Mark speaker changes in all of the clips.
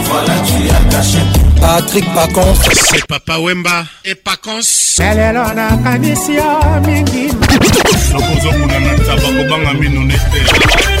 Speaker 1: Voilà, tu as caché. Patrick Pacons. C'est Papa Wemba et Pacons. Lelelo na kanisi ya ah, mingi. Nakozokuna na tabako banga mino nete.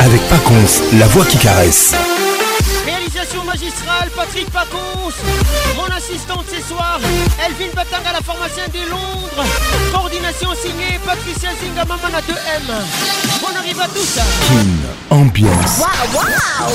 Speaker 1: avec Pacons, la voix qui caresse.
Speaker 2: Réalisation magistrale, Patrick Paconce Mon assistante ce soir, Elvin à la formation de Londres. Coordination signée, Patricia Zingamamana 2M. On arrive à tous.
Speaker 1: King, ambiance. Wow, wow,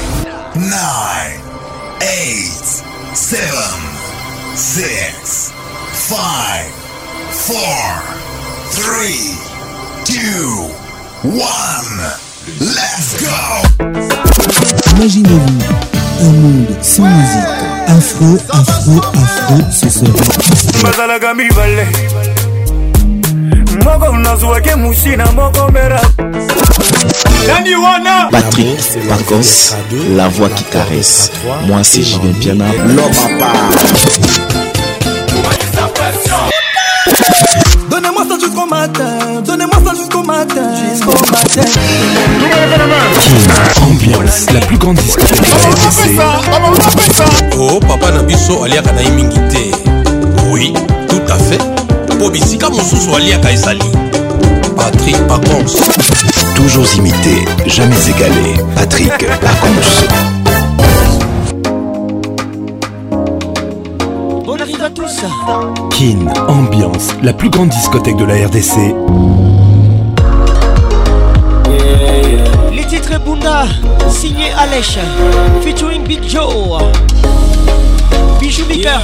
Speaker 1: nine, eight, seven, six, five, four, three, two, one. Let's go! Imaginez-vous un monde sans musique. Afro, afro, afro, ce serait. moko nazwaki musina moko mera nani wana patrik pacos la voix qui caresse moi c'est julien piana l'homme à part Donnez-moi ça jusqu'au matin, donnez-moi ça jusqu'au matin, jusqu'au matin. Ambiance, la plus grande discothèque de Oh papa Nabiso aliaka na mingi te. Oui, tout à fait. mpo bisika mosusu aliaka ezali Patrick toujours imité jamais égalé Patrick pacons
Speaker 2: on arrive à tous
Speaker 1: kin ambiance la plus grande discothèque de la rdc
Speaker 2: les titres bunda signé alech featuring big joe bijou bika yeah,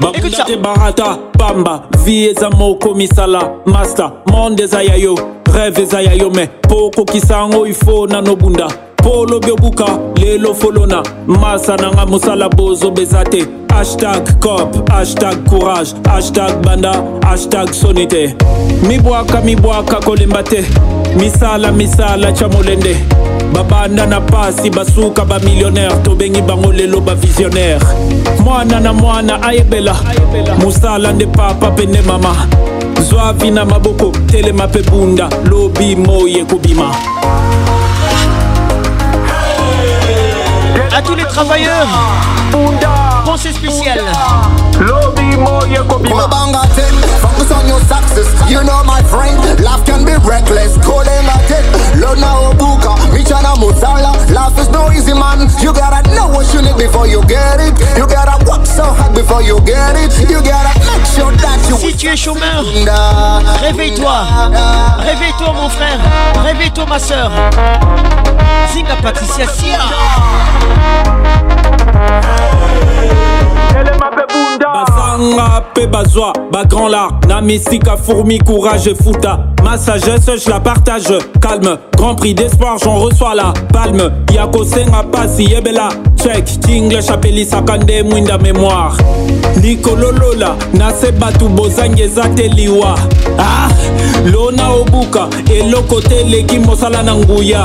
Speaker 2: yeah. écoute ça
Speaker 1: barata pamba vie eza moko misala masta monde eza ya yo rêve eza ya yo me mpo okokisa yango ifo nanobunda mpo olobi obuka lelo folona masa nanga mosala bozobeza te hashtag cop hashtag courage hashtag banda hashtag soni te mibwaka mibwaka kolemba te misala misala tya molende babanda na pasi basuka bamillionnaire tobengi bango lelo bavisionnaire mwana na mwana ayebela mosala nde papa mpe nde mama zwa vi na maboko telema mpe bunda lobi moi ekobima
Speaker 2: à tous les travailleurs. Bunda. Pensée spéciale. Lobby Moyekobima. on your success. You know my friend, life can be reckless. Calling a dead, Lona Obuka, Michana Musala. Life is no easy man. You gotta know what you need before you get it. You gotta work so hard before you get it. You gotta make sure that you. Si tu es chômeur, réveille-toi, réveille-toi mon frère, réveille-toi ma soeur. Zinga Patricia
Speaker 1: Sia. Bazanga pe bazwa, mystique a fourmi, courage fouta. Ma sagesse, je la partage. Calme, grand prix d'espoir, j'en reçois la palme. Yako Senga Pasi, Yebela. Check, Jingle Chapeli, Sakande, Mwinda, mémoire. Nicolo Lola, Nase Batu, Bozange, Zateliwa. Ah, Lona Obuka, Eloko Mosala Nanguya.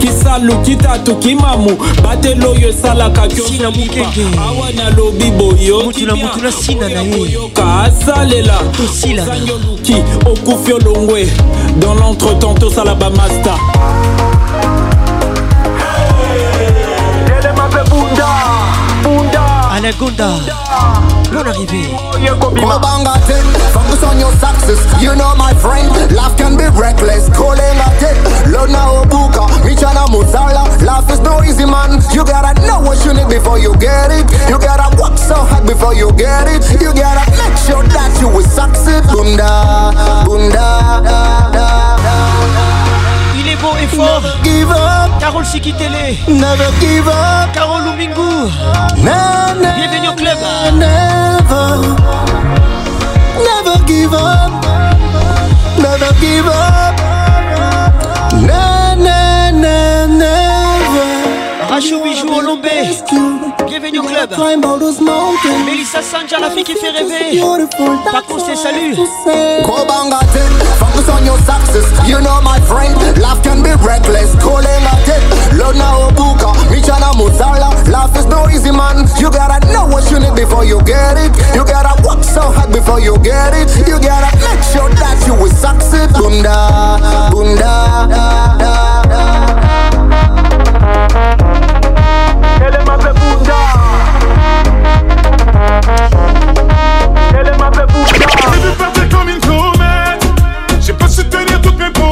Speaker 1: kisalu kitatu kimamu batelo oyo esalaka kyona mupa awa nalobi boyoyoka asalela osangi oluki okufi olongwe dans l'entretemps tosala
Speaker 2: bamaster Anaconda. Anaconda.
Speaker 1: focus on your success. You know my friend, life can be reckless. Calling a tip, Lona Obuka, Michana Muzala. Life is no easy, man. You gotta know what you need before you get it. You gotta work so hard before you get it. You gotta make sure that you will succeed. Bunda, bunda.
Speaker 2: Never give up Lumingu Bienvenue au club
Speaker 1: Never Never give up Never give up Never
Speaker 2: never Rachou Bijou Olombe Bienvenue au club Melissa Sanja la fille qui fait rêver Paco salut Go
Speaker 1: bang Focus on your success You
Speaker 2: know my
Speaker 1: friend Love can be reckless Calling Lord now buka, me chana musala. Life is no easy man. You gotta know what you need before you get it. You gotta work so hard before you get it. You gotta make sure that you will succeed. Bunda, bunda,
Speaker 2: da, da, da. Tell him I'm bunda. Tell him I'm bunda.
Speaker 1: Je vais pas te tenir toutes mes peaux.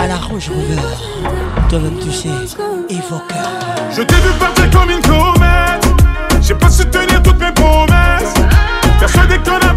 Speaker 2: à la Roche Rover. Donne et vos cœurs
Speaker 1: Je t'ai vu partir comme une comète. J'ai pas su tenir toutes mes promesses. Persuadé que t'en as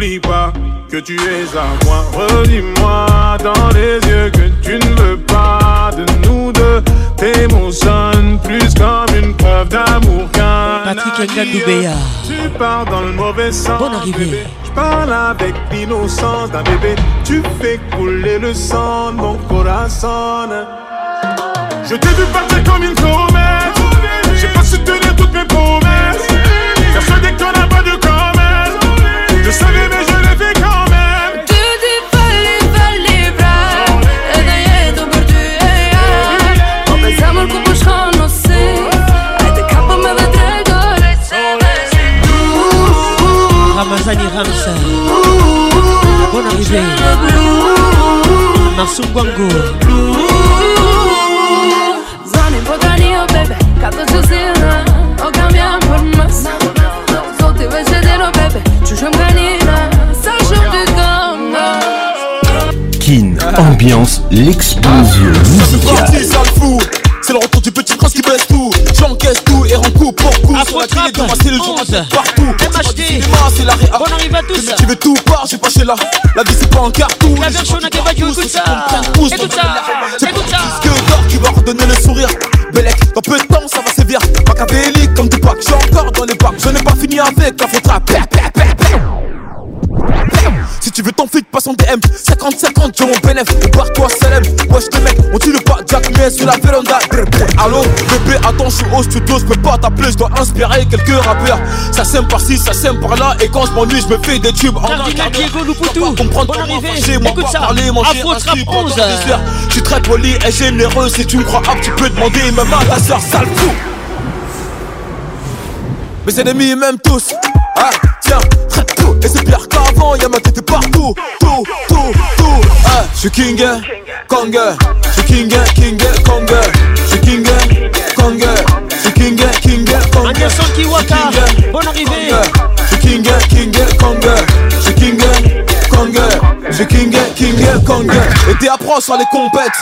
Speaker 3: n'oublie pas que tu es à moi. Redis-moi dans les yeux que tu ne veux pas de nous deux. Tes mots sonnent plus comme une preuve d'amour qu'un. Patrick Tu pars dans le mauvais sens. Je parle avec l'innocence d'un bébé. Tu fais couler le sang de mon corazon.
Speaker 1: Je t'ai vu partir comme une promesse J'ai pas su toutes mes promesses.
Speaker 2: Bonne arrivée. Marsoum Gwango.
Speaker 4: Zani mboganio oh bebe, kato chuzina, ogambia oh mbomas. Zote weshedeno oh bebe, Ça sachum du gamba.
Speaker 1: Kin, ambiance, l'explosion musicale.
Speaker 5: C'est le retour du petit prince qui baisse tout en coup pour coup. passe trap, de ma cellule, partout. MHD, c'est la réa.
Speaker 2: On arrive à tous.
Speaker 5: Tu veux tout part, j'ai chez là. La vie c'est pas un carton.
Speaker 2: La version n'a qu'à tout ça. tout ça. Écoute ça. C'est
Speaker 5: d'or qui va redonner le sourire. Belek, dans peu de temps ça va sévir. Macabélique comme du pack. J'ai encore dans les packs. Je n'ai pas fini avec faute rap Si tu veux ton flic, passe en DM 50-50, je mon bénéf Barre-toi, célèbre, wesh te mecs On tue le pas, Jack, mais sur la véranda Allô, bébé, attends, je suis au studio, je peux pas t'appeler, je dois inspirer quelques rappeurs. Ça sème par-ci, ça sème par-là, et quand je m'ennuie, je me fais des tubes en
Speaker 2: un Diego va comprendre arrivée, manger, écoute parler, manger, Afro
Speaker 5: Je suis très poli et généreux, si tu me crois hop, tu peux demander même à ta soeur, sale fou. Mes ennemis, m'aiment tous. Ah, tiens, très tôt, et c'est pire qu'avant, y'a ma tête partout. Tout, tout, tout. 시킨게 건게 시킨게 킨게 건게 시킨게 건게 시킨게 킨게 건게 안녕선 키와카 bon arrivé 시킨게 킨게 건게 시킨게 건게 시킨게 킨게 건게 et t'es approche sur les compètes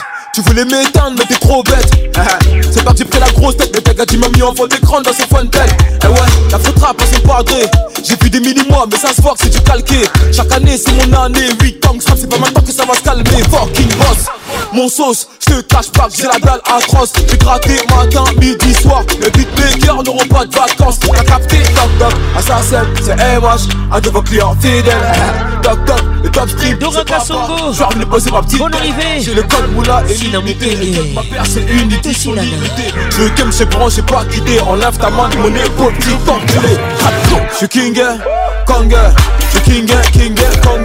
Speaker 5: Tu voulais m'éteindre, mais t'es trop bête. C'est parti, pris la grosse tête, mais t'as gâté, m'a mis en faux d'écran dans son fun tête. Eh ouais, la faute rap, c'est pas vrai. J'ai plus des mini-mois, mais ça se voit que c'est du calqué. Chaque année, c'est mon année. 8 ans c'est pas maintenant que ça va se calmer. Fucking boss, mon sauce, te cache pas que j'ai la dalle atroce. J'ai gratté matin, midi, soir. Les beatmakers n'auront pas de vacances. T'as capté, top top. assassin, ah, c'est MH, un de vos clients fidèles. Toc top. le top strip,
Speaker 2: c'est pas
Speaker 5: Genre, je posé ma petite. Bon arrivée. J'ai le code moula et l'unanimité Ma paire c'est unité sur l'unité Le thème c'est grand, c'est pas guidé Enlève ta main de mon épaule, tu enculé Je suis King, Kong Je suis King, King, Kong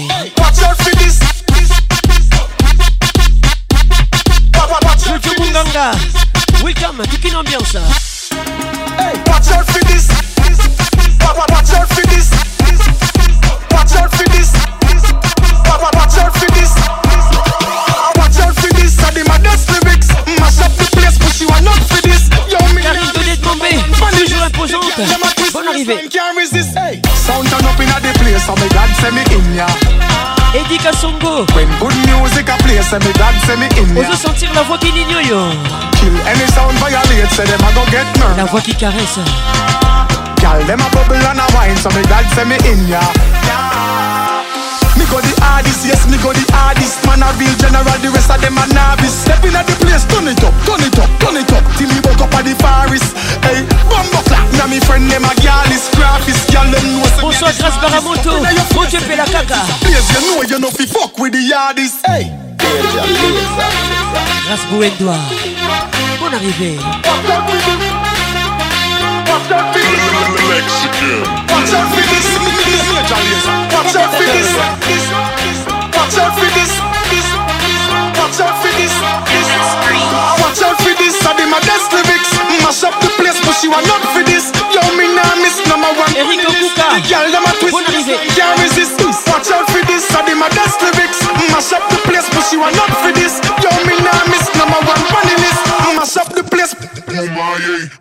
Speaker 2: say me God say me in Oso sentir
Speaker 6: la voix qui n'ignore Kill any
Speaker 2: sound violate Say them a go get me La voix qui caresse Girl
Speaker 6: them a bubble and a wine So me God say me in ya
Speaker 2: Me go the hardest, yes, me
Speaker 6: go the hardest Man a real general, the rest of them a novice Step in at the place, turn it up, turn it up, turn it up Till he woke up at the forest Hey, bumbo clap, now me friend them a gal is graphist Gal them know some
Speaker 2: Bonsoir, grâce par
Speaker 6: a moto, mon Dieu fait la caca Please, you know you know fi fuck with the hardest Hey Grâce Bouendoua, bonne arrivée. Watch out for this, this Watch out for this, out for this. Watch out for this. Watch out for this. Watch out for this
Speaker 2: Yo, me nah miss them a want money list The girl
Speaker 6: them a twist Can't resist Watch out for this I them a dance lyrics Mash up the place But she want up for this Yo me nah miss Number one money list Mash up the place Oh my yeah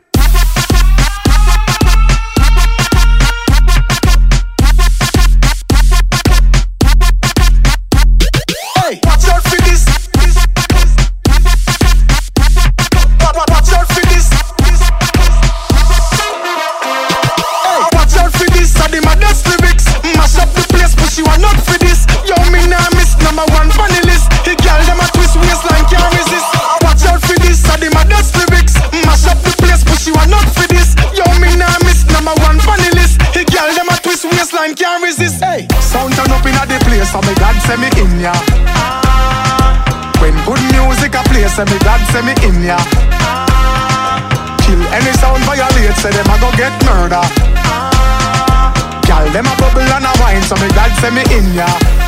Speaker 6: say me in ya. When good music a play, say me God send me in ya. Kill any sound violate, say them a go get murder. Gal them a bubble and a wine, so me God send me in ya.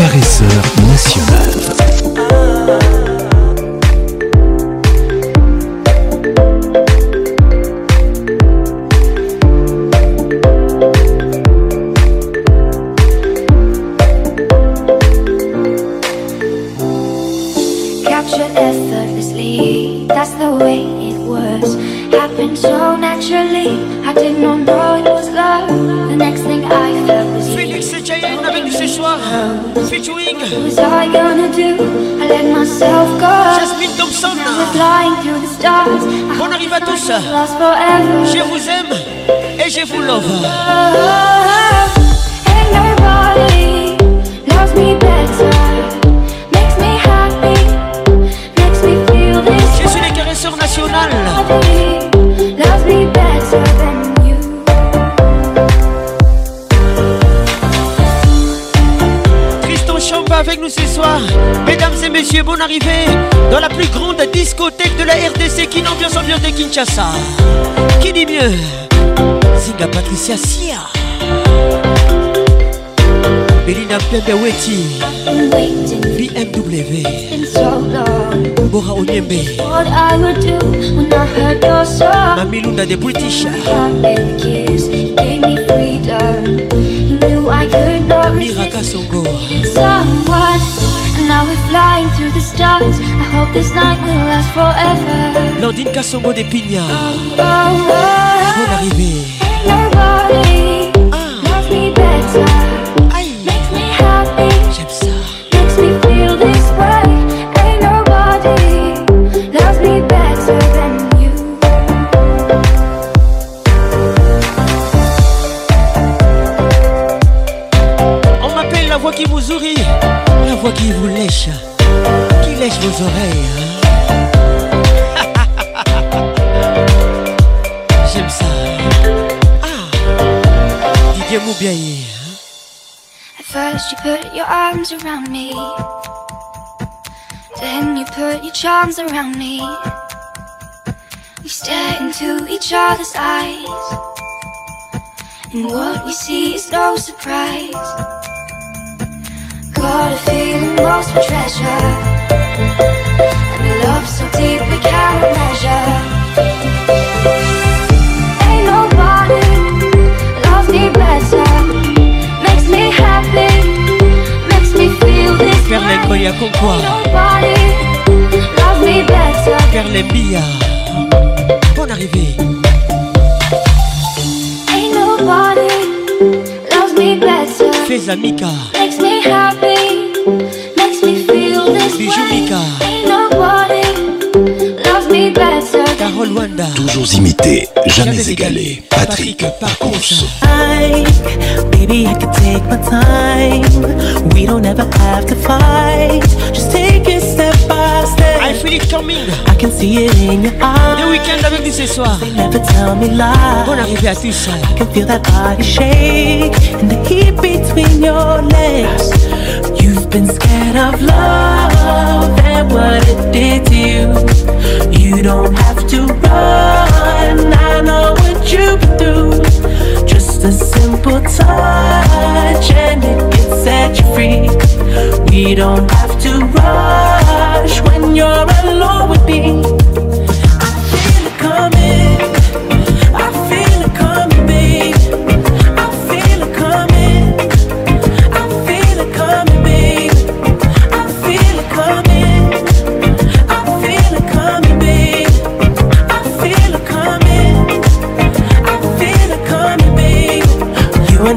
Speaker 1: caresseur national.
Speaker 2: Je vous aime et je vous love. Ah, ah, ah. Kinshasa. Qui dit mieux Zinga Patricia Sia. Belina Pembe Weti. BMW. Bora Onyembe. Mamilunda des British. Gave me freedom. This night will last forever. Lordine Cassobo de Pignard oh, oh, Ain't nobody ah. loves me better. Makes me happy. Makes me feel this way. Ain't nobody loves me better than you. On m'appelle la voix qui vous ouvre. La voix qui vous lèche. Qui lèche vos oreilles. your arms around me. Then you put your charms around me. We stare into each other's eyes. And what we see is no surprise. Got a feeling most for treasure. And a love so deep we can't measure. Ain't nobody loves me better. Makes me happy. Faire les Bia Bonne Ain't nobody loves me better Fais amica Makes me happy Makes me feel
Speaker 1: Rwanda. Toujours imité, jamais, jamais égalé. Patrick Paconce. Baby, I can take my time. We don't ever have to fight.
Speaker 2: Just take it step by step. I feel it coming. I can see it in your eyes. Le week-end avec nous ce soir. They never tell me lies. Bonne arrivée à tous. I can feel that body shake and the heat between your legs. You've been scared of love and what it did to you. You don't have to run, I know what you've been through. Just a simple touch and it can set you free. We don't have to rush when you're alone with me.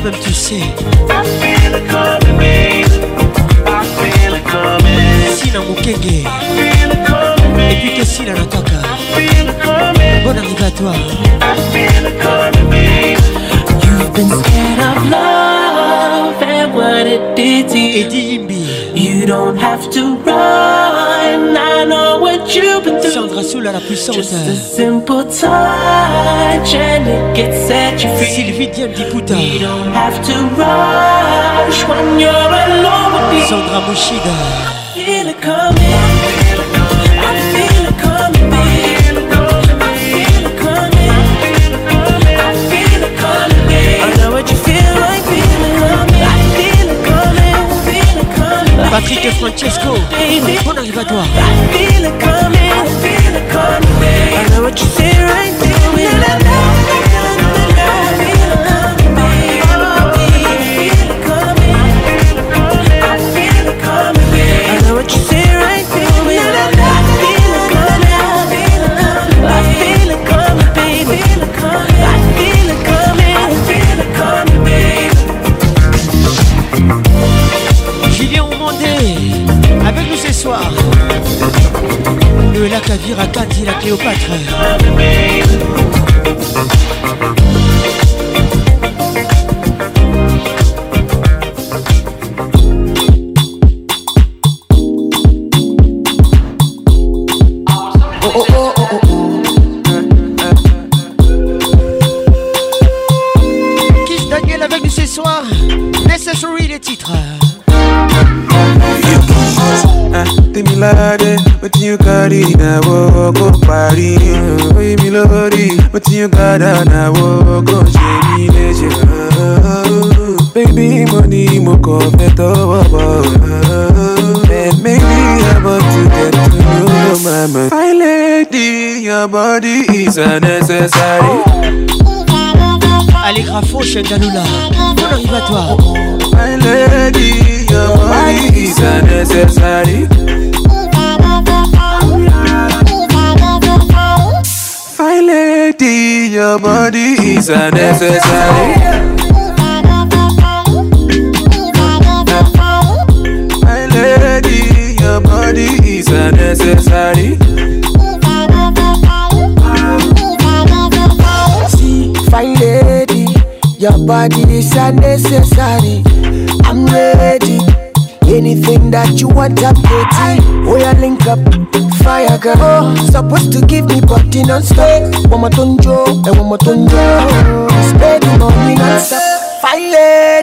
Speaker 2: to I feel it coming, I feel it coming. Sina mukenge. I feel it coming, sina nataka. I feel it coming. I feel it coming, You've been scared of love and what it did to you. You don't have to run. I know Sandra Soul à la puissante Sylvie Diane me Sandra you Patrick Francesco, on arrive à à Kadi, la Cléopâtre. Oh oh, oh, oh, oh, Kiss Daniel avec nous ce soir. Necessary les titres. tèmi ládé mo ti yún kárí ìnáwó kò parí oyin mi lórí mo ti yún kádà náwó kò ṣe mí léṣe. baby mo ní mo kọ fẹ́ tọwọ́ bọ̀ and maybe I want to get to know mama. my lady your body is unnecessary. Allez, Grafo, Chendaloula, bon arrive à toi. My lady, is unnecessary. Fine lady, your body is unnecessary. Fine lady, your body is lady, your body is unnecessary. I'm ready. Anything that you want, I'm dating. Oh, yeah, link up, fire girl. Oh, supposed to give me body non-stop. One more tonjo, and one more tonjo. Spend the money non-stop. Fire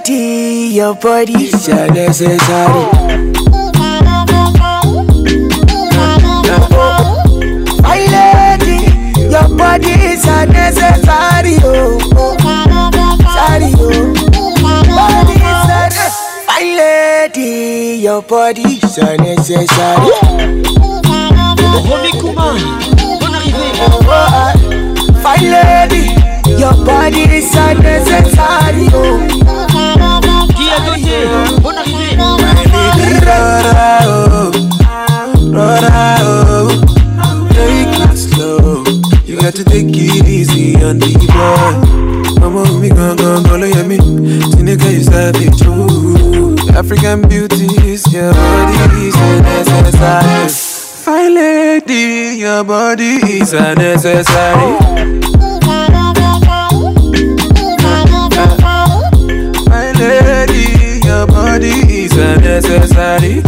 Speaker 2: lady, your body's necessary. Oh. My lady, your body is unnecessary. Oh. body, your body, c'est nécessaire. Romy Kouma, bonne arrivée. Oh, oh, oh, fine lady, your body is unnecessary. Qui oh. a donné? Bonne arrivée. Baby, rora, oh, rora, oh. Take it slow. You got to take it easy on the boy. Mama, me gon' gon' gon' look at me. Tineka, you sabi true. African beauty is your body is a necessary. Fine lady, your body is a necessary. Fine lady, your body is a necessary.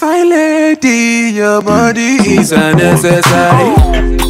Speaker 2: Fine lady, your body is a necessary.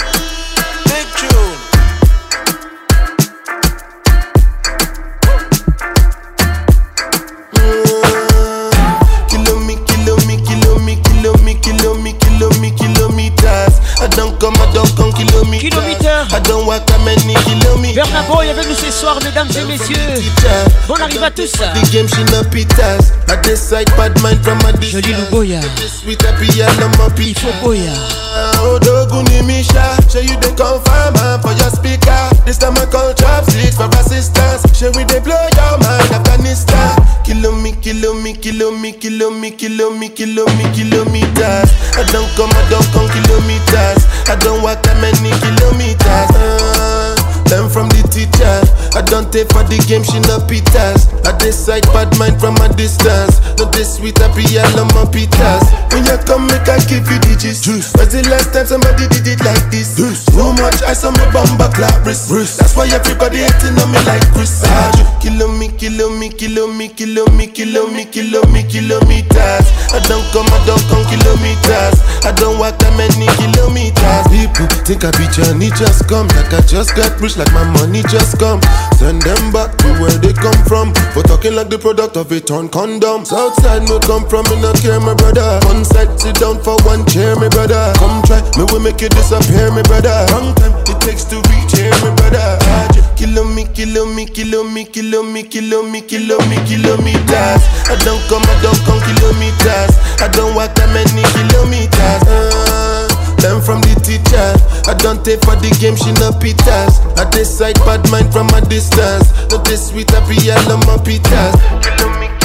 Speaker 7: Bonsoir mesdames et messieurs. Bon arrive à tous.
Speaker 2: Joli Louboya.
Speaker 7: Il faut Boya. Oh, Show you the confirm for your speaker. This time I call chopsticks for assistance. Show we deploy your mind, Afghanistan. Kilo me, kilo kilomi, kilo kilomi, kilo kilo kilometers. I don't come, I don't come kilometers. I don't walk that many kilometers. Uh. Learn from the teacher. I don't take for the game, she no pitas. I decide bad mind from a distance. No this sweet, I be all on my pitas. When you come, make I give you digits. Juice. Was the last time somebody did it like this? Juice. Too much ice on my bomba clap That's why everybody hating on me like Chris. Ah, ah, kilo me, kilo me, kilo me, kilo me, kilo me, kilo me, kilometers. I don't come, I don't come kilometers. I don't walk that many kilometers. People think I be Johnny, just come like I just got pushed like my money just come. Send them back to where they come from. For talking like the product of a torn condom. Southside no come from, me no care, my brother. One side, sit down for one chair, my brother. Come try, me will make you disappear, my brother. Long time it takes to reach here, my brother. Kilo me, kilo me, kilo me, kilo me, kilo me, kilo me, kilometers. I don't come, I don't come kilometers. I don't walk that many kilometers. Uh. Learn from the teacher. I don't take for the game, she no pitas. I dislike bad mind from a distance. Not this sweet, happy, I love my pitas.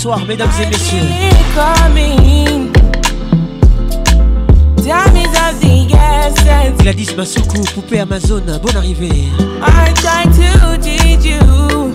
Speaker 2: Bonsoir, mesdames et messieurs. Gladys Masoko, poupée Amazon, bonne arrivée. to teach you.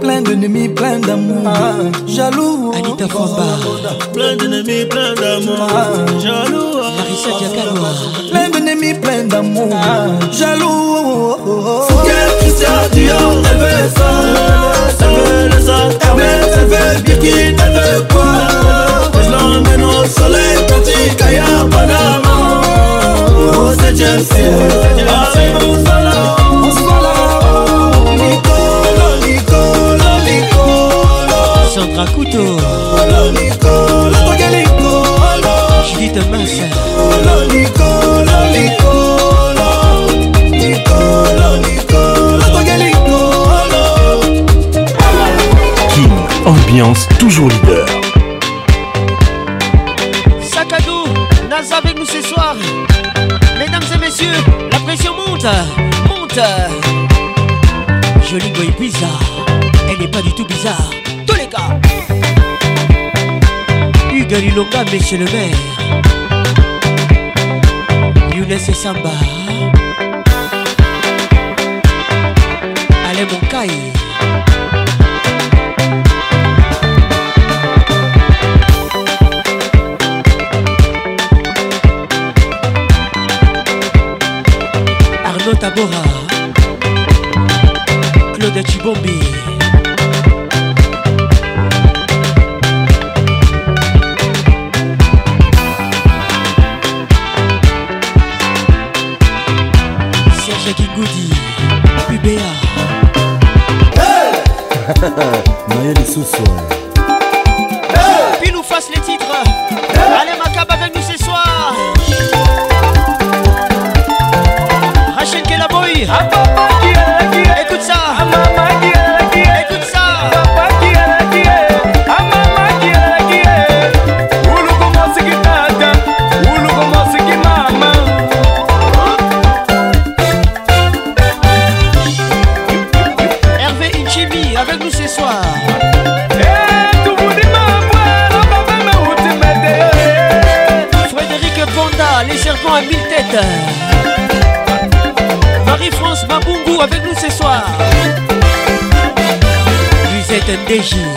Speaker 7: plein d'ennemis, plein d'amour. Jaloux, Anita Famba, plein d'ennemis, plein d'amour. Jaloux, Larissa Diakalo, plein d'ennemis, plein d'amour. Ah. Jaloux, Fouquet, Christian Dior, elle veut ça, elle veut le sang, elle veut, elle veut Birkin, elle veut quoi? Je l'emmène au soleil, petit Kaya, Panama. Oh, c'est c'est arrive C'est Dieu un Couteau Judith Massa Kim, ambiance toujours leader dos, Nasa avec nous ce soir Mesdames et messieurs, la pression monte, monte Jolie est bizarre, elle n'est pas du tout bizarre il Hugues monsieur le maire. Younes et Samba. Allez, mon caille. Arnaud Tabora. Claude Chibombi. sucesso. Deji.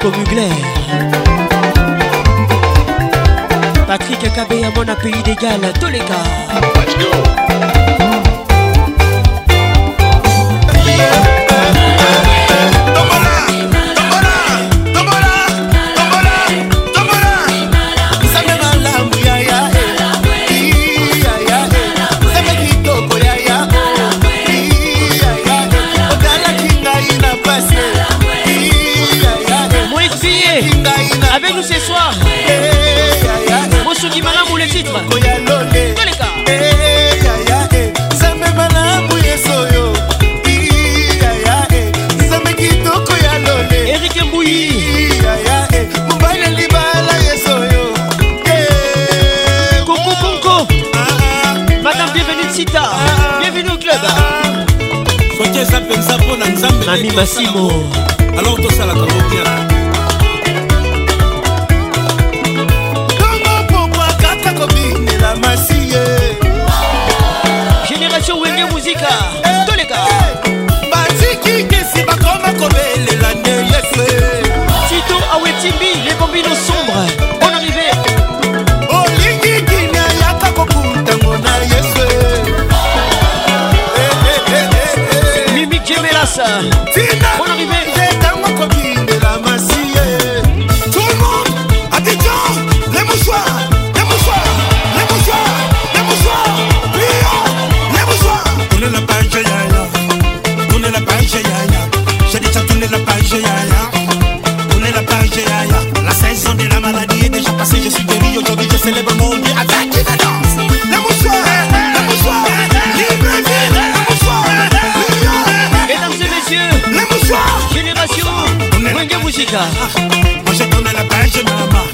Speaker 7: Franco Mugler Patrick Kabeya, mon pays d'égal, tous les gars. Let's go. masimo Chica. Moi je connais la page, maman.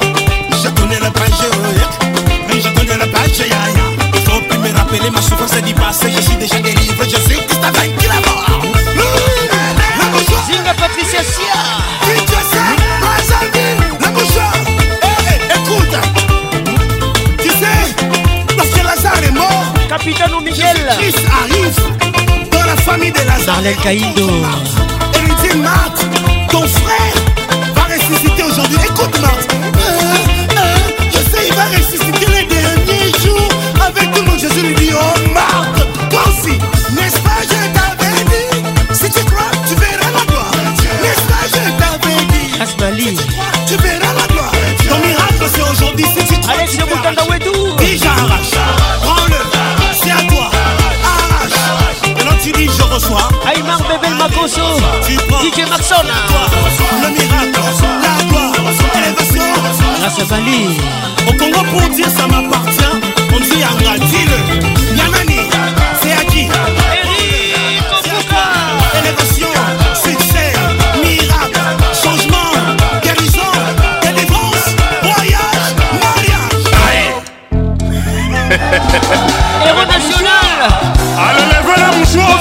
Speaker 7: Je connais la page, ouais. Je connais la page, ya ya. Il faut plus me rappeler ma souffrance du passé. Je suis déjà délivré, je suis Christophe qui la mort. Zinga Patricia Sia. DJ Sam, Azamine, la bouche. capitano Miguel. Chris arrive dans la famille de Lazare. Darlene Caïdo. Héritier Marc. Makoso, DJ Maxon. Le miracle, la gloire, l'élévation. Grâce à Bali. Au Congo pour dire ça m'appartient, on dit Angradile. Yanani, c'est à qui Élévation, succès, miracle, changement, guérison, délivrance, voyage, mariage. Allez Héros national Allez, lève la mouchoir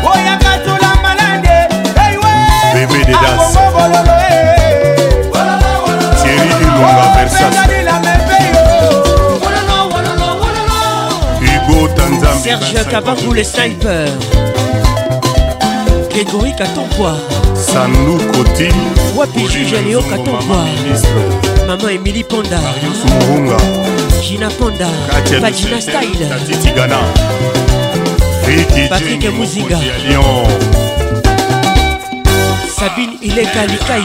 Speaker 7: kobota nzambe serge kabangu le sniper grégory katompoi sanukoti wapi juge leo katompoi mama emili ponda marius morunga gina ponda pagina style tatitigana patrik muzinga sabine ileka likai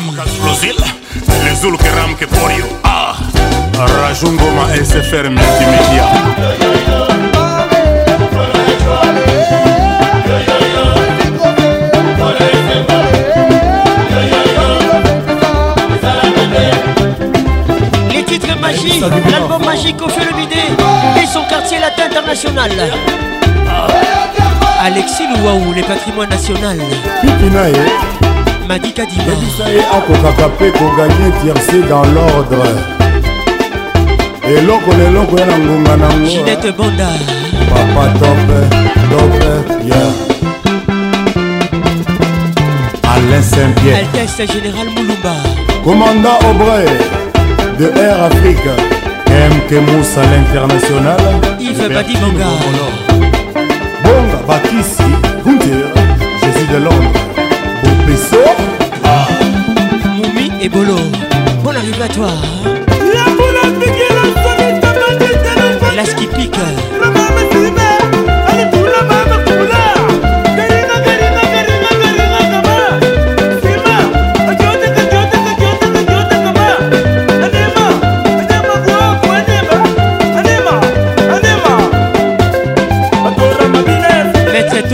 Speaker 7: lezulukeramke porio ah. rajungoma sfr multimédia Les titres magiques, l'album magique au Félomidé et son quartier latin international. Alexis Louaou, les patrimoines nationaux. Madi Kadima. Ebisaye akokaka mpe kogagne tierce dans l'ordre eloko leloko ya na ngonga nango ginete bonda papa tope Alain Saint-Pierre. Altesse Général Commandant Aubrey de Air Afrique. M. Moussa à l'international. Yves Bonga Jésus de Londres. Ah. Moumi et Bolo. Bonne à toi. La boule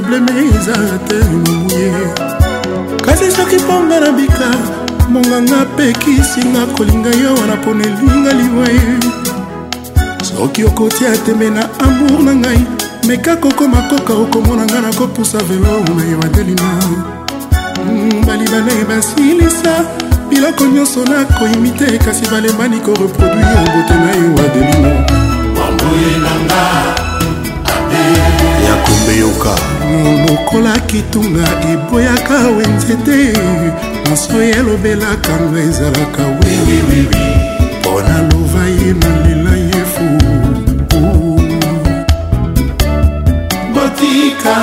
Speaker 7: probleme eza te mobuye kasi soki mponga na bika monganga mpe kisinga kolinga yo wana mpona elinga liwa ye soki okotia tembe na amour na ngai meka kokoma koka okomona ngai nakopusa velo na evandelina mm, balibana ye basilisa biloko nyonso nakoyimi te kasi balembani koreproduire obote na ewadelina bamboye nanga abe ya kombeyoka mokano lokola kitunga eboyaka we nzete maso elobelaka ngo ezalaka wiwiwi mpo na lova ye nalela ye fu botika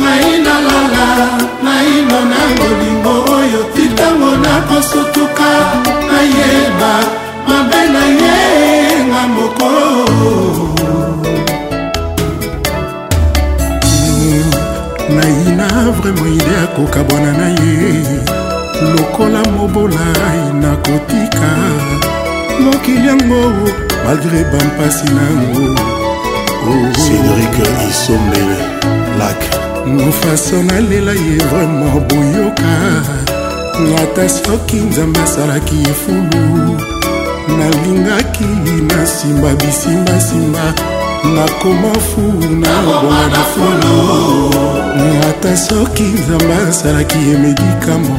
Speaker 7: ngai nalala naino na bolingo oyo titango nakosutuka nayeba mabe na ye nga moko naina vraimen ide akoka bwana na ye lokola mobolai nakotika mokili yango malgré bampasi nango oh, oh, oh. cédrik isombele lak mofaso nalela ye vraimen boyoka ata soki nzambe asalaki efulu nalingaki na nsima bisimbasimba nakoma fu na obonga na fulu ata soki nzambe asalaki ye medikamo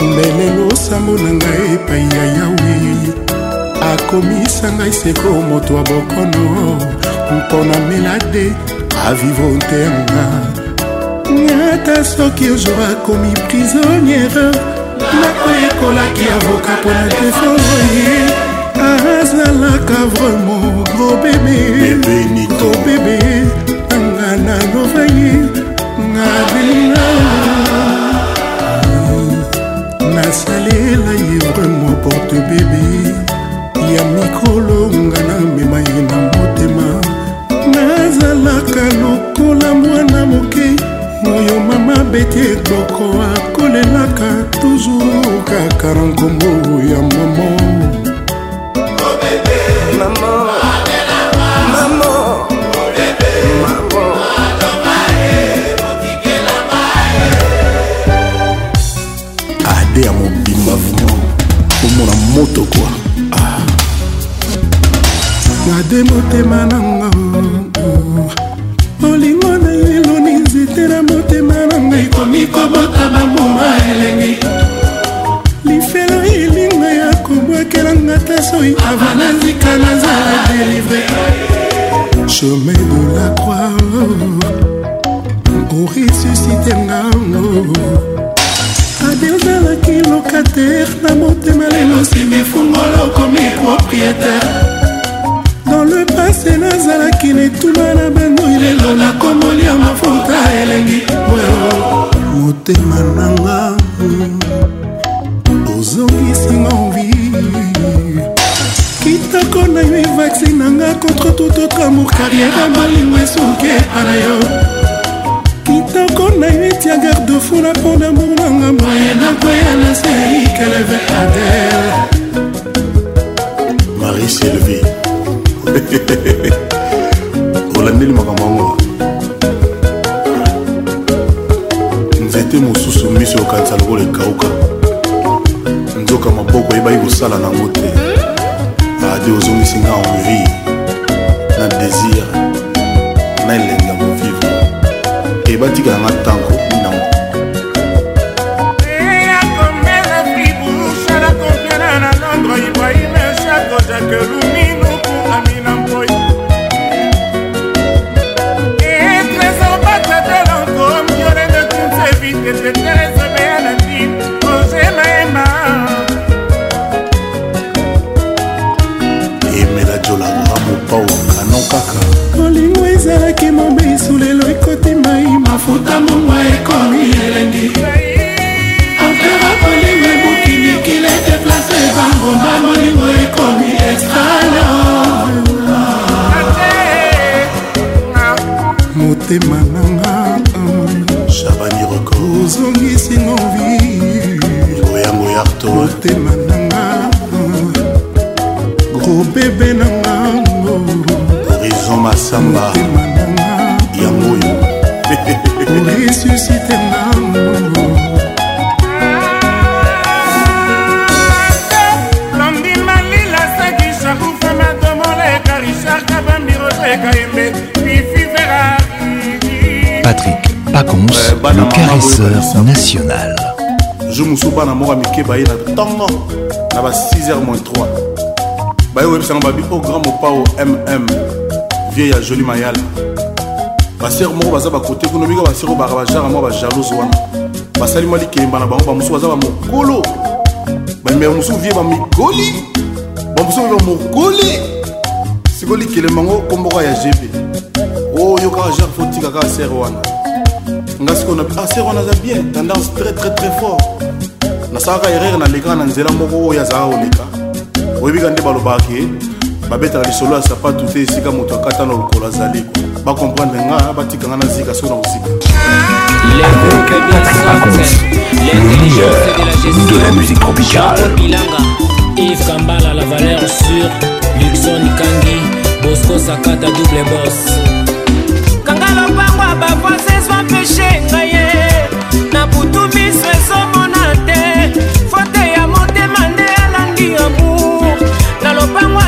Speaker 7: lelelo sango na ngai epai ya yawe akomisa ngai seko moto ya bokono mpo na melade avivo ntenga ata soki ozor akomi prisonniere nakoyekolaki avoka mpo na defense ye azalaka vraimen gro bebe obebe nanga na novaye nabilina nasalela livre mo porte bebe ya mikolo nga na mema ye na motema nazalaka lokola mwana moke moyo mama beti ekoko akolelaka tuzu kaka na nkombo ya momo nzambe ya mobimba vrima omona moto kwa ah. nade motema nanga oh. olingo na eloni nzete na motema na ngai komi kobota bambuma elengi lifelo elinga ya kobwakelanga ta soi ava nazika nazala delivre chemin de la croix oresusite oh. ngango oh. nazalaki lokatere na motema lelo osimi fungolo okomi propriétaire dans le passé nazalaki netuma na bandoi lelo nakomolia mafuta elengi motema nanga hmm, ozongisinga ovi kitako na yo evaccine nanga contre tout autre amour carrière malingo esuki epa na yo na yuiti ya garde de fou na pont damour nanga moye nakoya na seikeleve adel marie sylvie olandeli makambo yango nzete mosusu miso okanisa lokola ekauka nzoka maboko eyebaki kosala nango te ade ozongisinga envie batikanga ntango nationale
Speaker 8: jour mosusu bana moko ya mike baye na ntongo na ba 6h 3 baye koyebisanga babi o grand mopao mm vieille ya joli mayala basere moko baza bakote kuna mingi basere baka bajara moko bajalouse wana basali mwa likemba na bango bamosusu baza bamokolo bamema mosusu vie bamigoli bamosusu bamokoli sikoyo likelembango komboko ya gb oyo oh, kaka jare fotika kaka sere wana nga sikoyo na aser ah, wana aza bien tendance très très très fort nasalaka erreur nalekaka na nzela moko oyo azalaka koleka oyebika nde balobaka ye babetaka lisolo ya sapatu te esika moto akata na lokolo azali bakomprendre nga batika nga na zika soki na mosika le meilleur de la musique tropicale Yves Kambala la valeur sur
Speaker 9: Luxon Kangi Bosco Sakata double boss kutu miso ezomona te fote ya motema nde alandi amour na lopango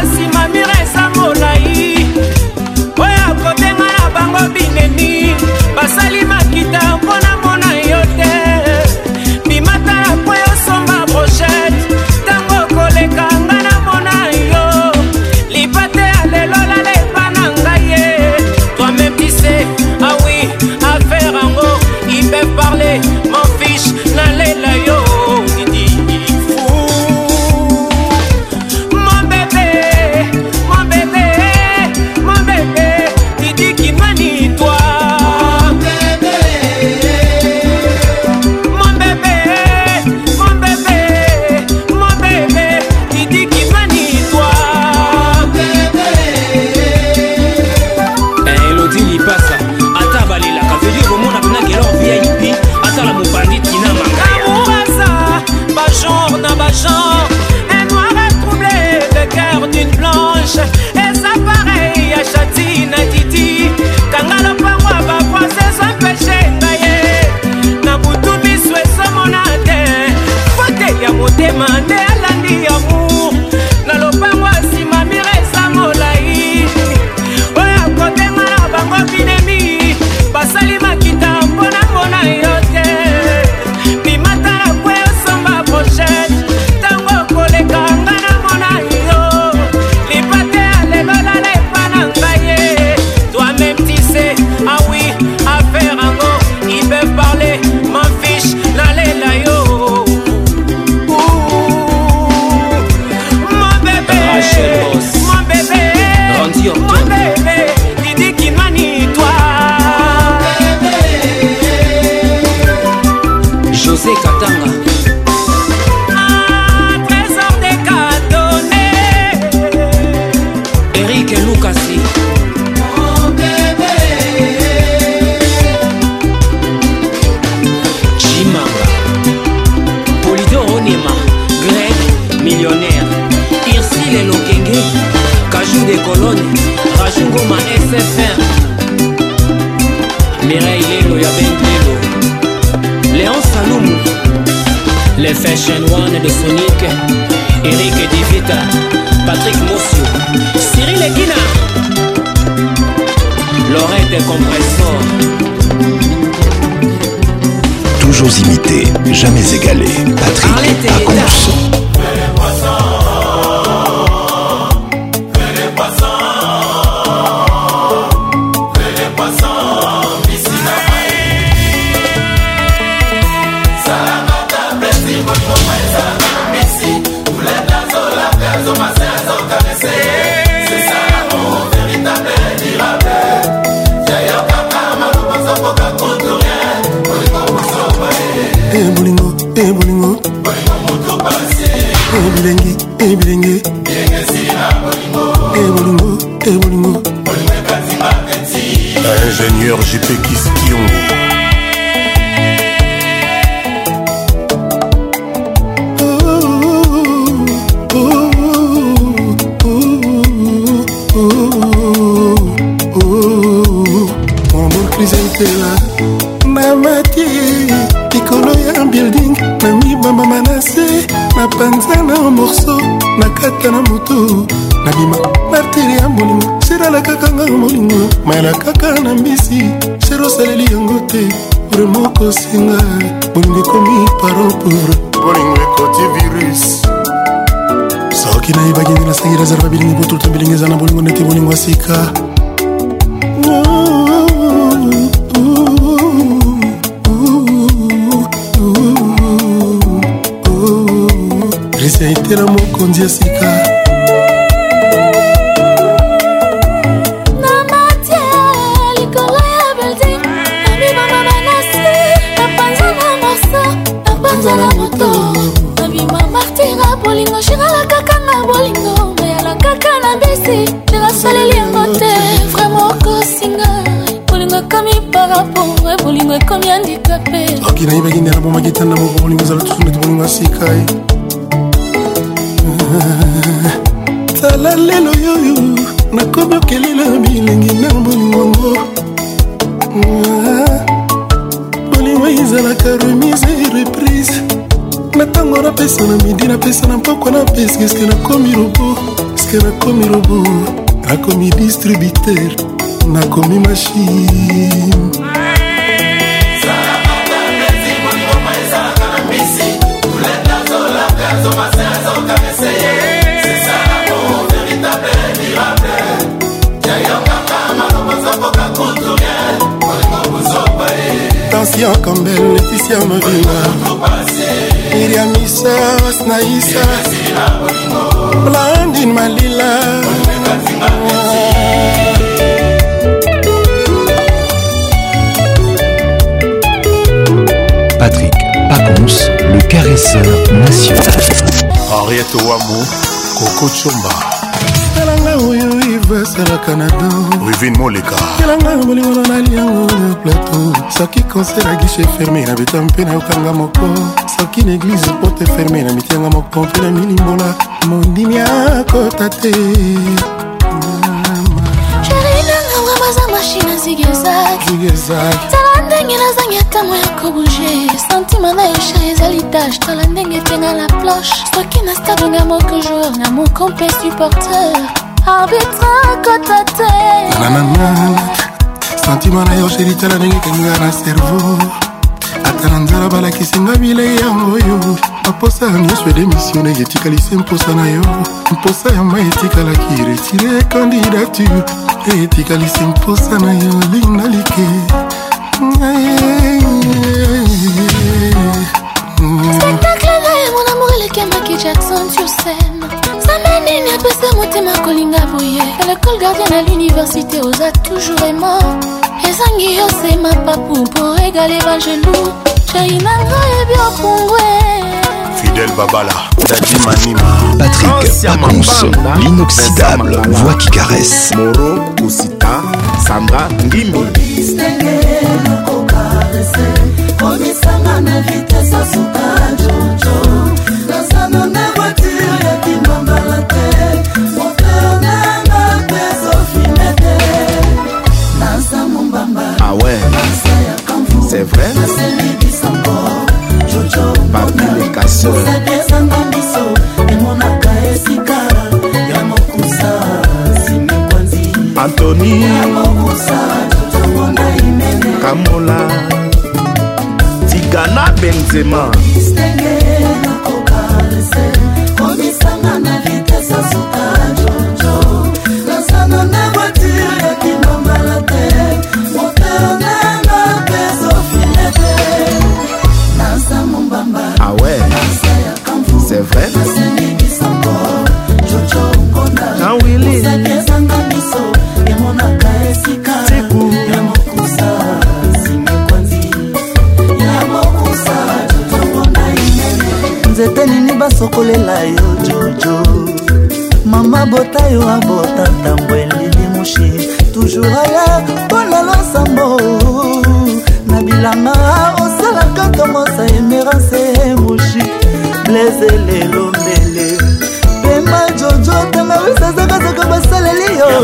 Speaker 10: Pologne, Raju SFR, Mireille Lelo ya Lelo, Léon Saloum, les Fashion One de Sonic, Eric Divita, Patrick Mossio, Cyril Eguina, Lorette Compressor.
Speaker 7: Toujours imité, jamais égalé. Patrick
Speaker 11: ingénieur JP Kistion omokrizaitela namati likolo ya building namibambama na se na panza na morso na kata na motu nabima martiri ya molimo serala kaka nga molimo mayela kaka na mbisi ser osaleli yango te remoko singa bolingo ekomi paropour
Speaker 7: bolingo ekoti virus
Speaker 11: soki nayebaki nde nasengeli azarba bilingi botulta bilingi eza na bolingo ndeti bolingo asika risa etela mokonzi ya sika nzala
Speaker 12: moto nabima martira bolingo shirala kaka na bolingo mayala kaka na besi nerasoleli yango te vraimen okosinga bolingo ekomi parapore bolingo ekomi andikape oki nayebaki
Speaker 11: ndela bomaki tanda moko bolingo ezala tusunete bolingo asika ye eh. tala lelo yoyo nakomi okelela bilengi na bolingongo ah, bolingo ezalaka remise repris bise na ntango napesa na midi napesa na mpoko napesa eske nakomi robo eske nakomi robo nakomi distributeur nakomi mashine Hortensia Campbell, Laetitia Mavinga Iria Misa, Snaïsa Blandine Malila
Speaker 7: Patrick Pacons, le caresseur national Henriette Ouamou, Coco Chumba
Speaker 11: vesalaka na dorivin moleka kelanga yo bolingono naliango le plateau soki conseil na gishe ferme na beta mpe nayokanga moko soki na eglize porte ferme na mitianga moko mpe na
Speaker 12: milimbola mondimi akota te baza mashine zigezag tala ndenge nazangi atamo ya kobuge sentima na esha ezali tache tala ndenge tenga la planche soki na stadonga moko jour na moko mpe supporter
Speaker 11: arbitre kota te santima na yo sheritala ndenge ekangaa na servo ata na nzala balakisinga bilei yango oyo baposa ya nyonso edemisione etikalisi mposa na yo mposa ya mai etikalaki retire candidature etikalisi mposa na yo linda like spectacle na
Speaker 12: ye mon amour elekendaki jackson sur scène apesa motema kolinga boye a lekole gardien ya l'université oza toujours aima ezangi osema papu mpo egale bangelou jainanga
Speaker 7: yebi opungwe fidel babala dadimanima patrik pacons l'inoxydable voix qui caresse moro kosita sandra ngimbi obisanga na vitese asuka jojo
Speaker 13: mami
Speaker 7: kamola tika
Speaker 13: na
Speaker 7: benzema
Speaker 13: ndenge nakobalese komisanga na vitesa sukari
Speaker 11: nasokolela yo jojo mama bota yo abota ntango elili moshi toujour aya mpona losambo na bilanga osalaka tomosa emerance moshi blese lelo mbele pema jojo tangawisa zakazaka basaleli yo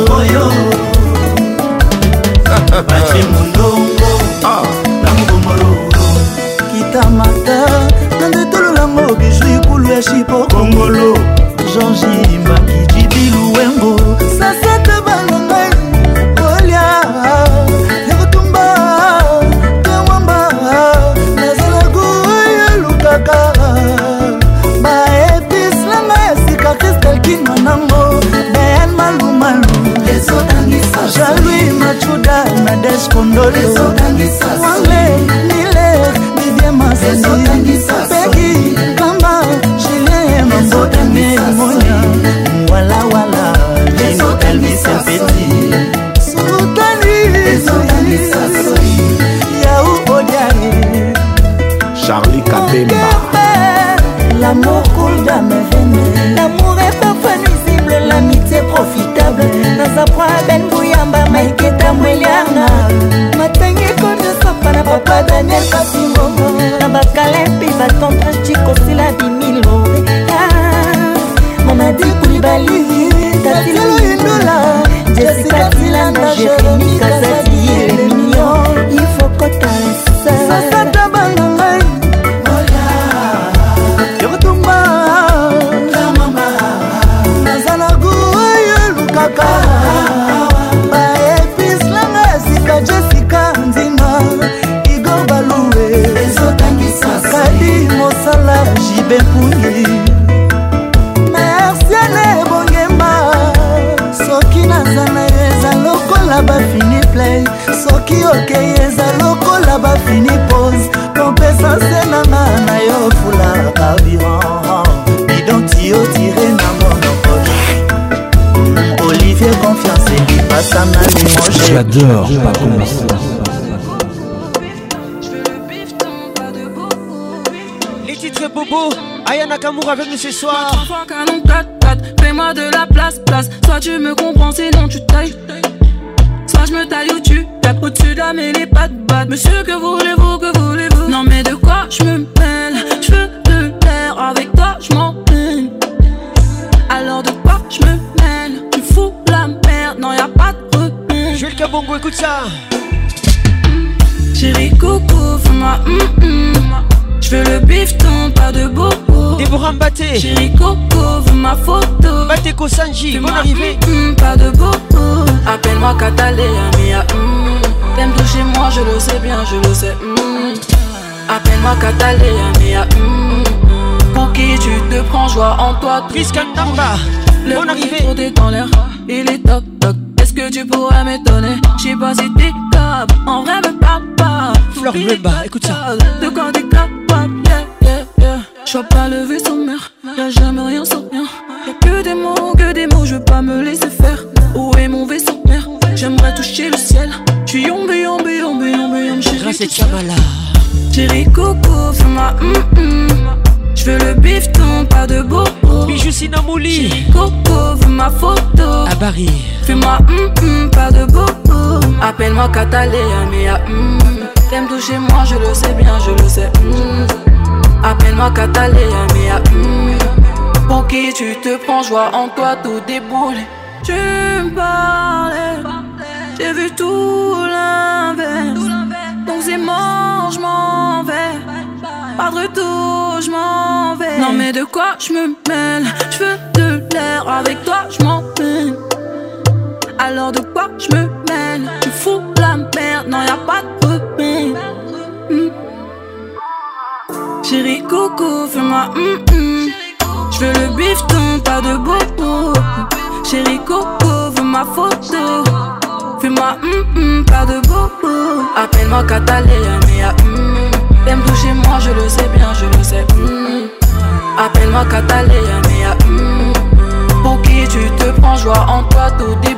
Speaker 11: bace mondongo chipo
Speaker 7: kongolo
Speaker 11: georgi makijidi luwengo sasete balangai kolia ya kotumba tewamba nazalaku yelukaka baepislanga ya sikatestelkino nango dayan malumalu jalui machuda nades kondole wale nile didie masani peki
Speaker 14: miliarna matangi ekomisapa na papa daniel kasingo na bakala mpe batontanci kosila bimilo ah, momadi kulibali
Speaker 10: J'adore Je l'adore, Les
Speaker 7: titres
Speaker 10: Bobo, Ayana Kamour avec nous ce soir. canon
Speaker 15: 4 fais-moi de la place, place. Soit tu me comprends, non tu tailles. Soit je me taille ou tu tapes au-dessus de la mêlée, pas de batte. Monsieur, que voulez-vous, que voulez-vous Non, mais de quoi je me mets Chérie coucou, fais-moi mm Je veux le bifton, pas de beaucoup
Speaker 10: Déborah vous
Speaker 15: Chérie coucou, veux ma photo
Speaker 10: Bateko Sanji, bonne hum, arrivée
Speaker 15: Pas de beaucoup Appelle-moi Cataléa, Mia ah, T'aimes chez moi, je le sais bien, je le sais Appelle-moi Cataléa, Mia ah, Pour qui tu te prends, joie en toi
Speaker 10: Chris Le bon arrivée
Speaker 15: Il est top tu pourrais m'étonner. J'sais pas si t'es capable, en vrai me parle pas.
Speaker 10: Bah, écoute ça.
Speaker 15: De quand t'es capable, yeah, yeah, yeah. vois pas le vaisseau mère, y'a jamais rien sans rien. Y'a que des mots, que des mots, je veux pas me laisser faire. Où est mon vaisseau mère J'aimerais toucher le ciel. J'suis yombe, yombe, yombe, yombe, yombe chérie.
Speaker 10: c'est
Speaker 15: Kamala. Chérie, coco, fais-moi hum mm, hum. Mm. J'veux le bifton, pas de beau
Speaker 10: Christina Mouli.
Speaker 15: Coco, vu ma photo.
Speaker 10: À Paris.
Speaker 15: Fais-moi, mm, mm, pas de bobo. Hum. Appelle-moi Kataléa, mais à mm. T'aimes toucher moi, je le sais bien, je le sais. Appelle-moi Kataléa, mais à mm. Pour qui tu te prends, joie en toi tout déboulé. Tu me parlais, j'ai vu tout l'inverse. Donc c'est mort, je m'en vais. Pas de retour, je m'en vais. Non mais de quoi je me mêle je m'en peine. Alors de quoi je me mène Tu fous la merde, non y'a pas de repère. Hmm. Chérie coco, fais-moi hum hum. Je veux le bifton, pas de bobo. Chérie coco, veux ma photo. Fais-moi hum pas de bobo. Appelle-moi Catalina, mais à hum. Hmm, toucher moi, je le sais bien, je le sais. Appelle-moi Catalina joie en toi, tout début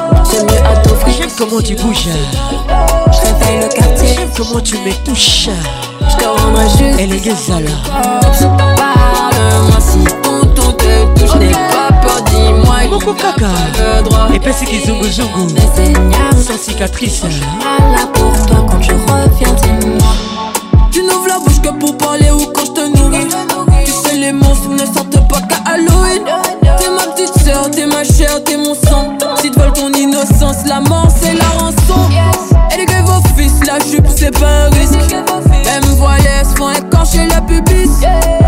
Speaker 10: mieux J'aime comment tu bouges.
Speaker 16: Je réveille le quartier.
Speaker 10: J'aime comment tu me touches.
Speaker 16: Je te rendrai juste.
Speaker 10: Elle est là. Oh,
Speaker 16: parle-moi si ton te touche. N'aie pas peur, dis-moi.
Speaker 10: Moko kaka.
Speaker 16: Et
Speaker 10: pèse qui zungu zungu. Sans cicatrice. Je
Speaker 16: là pour toi quand je reviens, dis-moi.
Speaker 15: Tu n'ouvres la bouche que pour parler. la mort c'est la rançon Éduquez vos fils, la jupe c'est pas un risque Même se font écorcher le pubis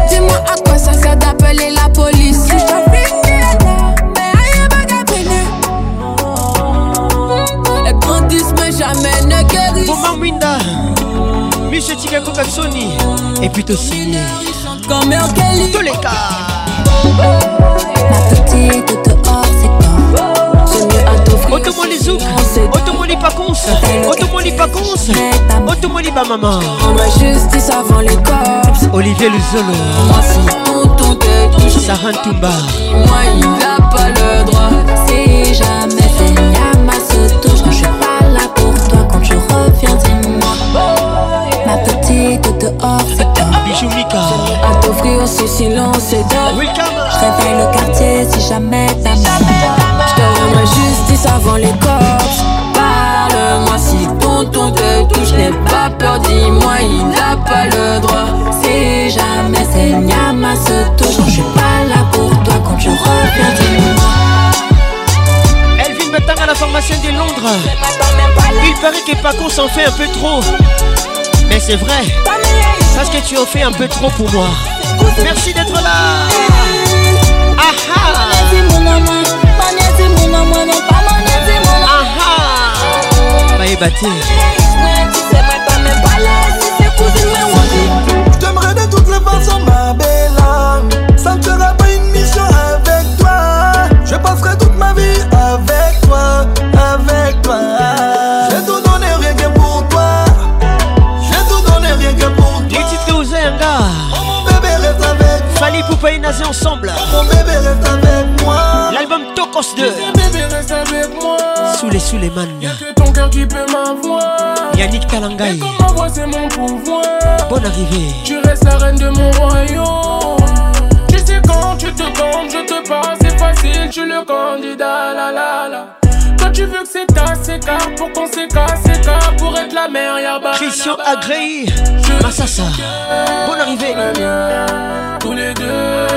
Speaker 15: Dis-moi à quoi ça sert d'appeler la police
Speaker 16: Elles grandissent mais jamais ne guérissent
Speaker 10: Maman Winda Michel Tigako Sony Et puis te signer Comme Merkelly Tous les cas oh,
Speaker 16: oh, oh, Ma petite
Speaker 10: les pacons, zouk les pacons, otomoli les On
Speaker 16: a justice avant les cops
Speaker 10: olivier zolo,
Speaker 16: moi si tout, te touche
Speaker 10: Sarah Toumba
Speaker 16: moi il n'a pas le droit c'est jamais fait yama se touche je suis pas là pour toi quand je reviens dis-moi ma petite dehors c'est
Speaker 10: Bijou Mika
Speaker 16: A t'offrir ce silence et d'or je réveille le quartier si jamais t'as J'aimerais justice avant les corps Parle-moi si tonton te touche N'aie pas peur, dis-moi, il n'a pas le droit Si jamais c'est Nyama se touche je suis pas là pour toi quand tu reviens, dis-moi
Speaker 10: Elvin à la formation de Londres Il paraît que Paco s'en fait un peu trop Mais c'est vrai Parce que tu en fais un peu trop pour moi Merci d'être là Bati.
Speaker 17: Je t'aimerais de toutes les façons, ma belle. Ça ne sera pas une mission avec toi. Je passerai toute ma vie avec toi, avec toi. J'ai tout donné rien que pour toi. J'ai tout donné rien que pour toi. tu
Speaker 10: titres aux Zenga. Oh mon
Speaker 17: bébé reste avec
Speaker 10: Fallait poupée Poupaï Nazé ensemble. Oh
Speaker 17: mon bébé reste avec moi.
Speaker 10: L'album cause Sous les sous les man
Speaker 17: Y'a ton cœur qui peut
Speaker 10: Yannick Kalangaï mon Bonne arrivée
Speaker 17: Tu restes la reine de mon royaume Tu sais quand tu te comptes je te passe C'est facile tu le candidat la la la Quand tu veux que c'est ta c'est car Pour qu'on s'écarte c'est car Pour être la mère y'a
Speaker 10: bas Christian Agréi Massassa Bonne arrivée
Speaker 17: Tous les deux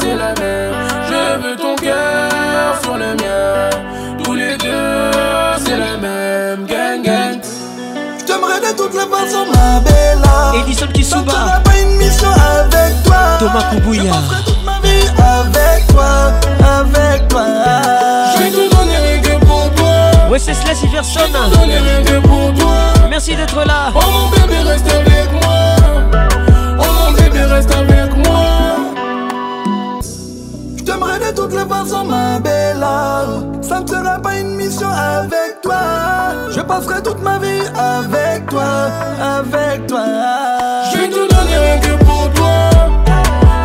Speaker 17: c'est la mère. Je veux ton cœur sur le mien. Tous les deux, c'est la même gang gang. J'aimerais de les la en ma bella.
Speaker 10: Edison
Speaker 17: Souba, j'ai pas une mission avec toi.
Speaker 10: Thomas Koubouya. Je
Speaker 17: toute ma vie avec toi, avec toi. Je vais te donner rien que pour toi.
Speaker 10: Ouais, c'est Slash Iverson. Je
Speaker 17: donner rien que pour toi.
Speaker 10: Merci d'être là.
Speaker 17: Oh mon bébé, reste avec moi. Oh mon bébé, reste avec moi toutes les façons, ma belle. Ça ne sera pas une mission avec toi. Je passerai toute ma vie avec toi, avec toi. Je vais tout donner rien que pour toi.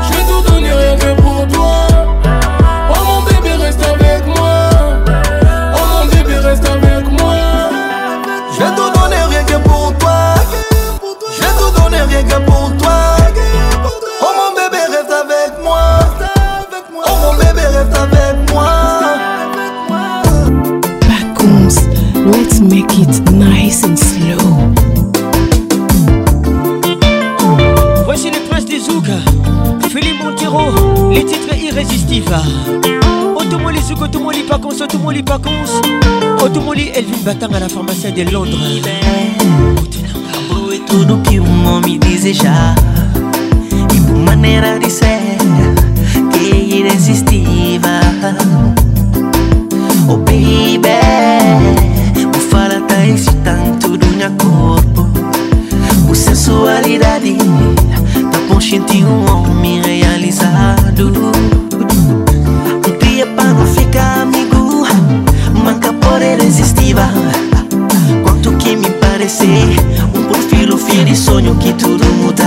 Speaker 17: Je vais tout donner rien que pour toi. Oh mon bébé, reste avec moi. Oh mon bébé, reste avec moi. Je vais tout donner rien que pour toi. Je vais tout donner rien que pour toi.
Speaker 10: Les titres irrésistibles Otomoli oh, oh, cons, Otomoli Pacons, Otomoli oh, Pacons elle Elvin Batang à la pharmacie de Londres et tout
Speaker 18: tudo que um homem deseja E por maneira de ser Que é O Oh baby Por falar tá excitando do meu corpo O sensualidade Tá consciente um homem lado O dia é para não ficar amigo Manca poder irresistível Quanto que me parecer Um perfil, filho e sonho que tudo muda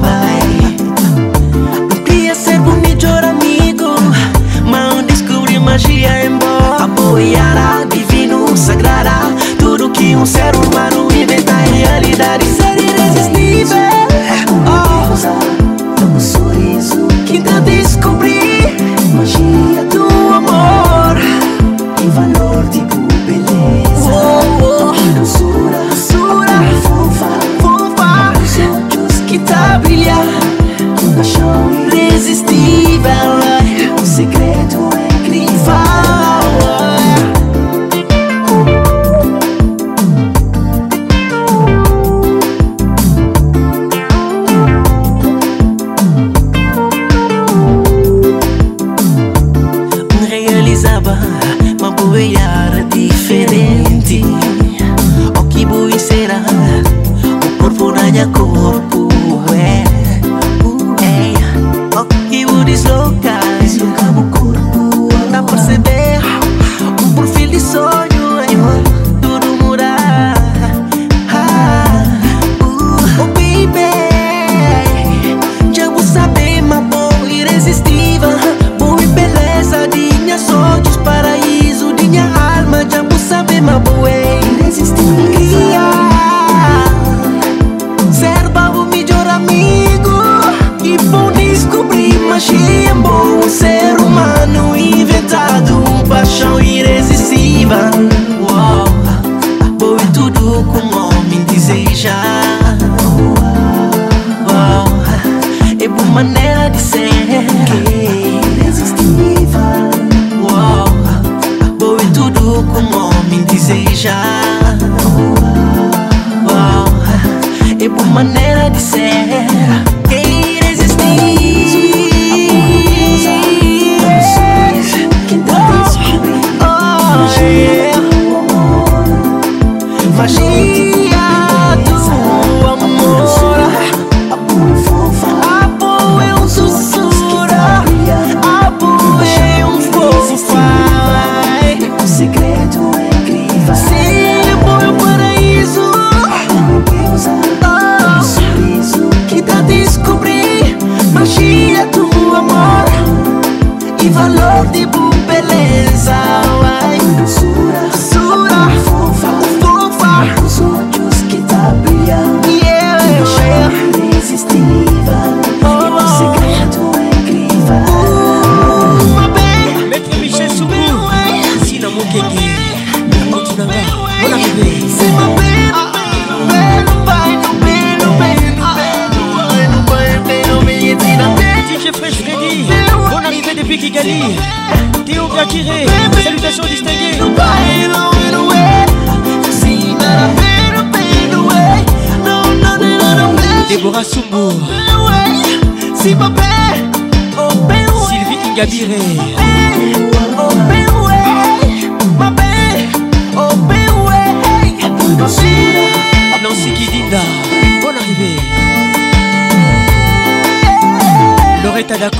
Speaker 18: vai Queria ser o é melhor amigo Mas descobri magia em boa Apoiará, divino, sagrará Tudo que um ser humano inventa e realidade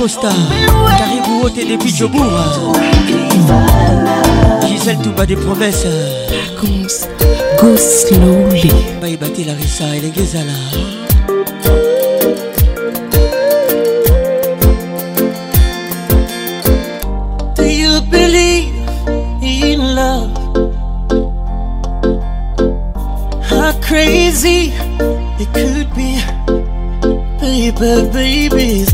Speaker 10: Caribou depuis tout des promesses.
Speaker 18: Go slowly. et
Speaker 10: les Do
Speaker 19: you believe in love? How crazy it could be, baby, baby.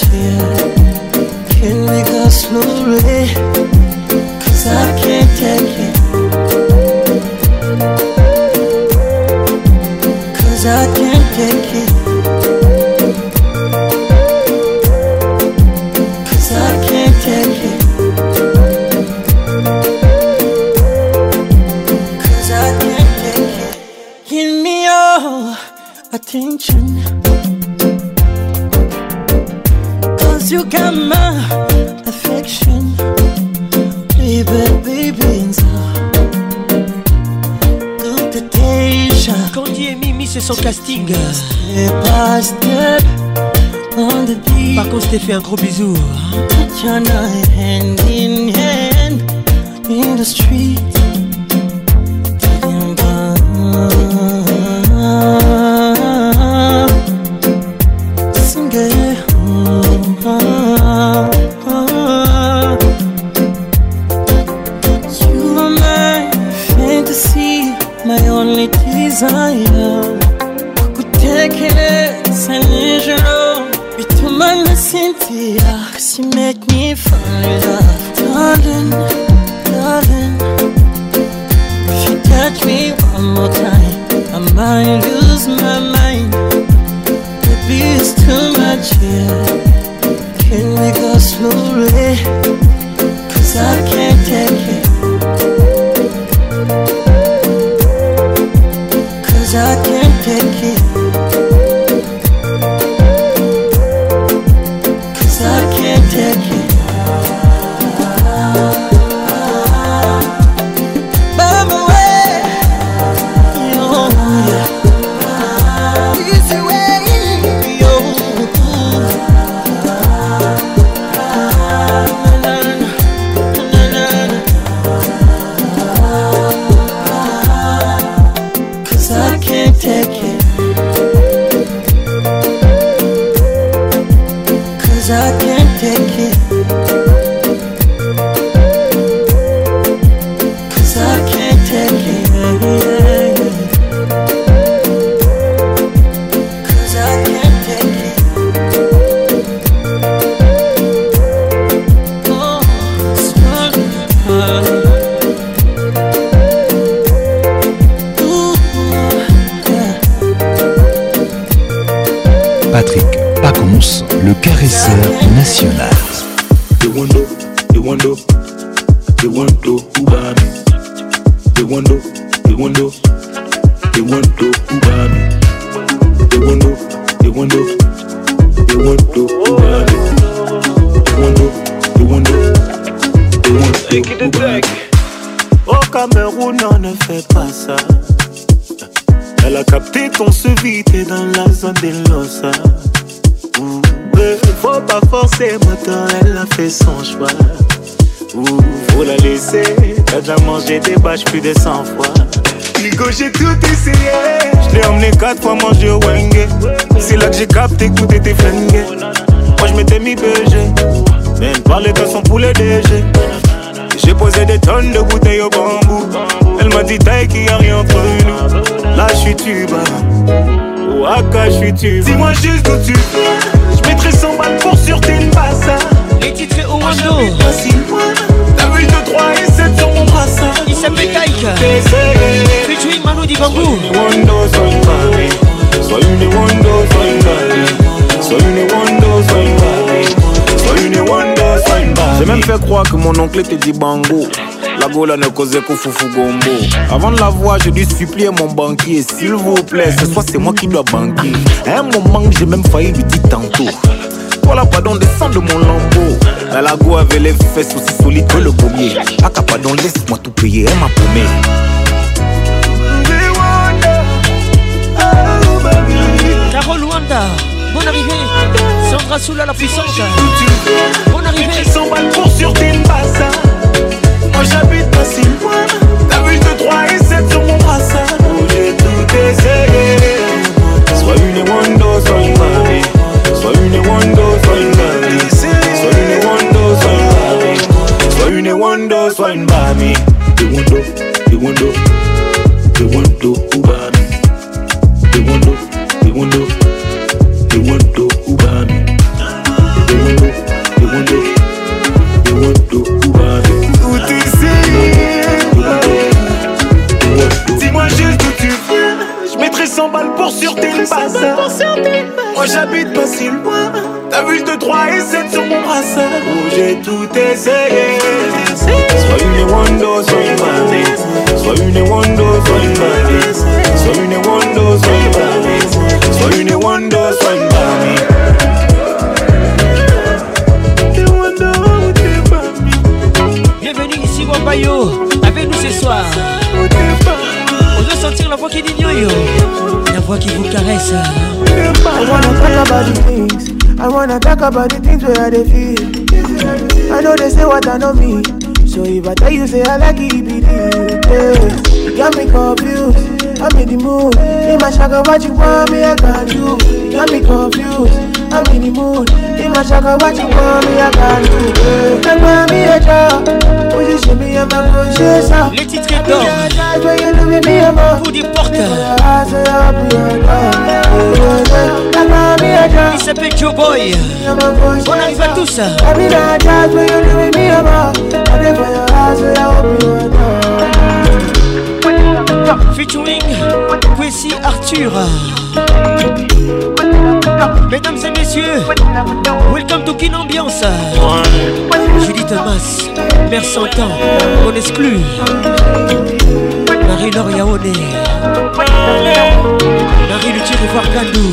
Speaker 19: can we go slowly? Cause I can't take Cause you got my affection Baby, baby,
Speaker 10: Quand tu es Mimi, c'est son casting Step
Speaker 19: pas step on the beat
Speaker 10: Par contre, t'es fait un gros bisou Put hein. your night hand in hand In the street Thinking about
Speaker 20: fait croire que mon oncle était dit bango. La gola ne causait qu'au foufou gombo. Avant de la voir, je dû supplier mon banquier. S'il vous plaît, ce soit c'est moi qui dois banquer. À un moment, j'ai même failli lui dire tantôt. Voilà, pardon, descend de mon lambeau. la go avait les fesses aussi solides que le pommier. Aka, ah, pardon, laisse-moi tout payer, elle m'a promis.
Speaker 10: Carole Sandra la puissance. On arrive.
Speaker 21: pour sur Timbasa. Moi j'habite pas si loin. T'as vu de 3 et 7 sur mon brassard. J'ai tout essayé.
Speaker 22: Soit une Wando, soit une Marie. Soit une Wando, soit une Marie. Soit une Wando, soit une Marie. Soit une Wando, soit une Marie. The window, the window, the window,
Speaker 21: Moi j'habite pas si loin. T'as vu de trois et sept sur mon brassard. Oh, j'ai tout essayé. Sois une Wando, sois une
Speaker 22: Marie. Sois une
Speaker 21: Wando, sois une Marie.
Speaker 22: Sois une Wando, sois une Marie. Sois une Wando, sois une
Speaker 21: famille.
Speaker 10: Bienvenue ici Wambayo, avec nous ce soir. On doit sentir la voix qui dit yo.
Speaker 23: voix qui vous caresse. I wanna talk about the things. I wanna talk about the things where they feel. I know they say what I know me. So if I tell you say I like it, believe eh. it. You got me confused. I'm in the mood. In my shaka, what you want me? I got you. Got me confused. I'm in the mood.
Speaker 10: Les titres d'or. Vous Il s'appelle Joe Boy. On arrive à tous. Featuring Quincy Arthur. Mesdames et messieurs, welcome to Kin Ambiance. Judith Amas, Mère Santan, on exclut. Marie-Laure Yaone. Marie-Luthier Voir Kandou.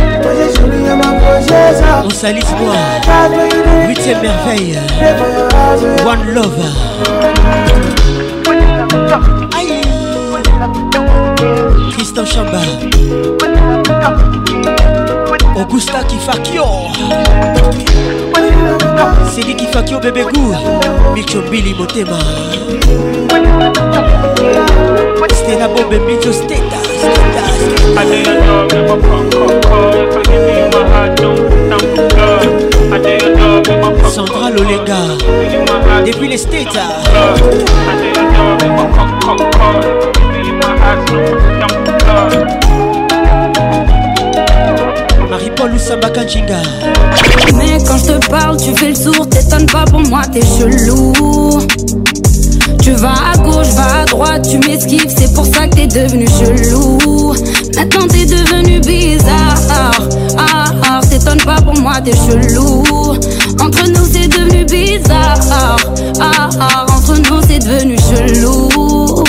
Speaker 10: On salit toi, huitième merveille, One lover Aïe. Christophe Chamba, Augusta Kifakio, Sidi Kifakio bébé goût, Micho Billy Motema, Stella Bombe Micho Steta depuis les States. Marie-Paul
Speaker 24: Mais quand je te parle, tu fais le sourd, t'étonnes pas pour moi, t'es chelou. Tu vas à gauche, vas à droite, tu m'esquives, c'est pour ça que t'es devenu chelou. Maintenant t'es devenu bizarre. Ah, ah, s'étonne pas pour moi, t'es chelou. Entre nous c'est devenu bizarre. Ah, ah, entre nous c'est devenu chelou.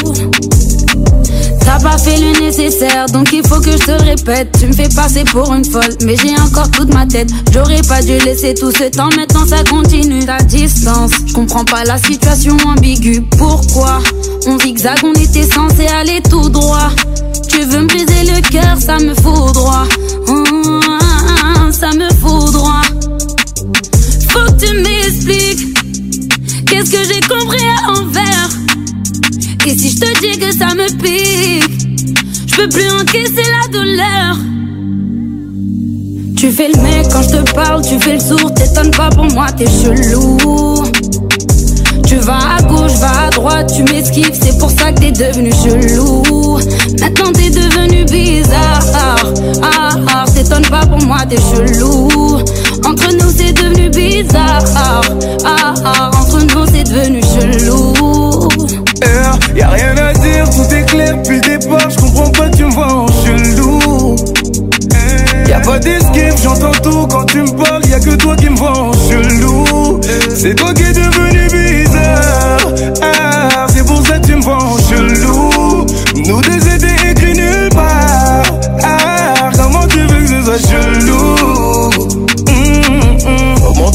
Speaker 24: T'as pas fait le nécessaire, donc il faut que je te répète. Tu me fais passer pour une folle, mais j'ai encore toute ma tête. J'aurais pas dû laisser tout ce temps mettre ça continue la distance. Je comprends pas la situation ambiguë. Pourquoi on zigzag, on était censé aller tout droit. Tu veux me briser le cœur, ça me fout droit. Ah, ça me fout droit. Faut que tu m'expliques. Qu'est-ce que j'ai compris à envers? Et si je te dis que ça me pique, je peux plus encaisser la douleur. Tu fais le mec quand je te parle, tu fais le sourd, t'étonnes pas pour moi, t'es chelou. Tu vas à gauche, vas à droite, tu m'esquives, c'est pour ça que t'es devenu chelou. Maintenant t'es devenu bizarre. Ah, ah, t'étonnes pas pour moi, t'es chelou. Entre nous c'est devenu bizarre. Ah, ah, entre nous c'est devenu chelou.
Speaker 25: Eh, y'a rien à dire, tout est clair depuis le départ, je comprends pas, tu me vois Y'a pas d'esquive, j'entends tout quand tu me parles, y'a que toi qui me vois en chelou. C'est toi qui es devenu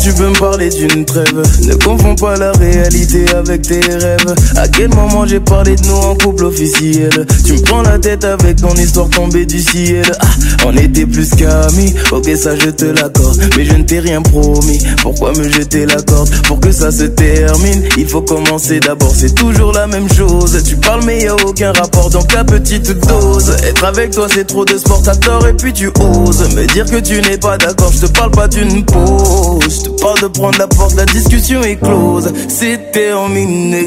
Speaker 25: tu peux me parler d'une trêve Ne confonds pas la réalité avec tes rêves À quel moment j'ai parlé de nous en couple officiel Tu me prends la tête avec ton histoire tombée du ciel ah, On était plus qu'amis, ok ça je te l'accorde Mais je ne t'ai rien promis, pourquoi me jeter la corde Pour que ça se termine, il faut commencer d'abord C'est toujours la même chose, tu parles mais y'a a aucun rapport Donc la petite dose, être avec toi c'est trop de sport T'as tort et puis tu oses me dire que tu n'es pas d'accord Je te parle pas d'une pause pas de prendre la porte, la discussion est close, c'est terminé.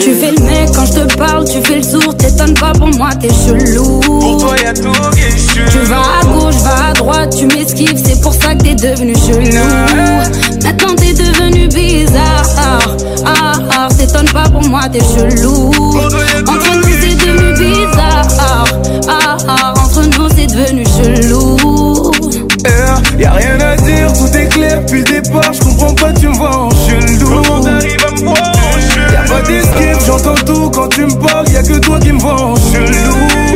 Speaker 24: Tu fais le mec quand je te parle, tu fais le sourd, t'étonnes pas pour moi, t'es chelou.
Speaker 25: Pour toi y'a tout qui
Speaker 24: est Tu vas à gauche, vas à droite, tu m'esquives, c'est pour ça que t'es devenu chelou. Maintenant t'es devenu bizarre, ah ah, t'étonnes pas pour moi, t'es chelou. Entre nous t'es devenu bizarre, ah ah, entre nous c'est devenu chelou.
Speaker 25: Y'a eh, y a rien à dire, tout est depuis le départ, je comprends pas, tu me vois en Le monde arrive à me voir en Y'a pas d'esquive, j'entends tout quand tu me parles, y'a que toi qui me vois en chelou.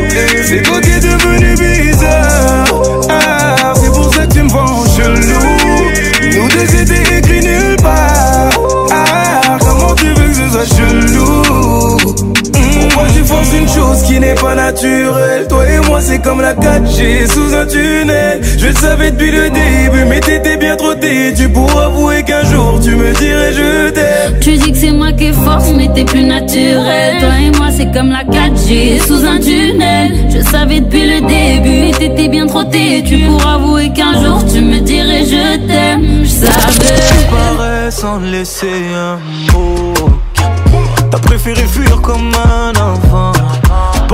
Speaker 25: qui n'est pas naturel. Toi et moi, c'est comme la 4G sous un tunnel. Je savais depuis le début, mais t'étais bien trop Tu pour avouer qu'un jour tu me dirais je t'aime.
Speaker 24: Tu dis que c'est moi qui est force, mais t'es plus naturel. Toi et moi, c'est comme la 4G sous un tunnel. Je savais depuis le début, mais t'étais bien trop Tu pourras avouer qu'un jour tu me dirais je t'aime. Je savais.
Speaker 25: sans laisser un mot. T'as préféré fuir comme un enfant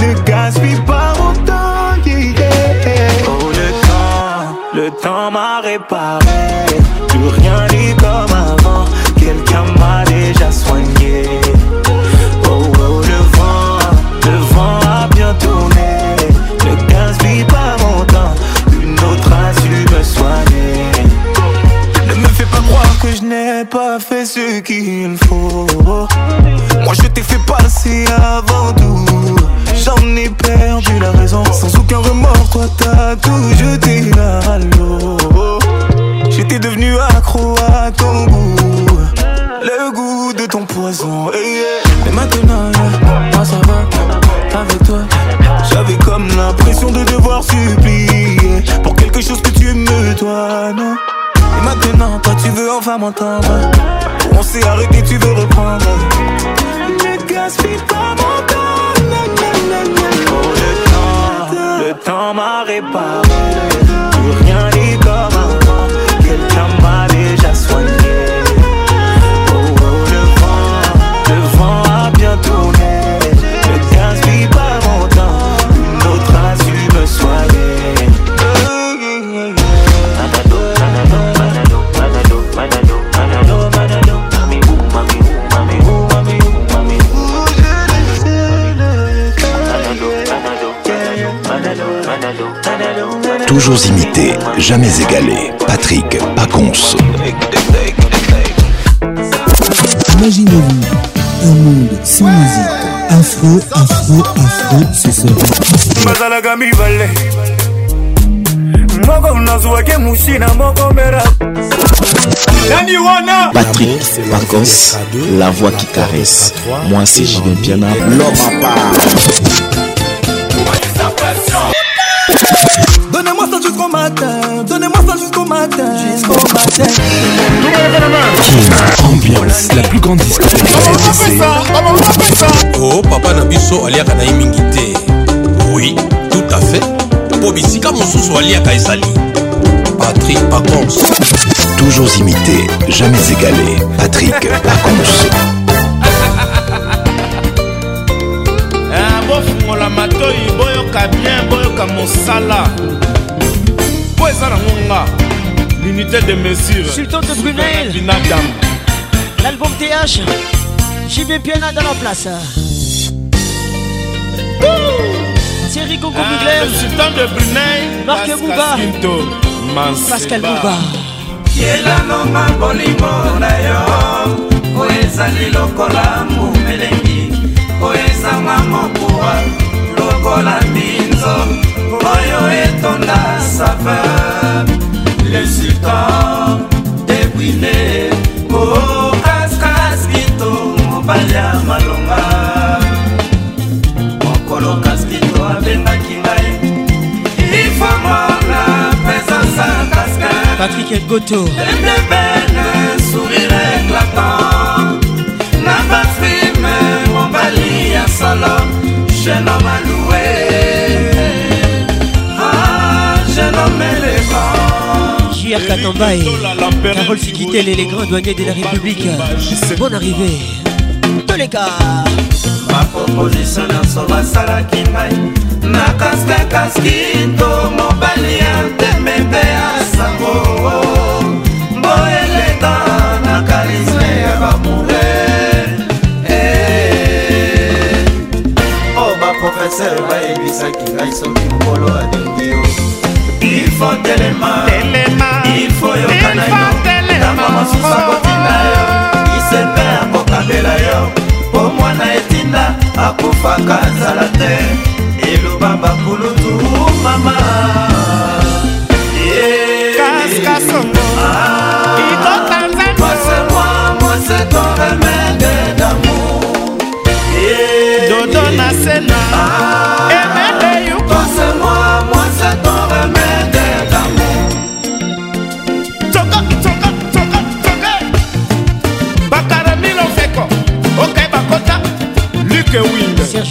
Speaker 25: Ne gaspille pas mon temps, yeah, Oh, le temps, le temps m'a réparé. Plus rien n'est comme avant. Quelqu'un m'a déjà soigné. Oh, oh, le vent, le vent a bien tourné. Ne gaspille pas mon temps. Une autre a su me soigner que je n'ai pas fait ce qu'il faut. Moi je t'ai fait passer avant tout. J'en ai perdu la raison. Sans aucun remords, toi t'as tout jeté à l'eau. J'étais devenu accro à ton goût. Le goût de ton poison. Et eh, eh. maintenant, ça va. Avec toi, j'avais comme l'impression de devoir supplier pour quelque chose que tu me dois, non? Et maintenant, toi tu veux enfin m'entendre. On s'est arrêté, tu veux reprendre. Ne gaspille pas mon temps. le temps, le temps m'a réparé.
Speaker 26: Toujours imité, jamais égalé. Patrick Paconce.
Speaker 27: Imaginez-vous un monde sans musique. Afro, afro, afro, ce serait.
Speaker 26: Patrick Paconce, la voix qui caresse. Moi, c'est Julien Piana. L'homme part.
Speaker 28: Ambiance, la plus grande discothèque
Speaker 29: Oh papa na biso aliaka na ye mingi te oui tout à fait mpo bisika mosusu aliaka ezali patrik pacons
Speaker 26: toujours imité jamais égalé patrik
Speaker 30: pacons eh, bofungola matoi boyoka bien boyoka mosala po eza nango nga l'unité de mesure.
Speaker 10: Sultan de Brunel, l'album TH, JB Piana dans la place. Thierry Congo ah, Le
Speaker 30: Sultan de
Speaker 10: Brunei, Marc Bouba, Pascal Bouba. yelano mabolimo na yo oyo ezali lokola mbumelengi oyo
Speaker 31: ezanga mokuwa lokola mbinzo oyo etonda saveur esika debwine kokaskas oh, kito mobali ya malonga mokolo kas kito abengaki ngai ifomona presence kaskar
Speaker 10: patrik elgoto
Speaker 31: lebele sourire éclatant na bafrime mobali ya solo jenoma loue ah jenome leba
Speaker 10: JR Katambaye, Carole Sikitel et les grands douaniers de la République. Bonne arrivée. Tous les gars. Ma proposition n'a sauva
Speaker 32: salaki mai. Na kaska kaskito mobali antemembe asango. Bo eleta na charisme ya bamule. Eh.
Speaker 31: Oh ba professeur bayebisaki ngai soki mokolo adengi yo. Ifo telema. Tele. oyokana yo na mama
Speaker 32: susu akotinda yo isepe akokabela yo mpo mwana etinda akufaka azala te eloba bakulutu mama kaskasongo ah. ikotanzanmoi mose ton remede damour
Speaker 31: dodo na sena ah.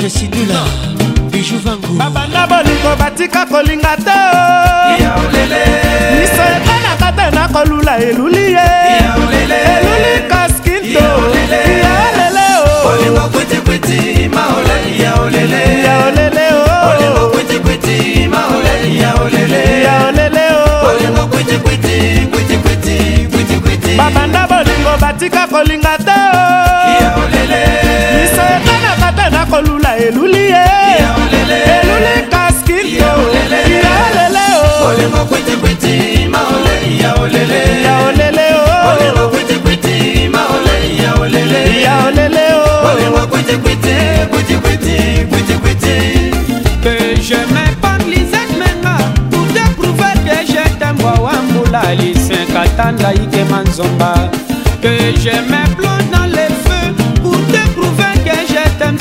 Speaker 26: maître sidula bijou vangu babanda
Speaker 31: bolingo batika kolinga te oh. miso ekanaka te
Speaker 33: nakolula eluli eh. ye eluli kaskinto yaolele oh. olingo kwitikwiti maole yaolele yaolele oh. olingo kwitikwiti maole yaolele yaolele olingo kwitikwiti kwitikwiti kwitikwiti babanda bolingo batika kolinga te kolula eluli
Speaker 31: que je
Speaker 34: m'épanne Lisette pour te prouver que je t'aime wa manzomba que je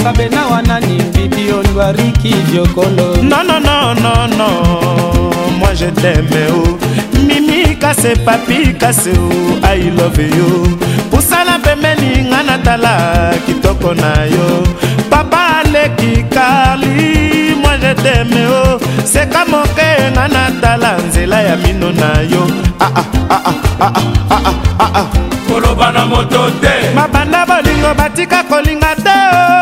Speaker 35: kabe na wanani bibi ondwariki vyokolo nonononono moi je teme o oh. mimi kase papi kase o oh. i love yo pusala pembeni nga natala kitoko na yo papa aleki kali moi je teme o oh. seka moke nga natala nzela ya mino na yo ah, ah, ah, ah, ah, ah, ah, ah, ah, ah.
Speaker 36: koloba na moto te
Speaker 33: mabanda bolingo batika kolinga te o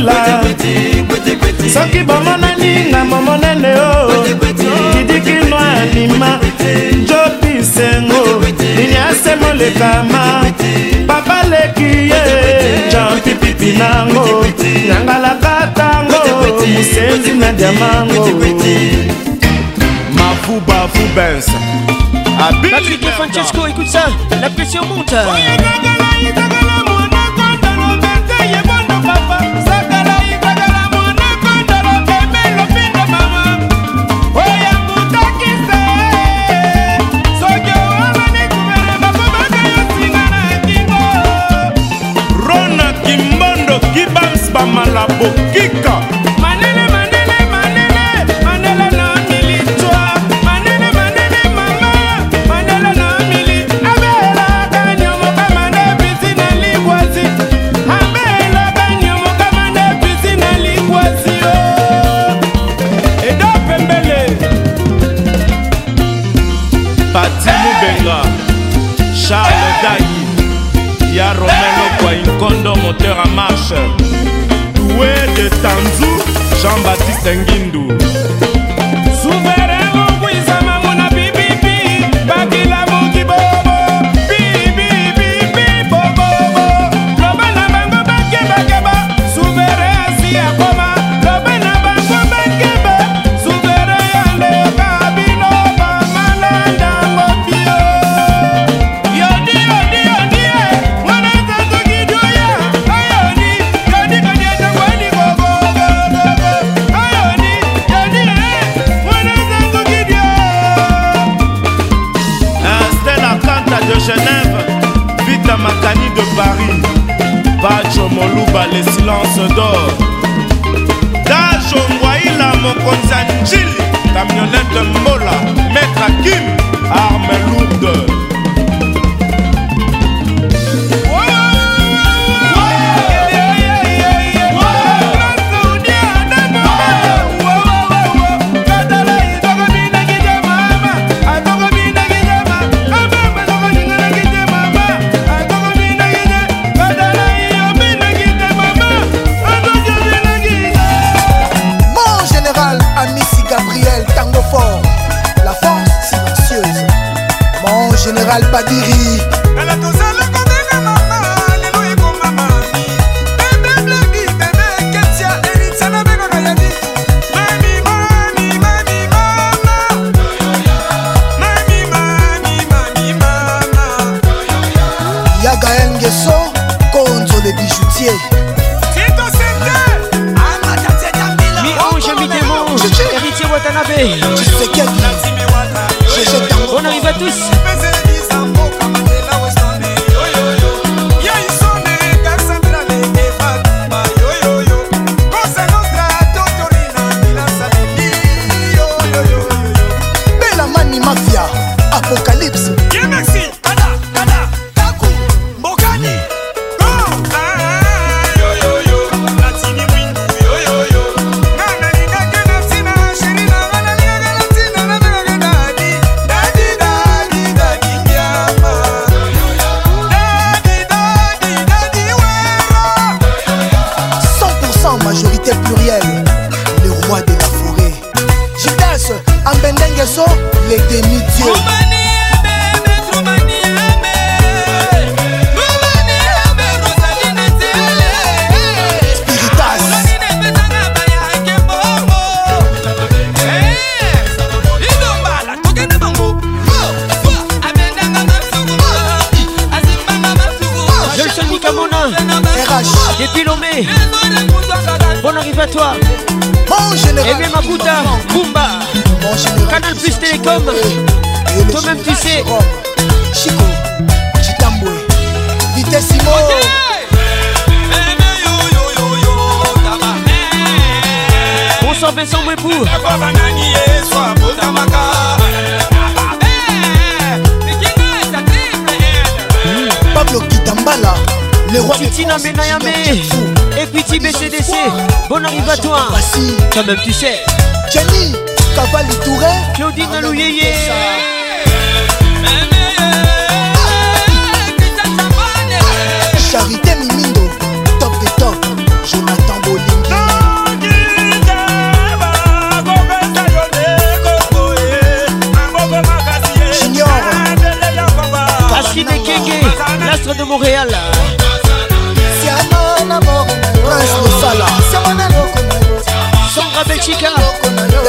Speaker 35: kila soki bomonani nga
Speaker 31: momonene o kidikinwa
Speaker 35: anima jobisengo liniase molekama papa leki ye jantipipi nango nyangalakatango mosenzi na diamango
Speaker 10: mafuba fubens Patrick Francesco, écoute ça, la pression monte. Oh,
Speaker 37: bamalabo kika 땡기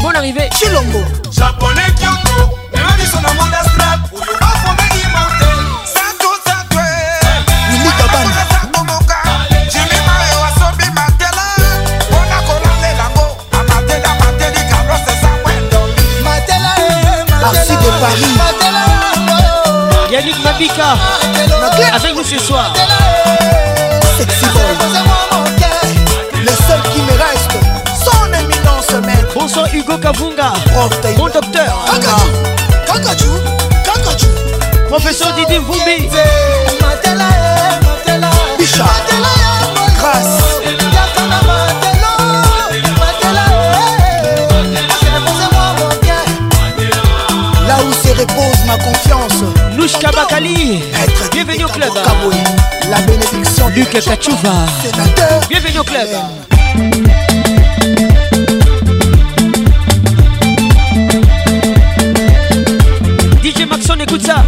Speaker 10: bonne arrivée chilombo
Speaker 38: japonais kyoto melodiso na monde astrat oyo bafondeli mortel sato satwe wili kabana
Speaker 10: Yannick Mabika avec nous ce soir. Eh, Sexy boy. Professeur Hugo Kavunga Mon docteur Professeur Didi Mvumbi
Speaker 38: Bicha Grâce
Speaker 39: Là où se repose ma confiance
Speaker 10: Louchka Bakali Bienvenue au club
Speaker 39: La bénédiction
Speaker 10: du Kachouva Bienvenue au club écoute ça.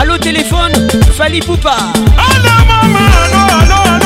Speaker 10: Allô téléphone, Fali Poupa.
Speaker 38: Allô maman, allô, allô, allô.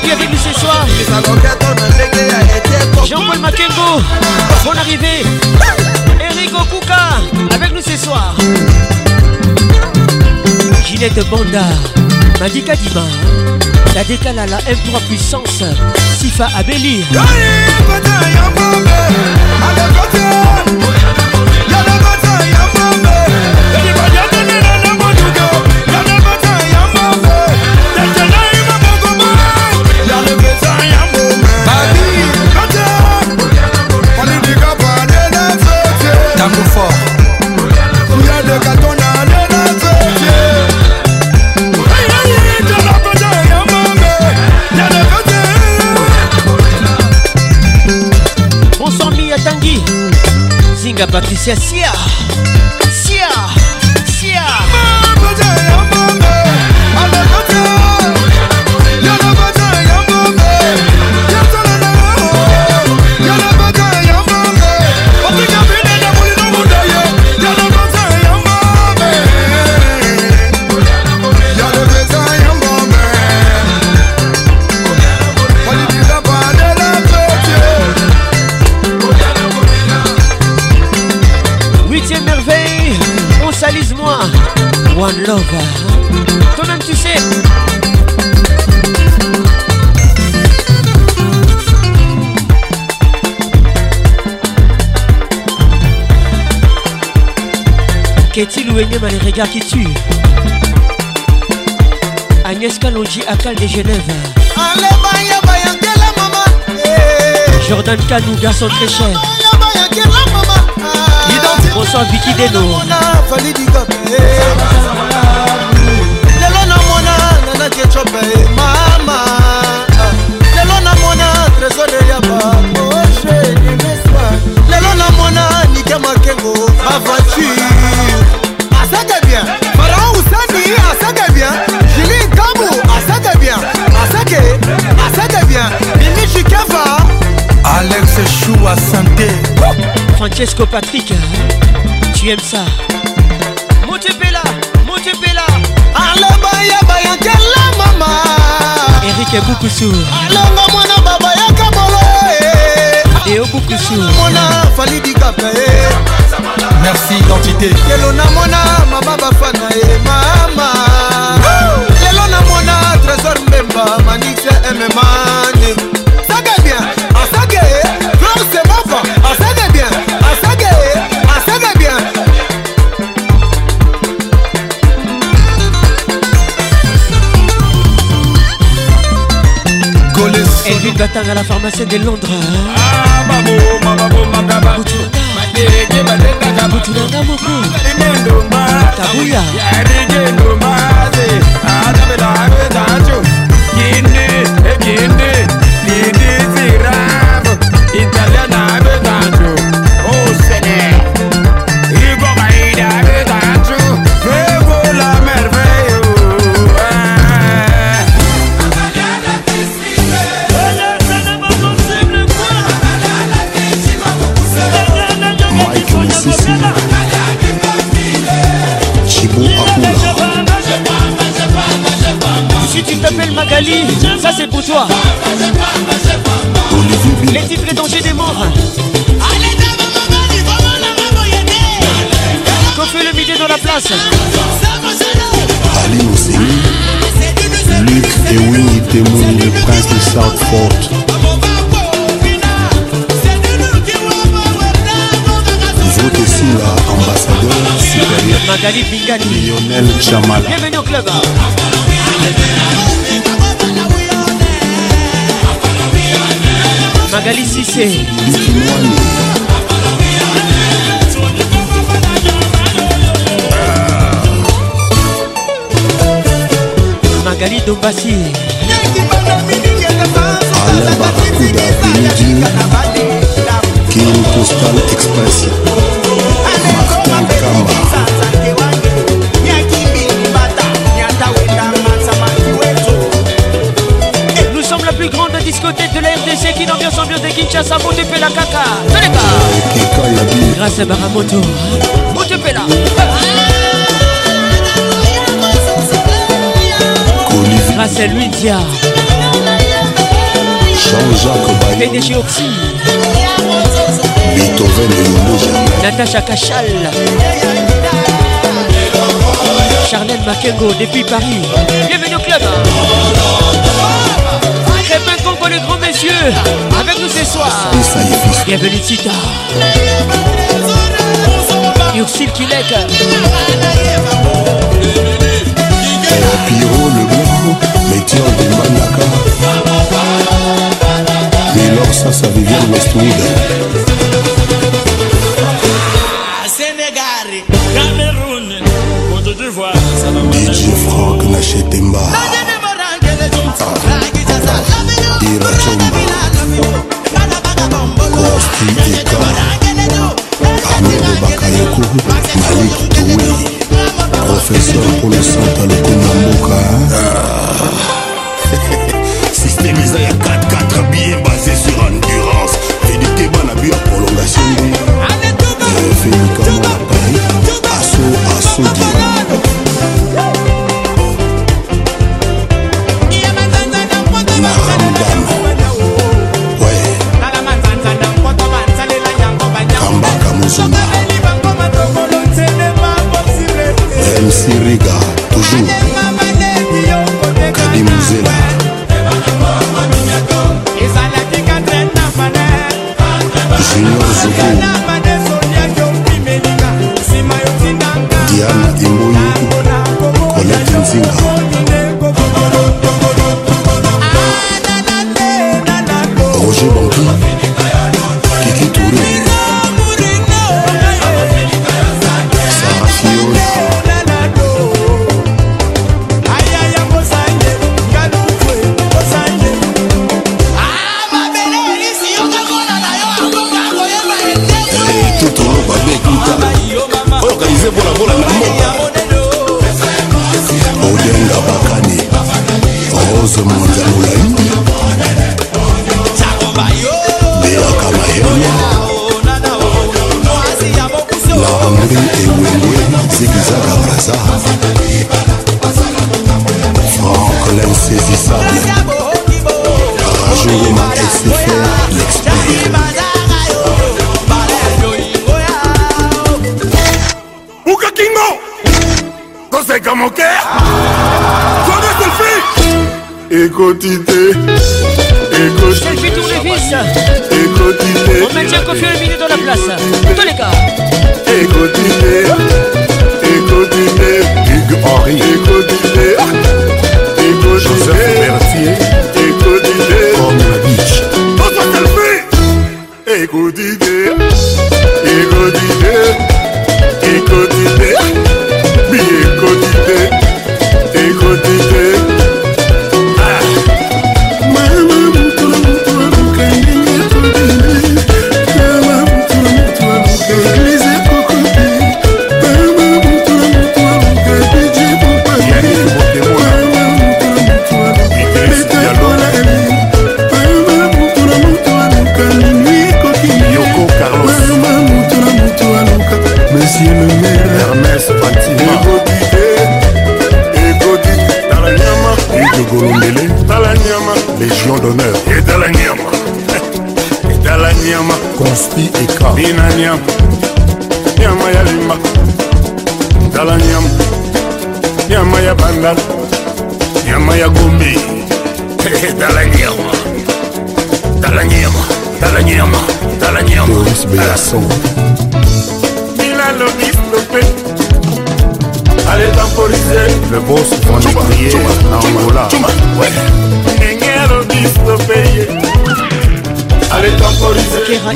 Speaker 10: Capi avec nous ce soir. Jean-Paul Makengo, bonne arrivée. Eric Okuka avec nous ce soir. Ginette Banda, Madika Dima, la décale à la M3 puissance, Sifa Abeli. à Patricia Sia Love. Toi-même, tu sais. Qu'est-il ou les regards qui tuent Agnès Kalonji, Akal de Genève. Eh. Jordan Kanou, garçon très cher. Ah. Bonsoir Vicky Deno.
Speaker 38: get your pay mama lelo namona tresode ya baproche lelo namona nike makengo avature aseke bien faraon usani aseke bien jili nkabu aseke bien aseke aseke bien mimi chikeva
Speaker 39: alex choua santé francesco
Speaker 10: patrick tu
Speaker 38: aimes ça motepela motepela alebayabayankela
Speaker 10: patrik ebukusu alongo mwana babayaka bolo
Speaker 38: eobukusumona eh. falidikaka
Speaker 10: ye eh.
Speaker 39: merci
Speaker 10: identité lelo namona mama
Speaker 38: bafana ye eh, mama
Speaker 39: lelo namona trésor mbemba manix
Speaker 38: mma
Speaker 10: à la pharmacie de Londres. Ah, Magali Bingani Lionel Chamala Bienvenue au club Magali Sissé
Speaker 39: Magali Dombassi Alain Barakuda Benidine
Speaker 10: Kim Postal
Speaker 39: Express Martin Kamba
Speaker 10: qui son ambiance de Kinshasa Motepe la caca Grâce à Baramoto hein. Motepe la Grâce à
Speaker 39: Luidia Jean-Jacques PDG Oxy Beethoven
Speaker 10: et Natacha Cachal Charlène Makengo depuis Paris Bienvenue au club hein
Speaker 39: fois le grand messieurs avec nous ce soir.
Speaker 10: Bienvenue Tita. Ursule Kilek.
Speaker 39: Piro le bon, métier de Manaka. alors ça, ça devient de
Speaker 38: Sénégal, Cameroun, Côte d'Ivoire, DJ Franck Nachetemba.
Speaker 39: Ah. irachomba kosti eka amedo bakayoko malik towe professeur polo santa lokona mboka systeme eza ya 44 bien basé sur endurance edite bana bio ya prolongation mbongo felikamwana paris aso asodie MC Riga, toujours.
Speaker 40: Écotité. Écotité. Je suis tournevis. Écotité.
Speaker 10: On maintient Kofi Olomini dans la place.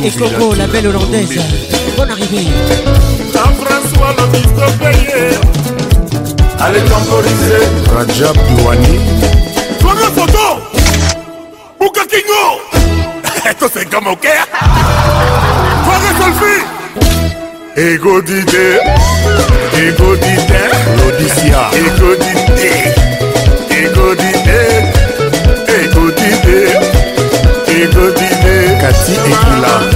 Speaker 10: et Coco, la belle hollandaise. Bonne arrivée.
Speaker 41: Jean-François le vice payé. Allez temporiser.
Speaker 39: Rajab Douani.
Speaker 41: Prends la photo. Bouka Kingo. Esto se comme ok. Prends selfie.
Speaker 40: Ego didé. Ego didé.
Speaker 39: L'Odyssea.
Speaker 40: Ego didé. Ego didé. Ego didé. Ego didé.
Speaker 39: Cathy Ekula.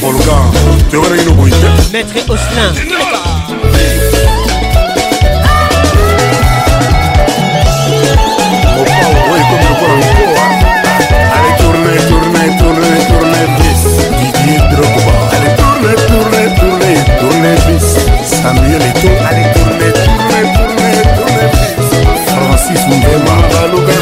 Speaker 39: koluka
Speaker 10: toyokana kino boye te maître oslin
Speaker 39: Samuel Eto'o Francis Mungema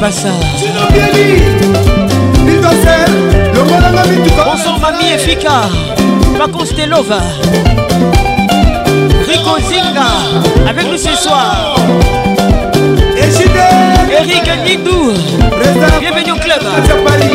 Speaker 38: pasa bonsoir
Speaker 10: mami efika pakonstelova rico zinga avec nous ce soir Eric Nidou bienvenue au club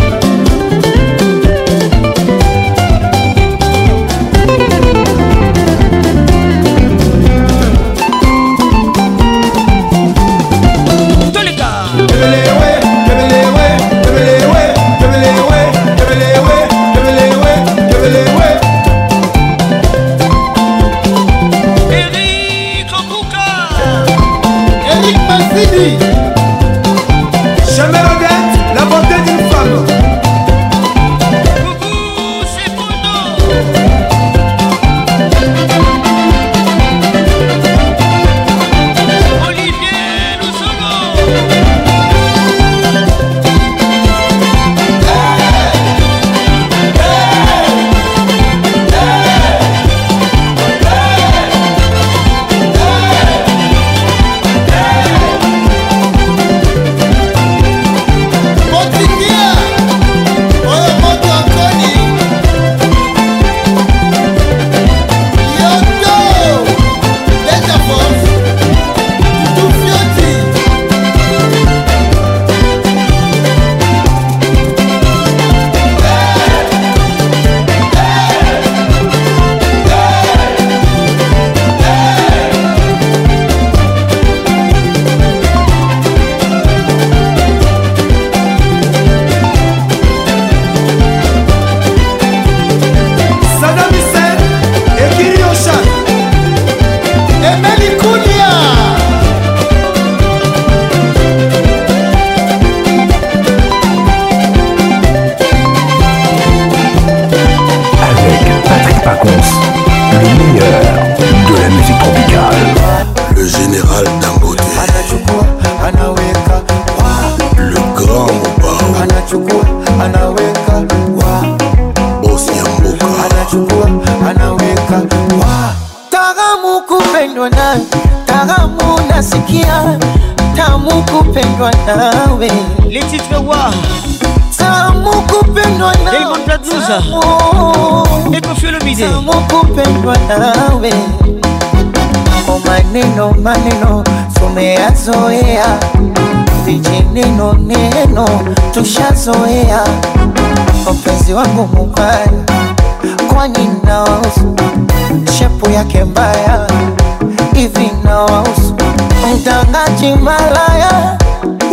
Speaker 42: Rose Et confie le midi kupendwa nawe Mamo oh, maneno maneno tumeyazoea Vijineno neno tushazoea Mpenzi wangu mubaya kwani nawahusu shepu yake mbaya hivi nawahusu mtangaji malaya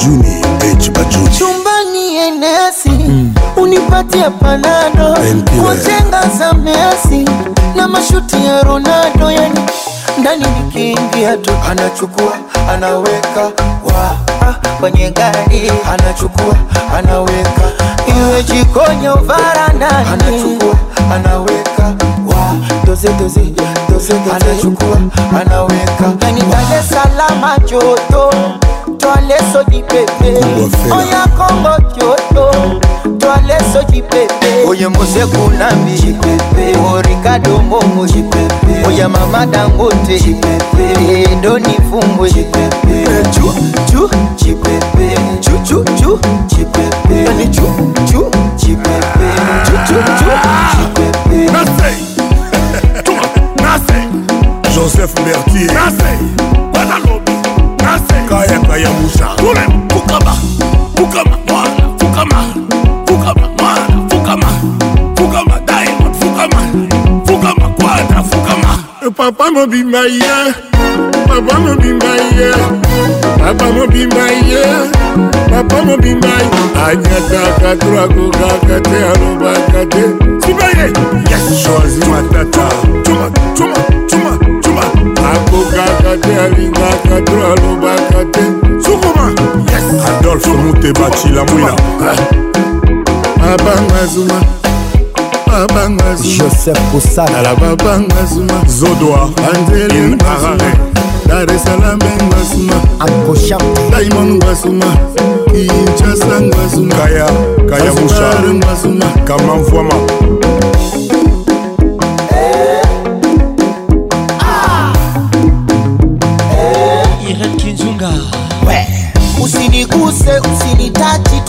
Speaker 39: bajuni H bajuni
Speaker 42: chumbani enesi mm. unipatie panado kwa jenga za Messi na mashuti ya Ronaldo yani ndani nikiingia tu anachukua anaweka wa kwenye
Speaker 43: gari anachukua anaweka iwe jikoni au varandani anachukua anaweka wa doze doze doze doze anachukua anaweka yani dale
Speaker 42: salama Salaam joto toaleso dipepe oya kongo kyoto toaleso dipepe oye moseku
Speaker 43: nambi orikado mbongo oya mama dangote edoni fumbwe eh, Joseph
Speaker 38: Bertier. masenga ya musa tule fukama fukama mwana fukama fukama mwana fukama fukama diamond fukama fukama kwadra fukama e papa mobimba ye papa mobimba ye papa mobimba ye papa mobimba ye anyataka twakokaka te alobaka te sibaye yes choisi matata tuma tuma tuma sukuma akokaka te alingaka to alobaka te
Speaker 41: sukuma
Speaker 39: adolfe muteba cilamwina
Speaker 38: babanga eh. zuma babanga
Speaker 39: joseph kosanala
Speaker 38: babanga zuma
Speaker 39: zodoa
Speaker 38: anzelin arare dar esalam ngwasuma
Speaker 39: akosham diamond ngwasuma kinshasa ngwasuma kaya kaya musha
Speaker 38: ngwasuma
Speaker 39: kamamvwama
Speaker 42: useusinitati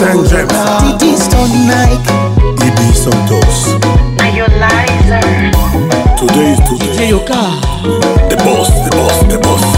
Speaker 39: Ten gems.
Speaker 42: It is so night.
Speaker 39: It be Santos. Today is
Speaker 10: today.
Speaker 39: The boss, the boss, the boss.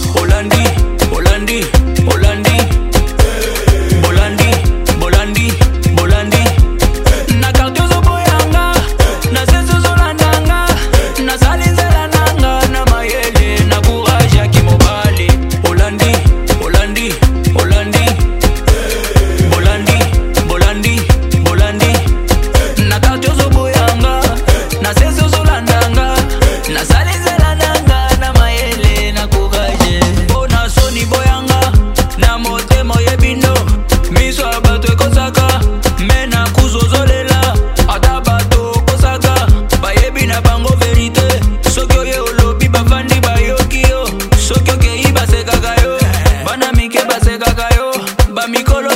Speaker 44: basekaka yo bamikolo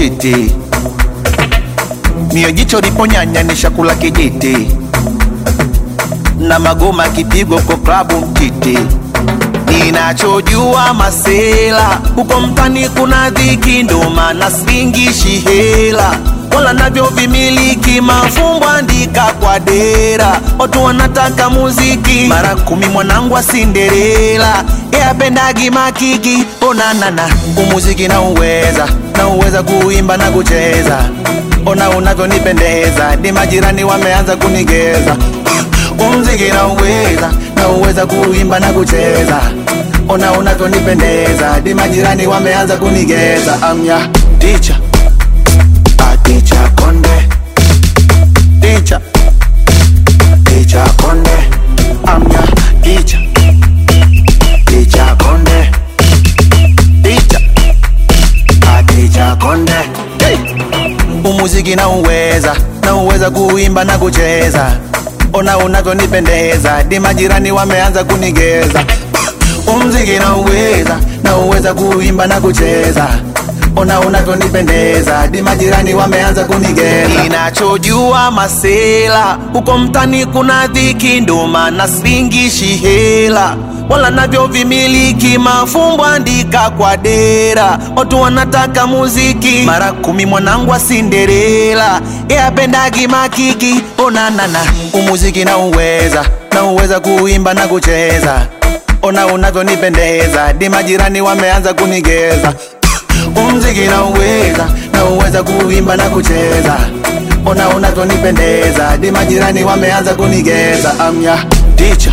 Speaker 45: chiti, mio jicho nyanya ni shakula kijiti, na magoma kipigo kwa klabu mtiti. Ninachojua masela huko mtani, kuna dhiki, ndoma na singishi hela wala navyo vimiliki mafumbo, andika kwa dera, watu wanataka muziki mara kumi. Mwanangu wa Cinderella, makiki, onanana umuziki na uweza uweza kuimba na kucheza, ona unavyonipendeza, ni majirani wameanza kunigeza. Umziki nauweza, uweza kuimba na kucheza, ona unavyonipendeza, ni majirani wameanza kunigeza. Amya ticha aticha konde muziki na uweza na uweza kuimba na kucheza, ona unavyonipendeza, di majirani wameanza kunigeza. Umziki na uweza kuimba na kucheza, ona unavyonipendeza, di majirani wameanza kunigeza. Ninachojua masela, huko mtani kuna dhiki, ndo maana singishi hela wala navyo vimiliki. Mafumbo andika kwa dera, watu wanataka muziki mara kumi. Mwanangu wa Cinderella yeye apendagi makiki. Onanana umuziki na uweza na uweza kuimba na kucheza, ona unavyonipendeza di majirani wameanza kunigeza. Umuziki na uweza na uweza kuimba na kucheza ona unavyonipendeza di majirani wameanza kunigeza. Amya teacher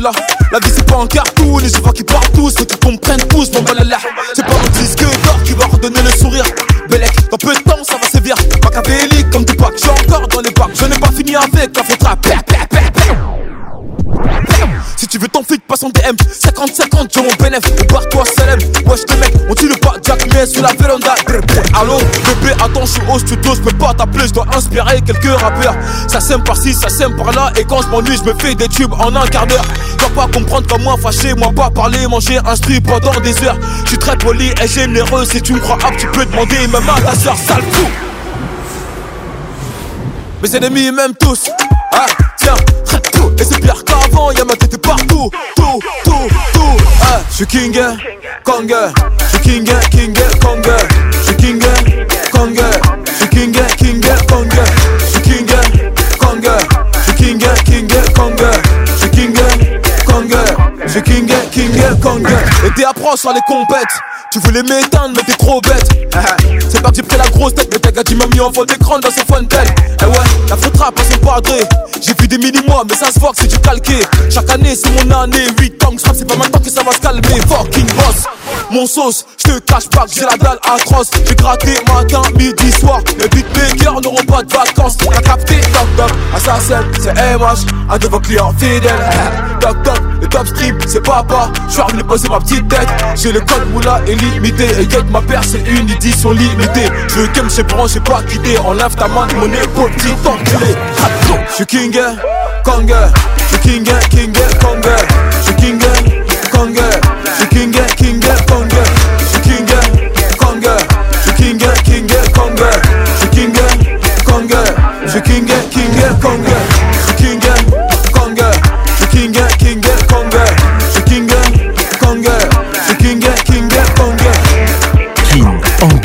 Speaker 46: La vie c'est pas un cartoon, et je vois qu'ils partent tous, ceux qui comprennent tous, mon balala. C'est pas mon disque d'or qui va redonner le sourire. Belek, dans peu de temps ça va sévir. Machiavélique comme tu packs, j'ai encore dans les packs. Je n'ai pas fini avec la faute passe en DM. 50-50, je mon bénéf. Barre-toi, Salem. Wesh, te mecs, on tue le pas, Jack, mais sur la véranda. Allô, bébé, attends, je suis au studio, je peux pas t'appeler, je dois inspirer quelques rappeurs. Ça sème par-ci, ça sème par-là, et quand je m'ennuie, je me fais des tubes en un quart d'heure. vas pas comprendre comme moi, fâché, moi pas parler, manger, un strip pendant des heures. Je suis très poli et généreux, si tu me crois hop, tu peux demander même à ta soeur, sale fou. Mes ennemis, m'aiment tous. Ah, tiens, tout. Et c'est pire qu'avant, y'a ma tête pas Chikinge, konge Chikinge, king, konge Chikinge, konge king, kinge King, King, Kong Et t'es approches sur les compètes Tu voulais m'éteindre mais t'es trop bête C'est pas que j'ai pris la grosse tête Mais t'as qui m'a mis en vol d'écran dans son tel. Eh ouais, la foutra pas son padré J'ai vu des mini-mois mais ça se voit que c'est du calqué Chaque année c'est mon année 8 ans que c'est pas maintenant que ça va se calmer Fucking boss Mon sauce, je te cache pas que j'ai la dalle atroce J'ai gratté matin, midi, soir Les beatmakers n'auront pas de vacances T'as capté, doc, doc, assassin, ah, c'est MH Un de vos clients fidèles Doc doc, le top strip c'est papa. Je suis revenu poser ma petite tête. J'ai le code moula illimité. Et yet ma paire, c'est une édition limitée. Je t'aime, me branché, j'ai pas quitté. Enlève ta main de mon épaule, petit enculé. Je suis king, kong. Je suis king, king, kong. Je suis king, kong. Je suis king, king, kong. Je suis king, kong. Je suis king, king, kong. Je suis king, kong. Je suis king,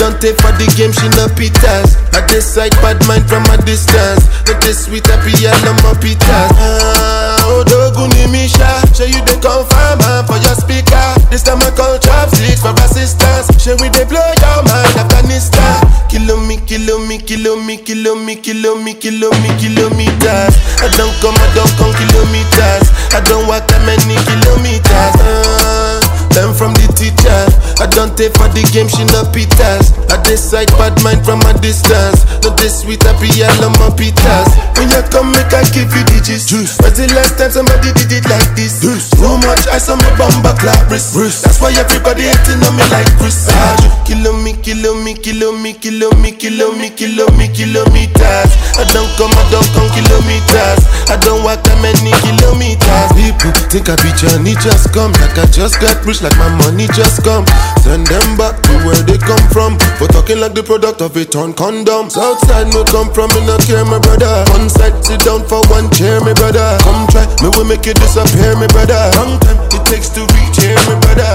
Speaker 47: don't take for the game, she no pitas. I decide bad mind from a distance. Not this sweet happy, I no more pitas. Ah, me, oh, Misha, show you the confirm man for your speaker. This time I call chopsticks for assistance. Show we they blow your mind, Afghanistan. Kilo me, kilo me, kilo me, kilo me, kilo me, kilo me, kilometers. I don't come, I don't come kilometers. I don't walk that many kilometers. Uh, Learn from the teacher. I don't take for the game, she no pitas. I decide bad mind from a distance. No this sweet, I be all on my pitas. When you come, make I give you digits. Juice. When's the last time somebody did it like this? Juice. Too much ice on my bumper clap That's why everybody hating on me like Chris. Ah, ah, kilo me, kilo me, kilo me, kilo me, kilo me, kilo me, kilometers. I don't come, I don't come kilometers. I don't walk that many kilometers. People think I be Johnny, just come like I just got pushed like my money just come. Send them back to where they come from. For talking like the product of a torn condom. Southside no come from in no care, my brother. One side, sit down for one chair, my brother. Come try, me will make it disappear, my brother. Long time it takes to reach here, my brother.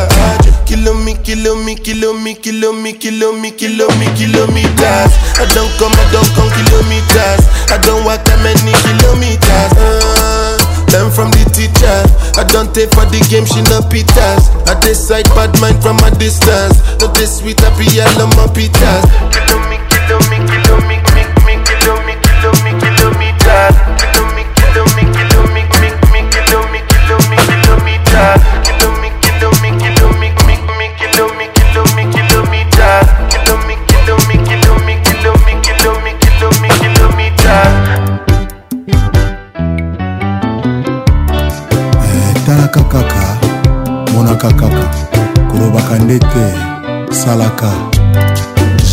Speaker 47: Kilo me, kilo me, kilo me, kilo me, kilo me, kilo me, kilometers. I don't come, I don't come kilometers. I don't walk that many kilometers. Uh, Learn from the teacher. I don't take for the game, she no pitas. I decide bad mind from a distance. No this sweet happy, I love my pitas. Kilo me, kilo me, kilo me, me, me, kilo me, kilo me, Kilo me, kilo me, kilo me.
Speaker 48: monaka kaka monaka kaka kolobaka nde te salaka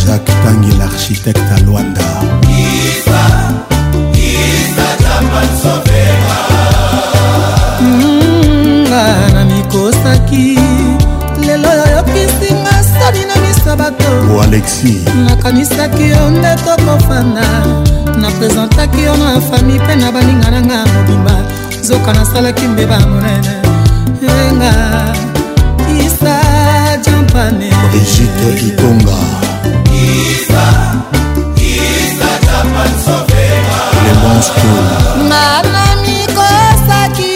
Speaker 48: jacques tangi l'architecte à lwanda nga na mikosaki lelo yoyokisinga soni na miso bato alexi nakanisaki yo nde tokofanda naprezentaki yo na fami mpe na baninga na nga
Speaker 49: mobimba zoka nasalaki mbeba monene benga isa jampane brigitte itonga isa isa jampan sofema le monstre mamami kosaki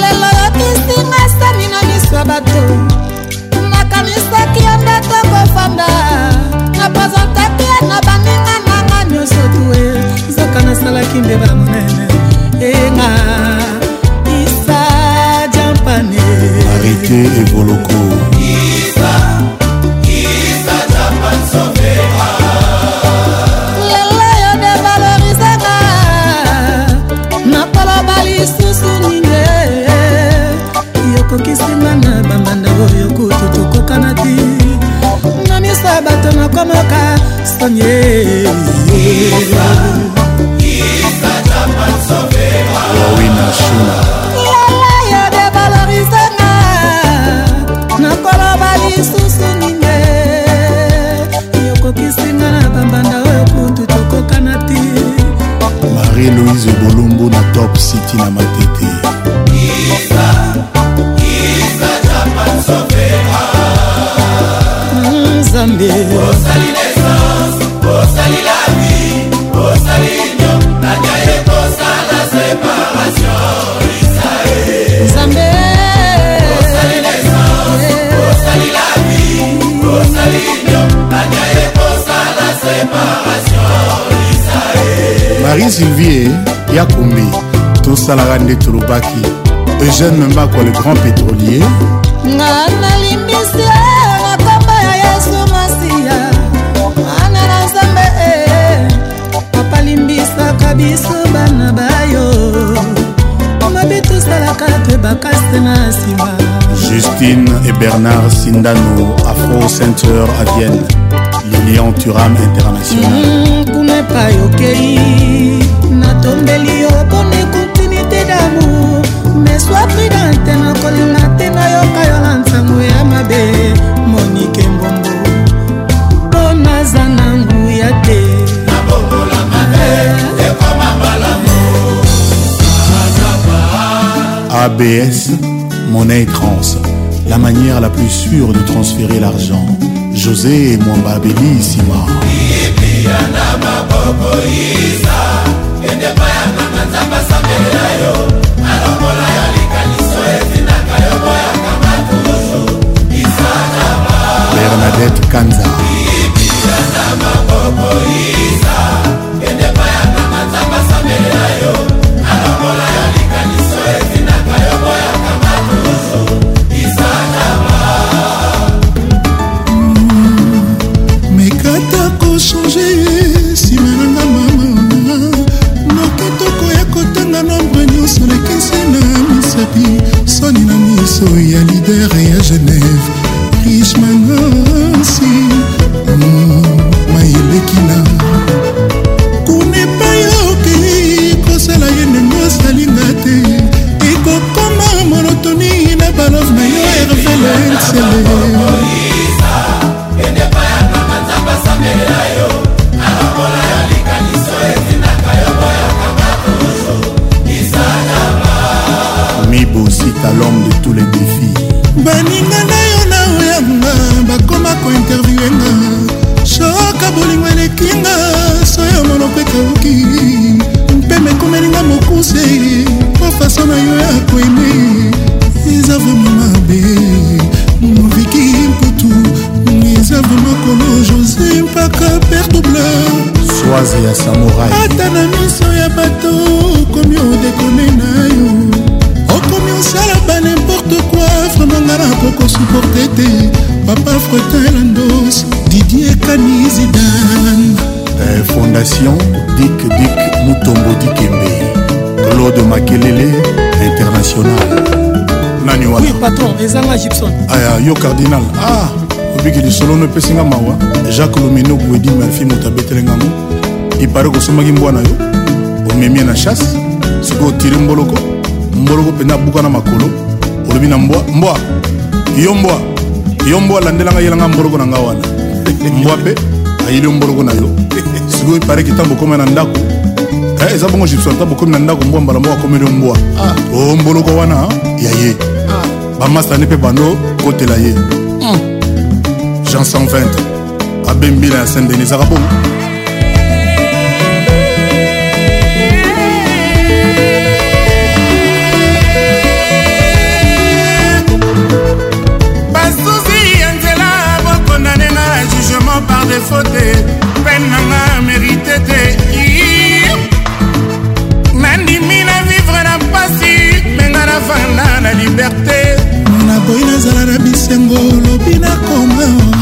Speaker 50: lelo yokisinga sani na miso ya bato nakanisaki ya ndako kofanda na pozantaki na baninga nanga nyonso tue nzoka nasalaki nde bamonene enga
Speaker 48: arrêtez et vos locaux. tosalaka nde tolobaki eugene mbako le grand pétrolier nga nalimbisia na pamba ya yesu masiya ana na nzambe e apalimbisaka biso bana bayo mabe tosalaka mpe bakase na nsima justine et bernard sindano afro center à vienne lilian turam international
Speaker 50: kuna epai okei prudente nakolinga
Speaker 49: te nayoka yo na ntango ya mabe monike mbombo mpo naza na nguya te
Speaker 48: ABS, monnaie trans, la manière la plus sûre de transférer l'argent. José Mwamba Belissima.
Speaker 49: Ibiana maboko isa, ende paya na nzamba sabela yo. bernadette kanza
Speaker 50: mekata kochange simenanga mama nokitoko ya kotanga nombre nyonso lekisi na misapi soni na miso ya lider ya genève
Speaker 48: mibosita l'homme de tous les défis baninga na yo na oyanga bakoma kointerviewenga soka bolingo elekinga soyo
Speaker 50: monoko ekauki mpema ekomelinga mokuse po faso na yo ya koyima kobaka pere double
Speaker 48: soise ya samorai
Speaker 50: ata na miso ya bato okomi odekone na yo okomi osala ba nimporte kua vraimenga nakoko suporte te papa fretin landos didie kanizidan eh,
Speaker 48: fondation dik dik mutombo dikembe claude makelele international nani
Speaker 51: wana oui, patron ezanga gibson
Speaker 48: aya ah, yo cardinal ah obiki lisolono epesinga mawa jacques lomeno bwedi marfi moto abetelengango ipare kosombaki mbwa na yo omemie na chasse soki otire mboloko mboloko mpenza abuka na makolo olobi na mbwa mbwa yo mbwa yo mbwa alandelanga yelanga mboloko na nga wana mbwa mpe ayeli yo mboloko na yo soki ipare kitambo okomai na ndako eh, eza bongo gipson ntango okomi na ndako mbwa mbala moko akomeli yo mbwa ah. o oh, mboloko wana ya ye ah. bamastane mpe bando kotela ye hmm. jean 120 abembila ya saint denis ezaka bongo
Speaker 52: basusi ya nzela bokondane na jugement par defo te pene nanga mérite te nandimi na vivre na mpasi menga navanda na liberté
Speaker 50: nakoyi nazala na bisengo lobi nakoma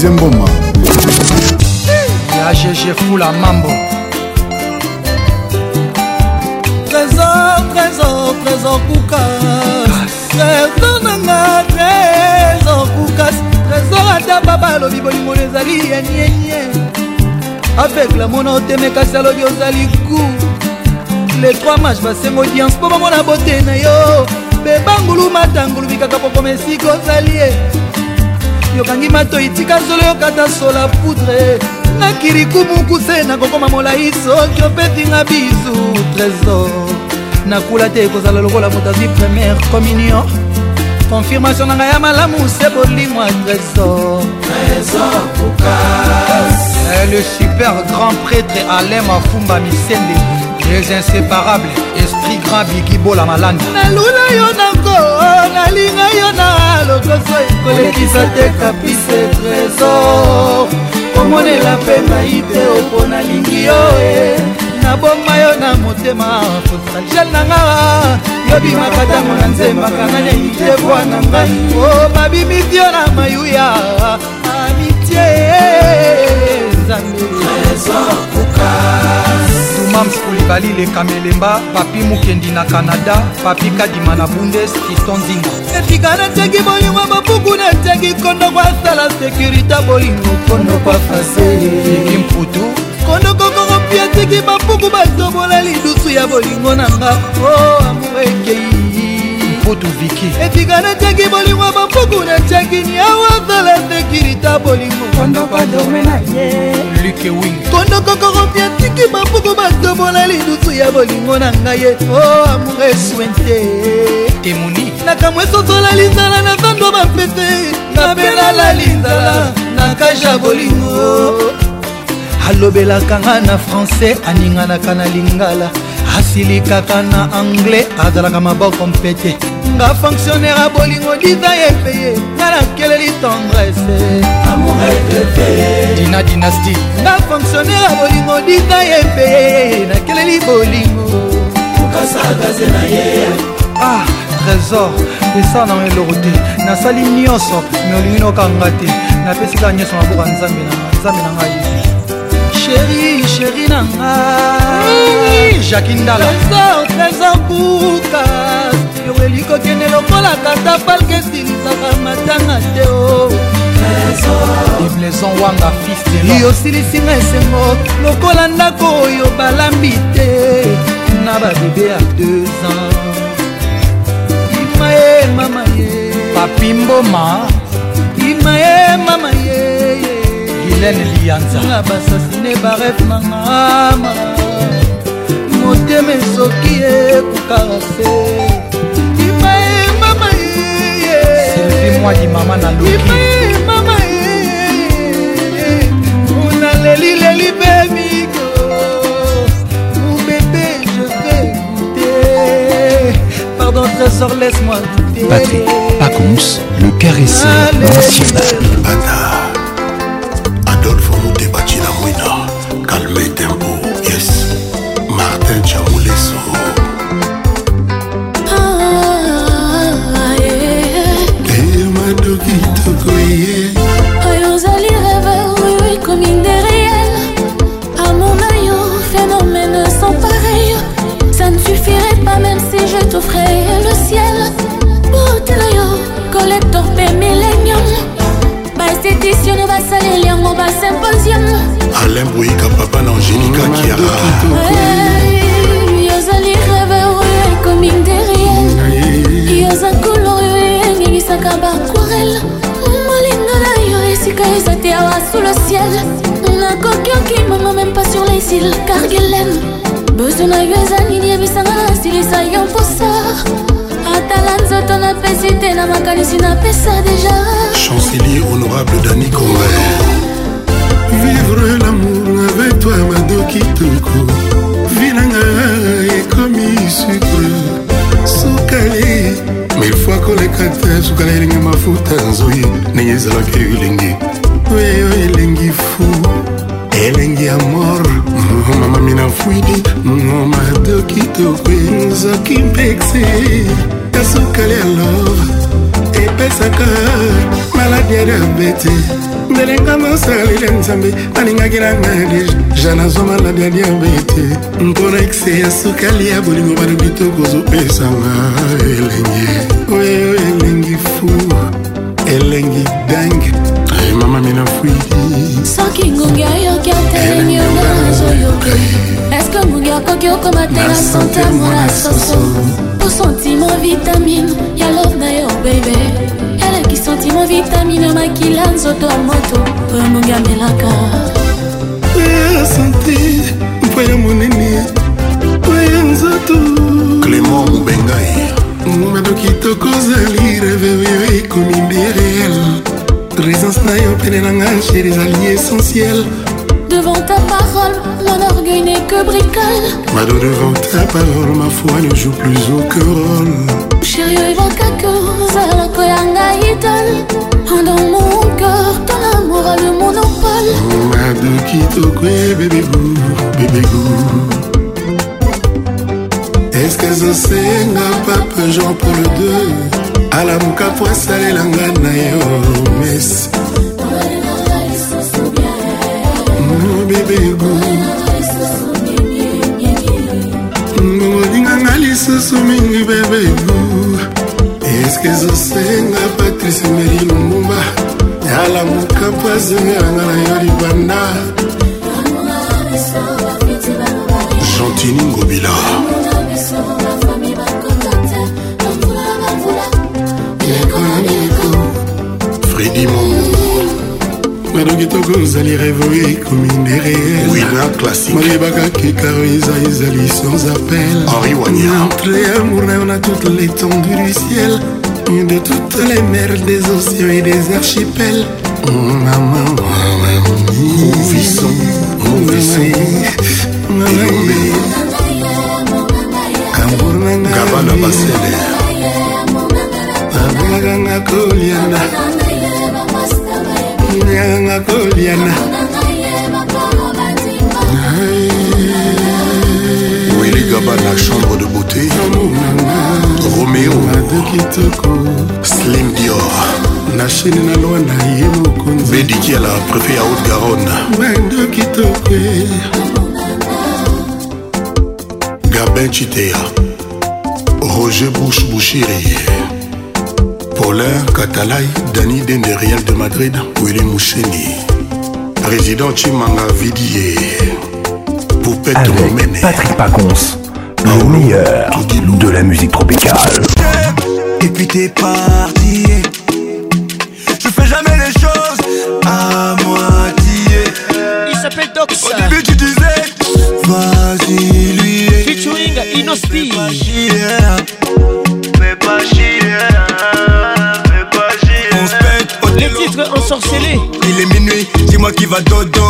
Speaker 48: moïse mboma
Speaker 53: agg fula mambo
Speaker 54: trésor trésor trésor kukas trésor nanga trésor kukas trésor ata baba alobi bolingo no ezali yenienie aveugle mona oteme kasi alobi ozali ku le 3 match basenga audience mpo bamona bote na yo bebangulu matangulu bikaka pokoma esika ozali ye yokangi matoi tika zolo yokata sola poudre nakiri kumukuse nakokoma molai soki opetinga bizu trésor nakula te ekozala lokola moto azwi première communion confirmation
Speaker 49: na ngai ya malamu se bolimwa trésor eh, le super grand
Speaker 53: prêtre alain mafumba misende les inséparables esprit grand bikibola malani nalula
Speaker 54: yo nango nalinga yo na lokoso kolekisa te kapise trésor komonela mpe mai te opo nalingi yo e naboma yo na motema fosalgel nanga yobimaka ntango na nzembaka nga neni te bwana ngai o babimisi yo na mayuya amitie
Speaker 53: nzambe trésor kuka mams kulibali lekamelemba papi mokendi na kanada papi kadima na bundes kisto nzinga
Speaker 54: etika nateki bolingo babuku nateki kondo kwasala sekurité bolingo kondo kwafase eki mputu kondo kokoko mpi ateki babuku batobola lidusu ya bolingo na nga o oh, amour ekei poto viki efika natiaki bolingo ya bapuku natiakini awa zala sekirita bolingo kondokokorompia tiki bapuku batobola lidusu ya bolingo na ngai ye o oh, amour eswente temoni nakamwa esosola linzala na zando bapete napelala linzala na kaja bolingo alobelaka nga na francais aninganaka na lingala asilikaka na anglais azalaka maboko mpete nanga fonctionnaire abolingo diva epeye nga nakeleli tendrese
Speaker 53: dina dynastie
Speaker 54: nga fonctionnaire abolingo diva epeye
Speaker 49: nakeleli bolingo okasakaze na ye ah trésor
Speaker 53: esa na eloko te nasali nyonso me olingi nokanga te napesika nyonso maboka nzambe na nzambe na ngai
Speaker 54: sheri sheri na nga jakindala trésor trésor kuka ekokende lokola tata palke
Speaker 53: esilisaka matanga te o yosilisi nga esengo
Speaker 54: lokola ndako oyo balambi te
Speaker 53: na babebe ya 2 ans ima ye mama ye papimboma ima ye mama ye gilene
Speaker 54: lianzanga basasine baref mangama motema esoki ekukarafe mwaji mama na luki mama eh, eh, eh. unaleli leli bebi Pardon trésor, laisse-moi
Speaker 55: douter. Patrick Pacons, le caresseur
Speaker 48: national. Bata, Adolfo Moutebachina Mouina, calmez alain boyika papa na angélika kiara ozali reve oyo ekomi derie yoza kolor oyo engimisaka baquarele
Speaker 56: molinga na yo esika eza te awa sous le ciel nakoki okimbango même pas sur les îles cargelen besoin na yo eza nini yebisanga na silisa yo mposa atala nzoto napesi te na makanisi napesa
Speaker 48: deja chancelier honorable dani convert
Speaker 54: vivre lamour avec toi mado kitoko vinanga ekomi sucre sukali
Speaker 48: mefwa koleka te sukali elingi mafuta nzoi ndenge ezalaki elingi
Speaker 54: oyo elengi fu elengi ya mor mamami na fwidi mado kitoko nzoki mpexi ya sukali ya love epesaka maladi ya diabete ndelenga mosaleli ya nzambe alingaki nanga deja nazwa maladi ya diabete mpo na ekse ya sukali ya bolingo balobi tokozopesanga elenge oyo elengi fu elengi dange eh, mama minafui soki ngungi ayoki atelemi onga nazoyoke eske ngungi akoki okoma te na sante mona soso po sentimo vitamine ya love na yo bebe sentimo vitamine makila nzoto ya moto oyo mongamelaka oya sante mpo ya monene oya nzoto clément mobengai ngumado kitoko ozali reveve oyo ekomi nde réel présence na yo pene na nga chéri ezali essentiel
Speaker 56: devant ta parole, mon orgueil n'est que bricole.
Speaker 54: Mado devant ta parole, ma foi ne joue plus aucun rôle. Chérie,
Speaker 56: qu'à cause, alors que la idole. Dans mon cœur, ton amour a le
Speaker 54: monopole. Oh, Mado kitokwe, bébé goût, bébé goût. Est-ce que je sais, n'a pas peu genre pour le deux? À
Speaker 56: la
Speaker 54: mouka, pour saler l'angana, yo, merci. mibebo ngongolinganga lisusu mingi bebebo eske ezosenga patrice meri lumumba yala mokampo
Speaker 56: azengelanga na yo libanda gentini ngobila
Speaker 54: fredi mongo nado kitoko ozali revo ekomi
Speaker 48: ndereelmalebaka kekaro eza ezali sans appel entre amour na yo na toute l'étendue du ciel de toutes les mers des océans et des archipels maman mouvison mouvison gabana basele abengakanga koliana nayanganga koliana willy gaba na chambre de beauté roméo kitoko slim dior na chine na lwa na ye mokonzi bediki ala préfet ya haute garonne bando kitoko gabin chitea roger bouche bouchiri paulin katalai Dani Dende Real de Madrid Willy Moucheni Président Chimanga Vidier Poupette Avec Romene Patrick Pacons Le meilleur de la musique tropicale
Speaker 57: Et puis t'es parti Je fais jamais les choses à moitié
Speaker 58: Il s'appelle Dox
Speaker 57: Au début tu disais Vas-y lui Featuring Inospi morcelé. Il est minuit, dis-moi qui va dodo.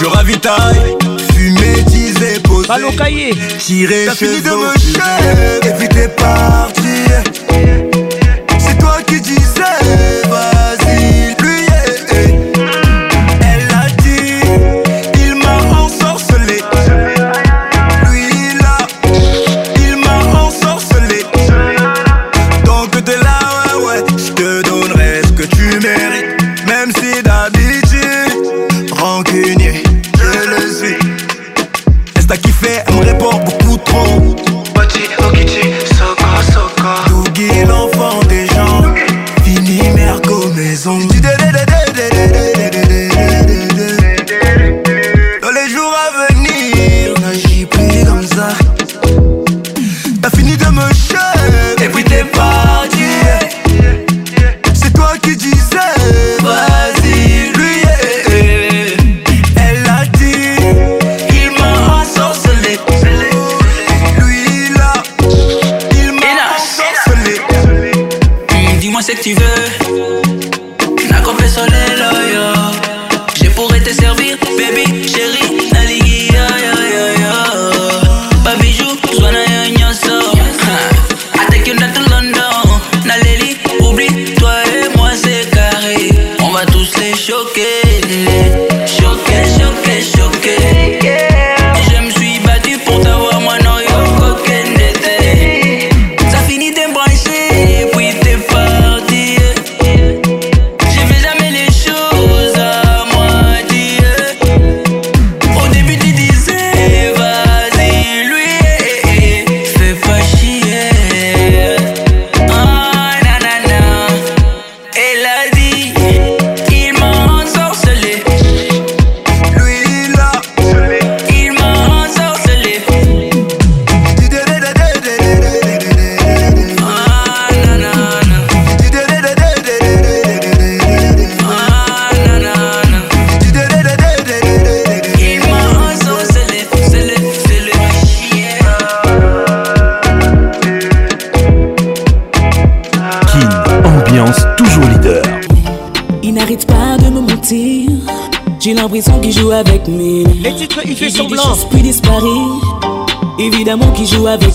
Speaker 57: Je ravitaille, fumer, disais, poser.
Speaker 58: Allo cahier,
Speaker 57: tirer, T'as fini de me chier, et puis t'es parti.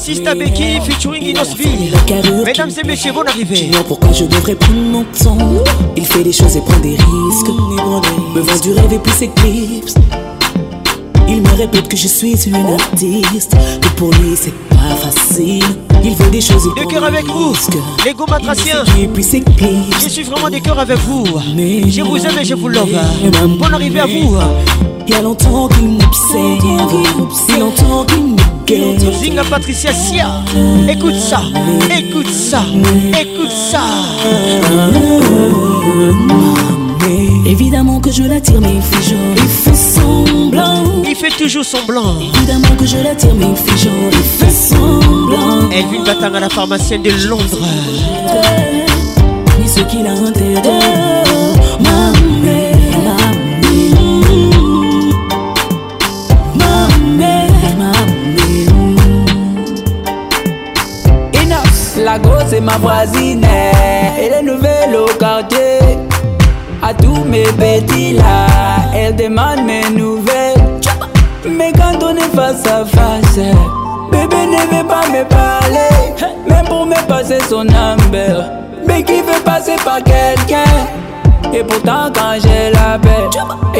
Speaker 58: Sista Becky featuring Mesdames et messieurs, bonne arrivée.
Speaker 59: pas pourquoi je devrais prendre mon temps Il fait des choses et prend des risques. Me vend du rêve et puis clips Il me répète que je suis une artiste, que pour lui c'est pas facile. Il veut des choses. De
Speaker 58: cœur avec vous, les go matraciens. Je suis vraiment de cœurs avec vous. Je vous aime et je vous love. Bon arrivée à vous.
Speaker 59: Il y a longtemps qu'il m'observe il y a longtemps qu'il
Speaker 58: à Patricia Sia Écoute ça, écoute ça, écoute ça
Speaker 59: Évidemment que je l'attire mais il fait genre Il fait semblant
Speaker 58: Il fait toujours semblant
Speaker 59: Évidemment que je l'attire mais il fait genre Il fait semblant
Speaker 58: une Batang à la pharmacienne de Londres Ni ce qu'il a intérêt
Speaker 60: ma voisine Elle est nouvelle au quartier A tous mes petits là Elle demande mes nouvelles Mais quand on est face à face Bébé ne veut pas me parler Même pour me passer son number Mais qui veut passer par quelqu'un Et pourtant quand je l'appelle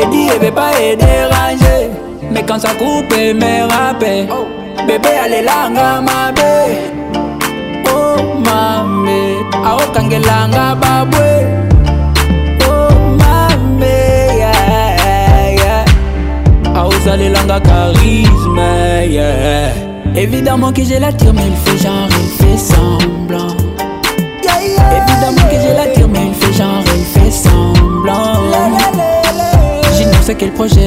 Speaker 60: Elle dit elle veut pas être dérangée Mais quand ça coupe elle me rappelle Bébé elle est là ma bébé okangelanga babwe oh, ozalelanga charisme
Speaker 59: yeah. évidemment que je l'attire mais il fait genre il fait semblant yeah, yeah, évidemment que je l'attire mais il fait genre il fait semblant je ne sais quel projet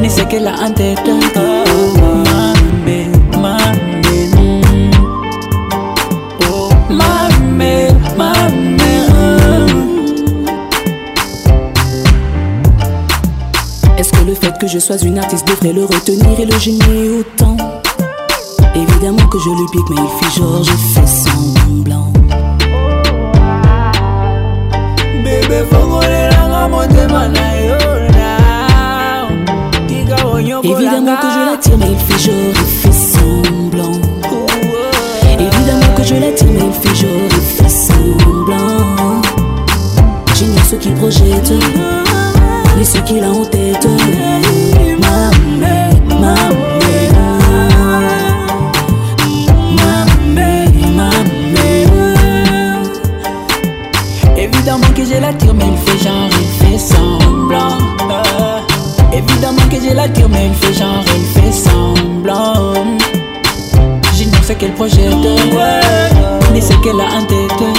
Speaker 59: ni ce qu'elle a en tête fait que je sois une artiste devrait le retenir et le gêner autant. Évidemment que je lui pique, mais il fait genre, je fais semblant. Évidemment que je l'attire, mais il fait genre, il fait semblant. Évidemment que je l'attire, mais il fait genre, il fait semblant. J'ignore ce qu'il projette, mais ce qu'il a en tête. l'attire mais elle fait genre, elle fait semblant J'ignore ce qu'elle projette, mais c'est qu'elle a en tête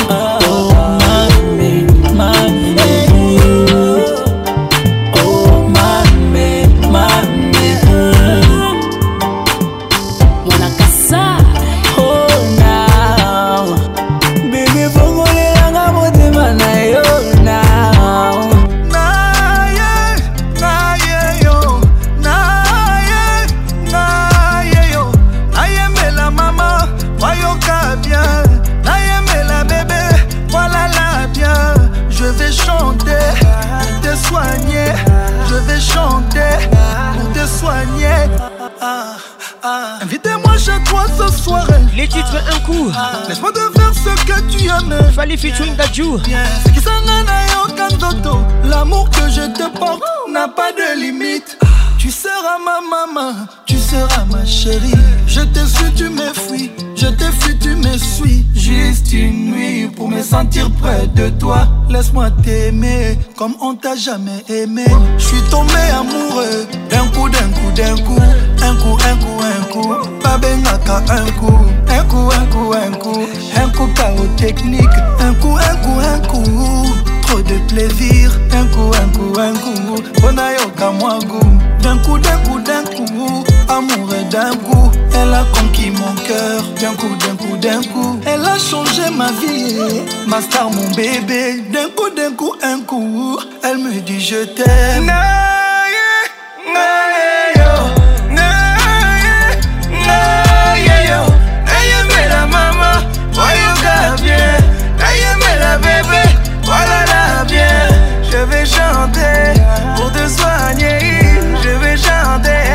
Speaker 61: t'as jamais aimé. Je suis tombé amoureux d'un coup, d'un coup, d'un coup, un coup, un coup, un coup. Babengaka un coup, un coup, un coup, un coup, un coup chaos technique, un coup, un coup, un coup. Trop de plaisir, un coup, un coup, un coup. Bonayoka moi goût, d'un coup, d'un coup, d'un coup. Amoureux d'un coup, elle a conquis mon cœur. D'un coup, d'un coup, d'un coup, elle a changé ma vie. Ma mon bébé, d'un coup, d'un coup, un coup dis je t'aime. yo la maman bébé Voilà Je vais chanter pour te soigner. Je vais chanter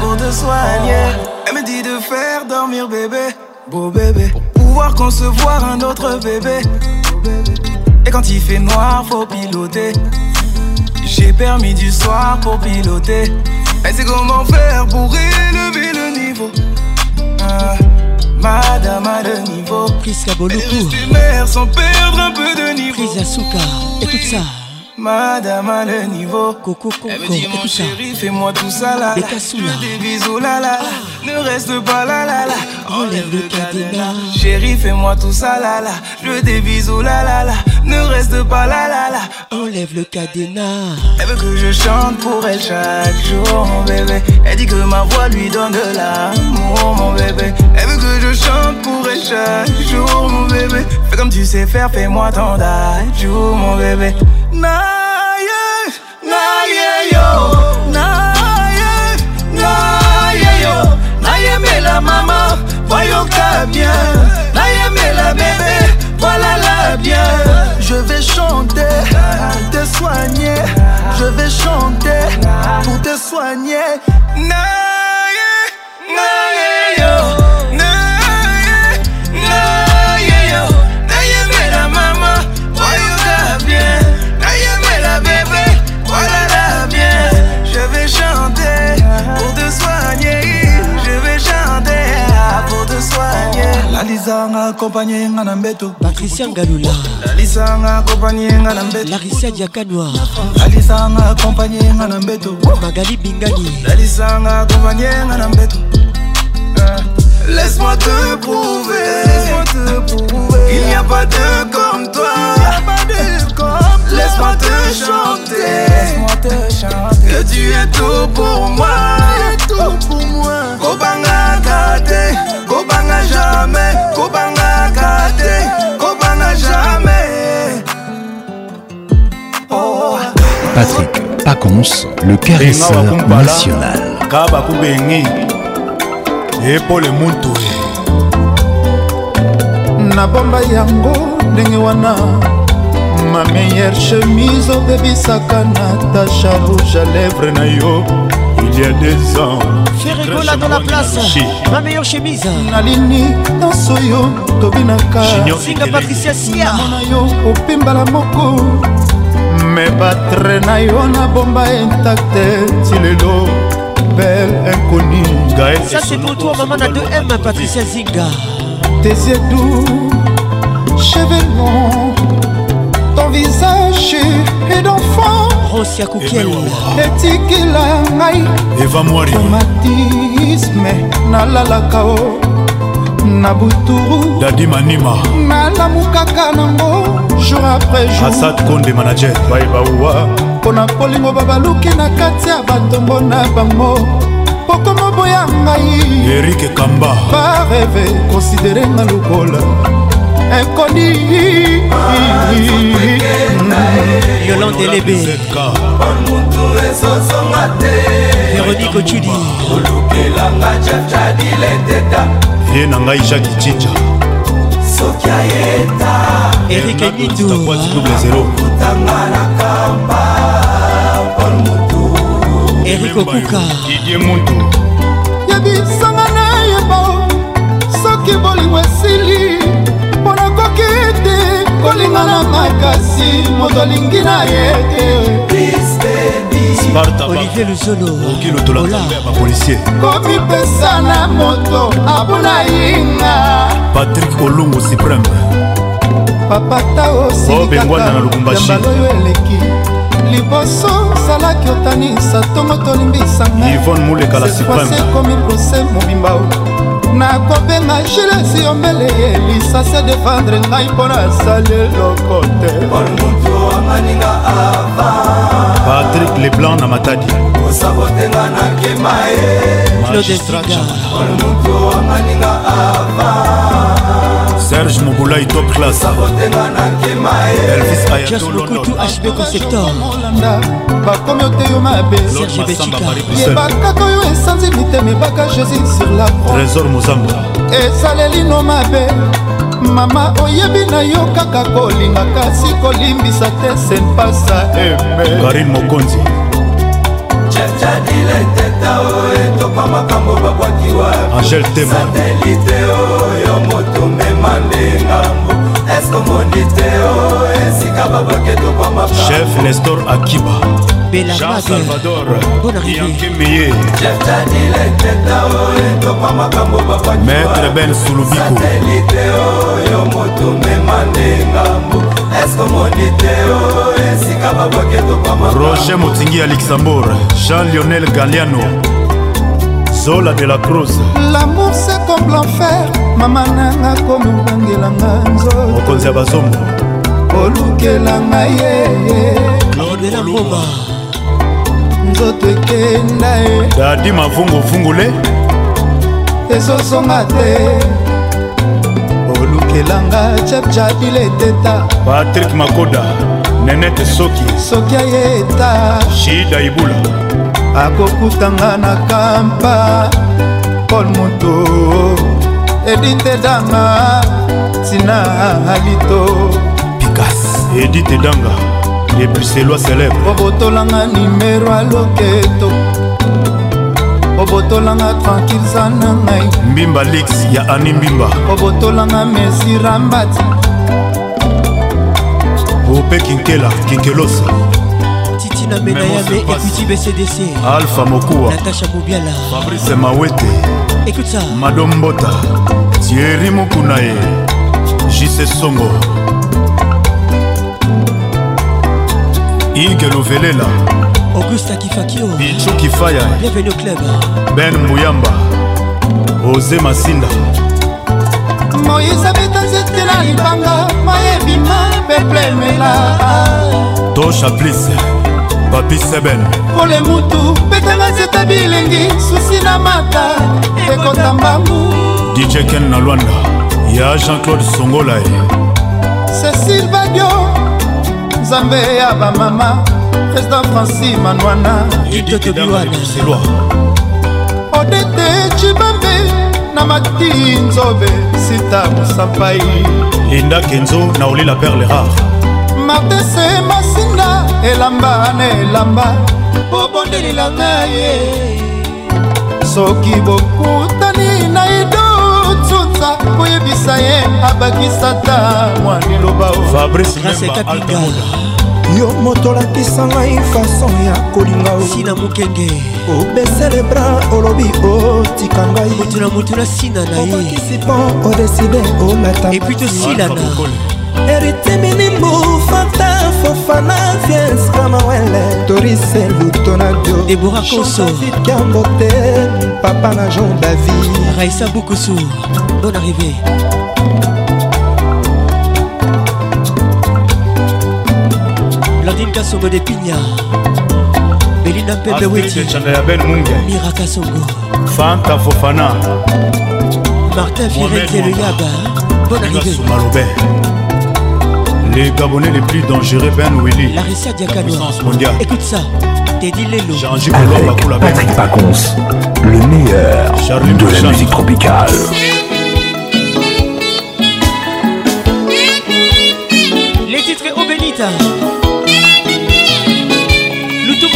Speaker 61: pour te soigner. Elle me dit de faire dormir bébé, beau bébé, pouvoir concevoir un autre bébé. Et quand il fait noir, faut piloter. J'ai permis du soir pour piloter. Elle c'est comment faire pour élever le niveau. Ah, madame a le niveau.
Speaker 58: Prise la
Speaker 61: mère sans perdre un peu de niveau.
Speaker 58: ça.
Speaker 61: Madame a le niveau.
Speaker 58: Coco, coucou, Écoute ça,
Speaker 61: fais-moi tout ça là. là. Des bisous là là. Ah. Ne reste pas là là là.
Speaker 58: Enlève le cadenas.
Speaker 61: Chéri, fais-moi tout ça là là. Je veux des là là là. Ne reste pas là là là le cadenas. Elle veut que je chante pour elle chaque jour, mon bébé. Elle dit que ma voix lui donne de l'amour, mon bébé. Elle veut que je chante pour elle chaque jour, mon bébé. Fais comme tu sais faire, fais-moi ton jour, mon bébé. Na yeah, yo, na Naïe yo. Na la maman, voyons bien. Na la bébé. alisanga akompanye nga na mbeto
Speaker 58: patricia ngalula
Speaker 61: alisanga akompanye nga na mbeto
Speaker 58: larisia diakanoir
Speaker 61: alisanga akompanye nga na mbeto
Speaker 58: magali bingani
Speaker 61: alisanga akompanye nga na mbeto Laisse-moi te prouver, Laisse-moi te prouver, il n'y a pas de comme toi, il n'y a pas de Laisse-moi te chanter. Laisse-moi te chanter. Que tu es tout pour moi. Tu es tout pour moi. Kobanga kate, kobanga jamais, kobanga kate, kobanga jamais. Oh.
Speaker 48: Patrick Pacons, le caresseur national.
Speaker 62: Kaba kubengi. epole mutu nabomba yango ndenge wana ma meilleure chemise obebisaka natasha rouge à lèvre na yo il y a des ans
Speaker 58: ferigola dans la place ma meilleure chemise
Speaker 62: nalini danso yo tobinaka
Speaker 58: singa patricia siamona
Speaker 62: yo opimbala moko me batre na yo na bomba intacte ti lelo belle inconnue
Speaker 58: ça c'est pour toi maman na 2m patricia zinga
Speaker 62: tes yeux doux cheveux longs ton visage et d'enfant rosia kukiel etikila ngai evamwarimatisme nalalaka o na buturu
Speaker 48: dadi manima
Speaker 62: nalamukaka nango jour après jour
Speaker 48: asad konde manager
Speaker 62: baebauwa mpo na kolingo babaluki na kati ya batombo na bango pokomoboya ngai
Speaker 48: erike kamba
Speaker 62: bareve konsiderenga lokola
Speaker 58: inconnue Yolande Elebe
Speaker 63: Véronique
Speaker 58: Ochudi
Speaker 48: ye na ngai jaki cinja soki ayeta
Speaker 58: erike
Speaker 48: gitoutanga na kamba
Speaker 58: pol motu erik okuka didie mondo
Speaker 62: yebisanga na yebo soki bolingo esili akoki te kolinga na makasi moto alingi
Speaker 48: na ye teolivier luzoloobapolisier komipesa na moto abuna yinga patrik olongo supreme papata osilikaka yambaloyo eleki liboso
Speaker 62: salaki otanisa ntongo tolimbisanga ivone mulekala supreme ekomi prose mobimba nakobenga gilesi yombele ye lisasi adefendre ngai mpo nasali eloko te
Speaker 48: patrik leblanc na matadi osabotenga
Speaker 58: nakema ye magistrat
Speaker 48: serge mobulai top
Speaker 63: classelvisbokutu
Speaker 62: hb conceptor bakomi
Speaker 58: oteyo mabeyebakat
Speaker 62: oyo esanzi mitema ebaka jésus sur la
Speaker 48: trésor mozamba
Speaker 62: esalelino mabe mama oyebi na yo kaka kolinga kasi kolimbisa te senpasa
Speaker 48: eme karine mokonzi
Speaker 63: chadile teta o etoka makambo babwakiwa
Speaker 48: satelite
Speaker 63: oyo moto mema nde ngambo eskomoni te o esika
Speaker 48: babwaki etokwa makambo nestor akiba Jean Salvador
Speaker 63: Yankemeye Maître
Speaker 48: Ben Sulubiko
Speaker 63: Satellite oyo oh, motu memande ngambo Esko monite o oh, esika
Speaker 48: roger motingi ya luxembourg jean lionel galiano zola de la cruz
Speaker 62: lamour se comme l'enfer mama nanga komobangelanga nzoto mokonzi ya bazombo kolukelanga ye claude lakoba
Speaker 48: nzoto ekenda ye dadi mavunguvungule
Speaker 62: ezosonga te
Speaker 48: elanga jabjabile eteta patrik makoda nenete soki
Speaker 62: soki ayeta
Speaker 48: shida ibula
Speaker 62: akokutanga na kampa paul moto edite danga tina alito
Speaker 48: pikas edite danga lepuselwa celebre
Speaker 62: obotolanga nimero aloketo kobotolanga tranquilza na ngai
Speaker 48: mbimba lix ya ani mbimba
Speaker 62: kobotolanga mesirambati
Speaker 48: ope kinkela kinkelosa
Speaker 58: tina mena ya me ekuti bcdc
Speaker 48: alpha mokuwa
Speaker 58: natasha bobiala
Speaker 48: fabrice mawete
Speaker 58: ekuta
Speaker 48: madom mbota tieri mokuna ye jise songo ige lovelela
Speaker 58: augusta kifakio
Speaker 48: icho kifaya bienvenue
Speaker 58: au club
Speaker 48: ben muyamba oze masinda
Speaker 62: moïse abeta nzete na libanga mayebima beplemela
Speaker 48: tosha plis papi seben
Speaker 62: pole mutu betanga nzeta bilengi susi na mata ekota mbangu
Speaker 48: dijeken na lwanda ya jean-claude songolae
Speaker 62: cecil badio nzambe ya bamama président franci manwana itetobiwanaselwa odete cibambe na mati nzobe sita mosapai linda
Speaker 48: kenzo na olila perle rare martese
Speaker 62: masinda elamba na elamba obondelela ngaye soki bokutani na idotutsa koyebisa ye abakisata mwa liloba fabrice memba altamoda yo motolakisa ngai fason ya
Speaker 58: kolinga sina mokenge
Speaker 62: obesele bra olobi
Speaker 58: otika ngai motu na motu na sina na ye
Speaker 62: mpo odeside
Speaker 58: olata epui tosilana
Speaker 62: eritiminimu fata fofana viens kamawele torise lutonadio debora kosovikambote papa na jean
Speaker 58: david raisa bukusu bon arrivé Blandine Kassongo
Speaker 48: de
Speaker 58: Pigna Belinda Mpepeweti ben Mira Kassongo
Speaker 48: Fanta Fofana
Speaker 58: Martin Firette et le Yaba Bonne arrivée
Speaker 48: Les Gabonais les plus dangereux Ben Willy
Speaker 58: Larissa Diakanoa Écoute ça Teddy Lelo
Speaker 48: Avec ben. Patrick Pacons Le meilleur Charlie de la musique tropicale
Speaker 58: Les titres Obélita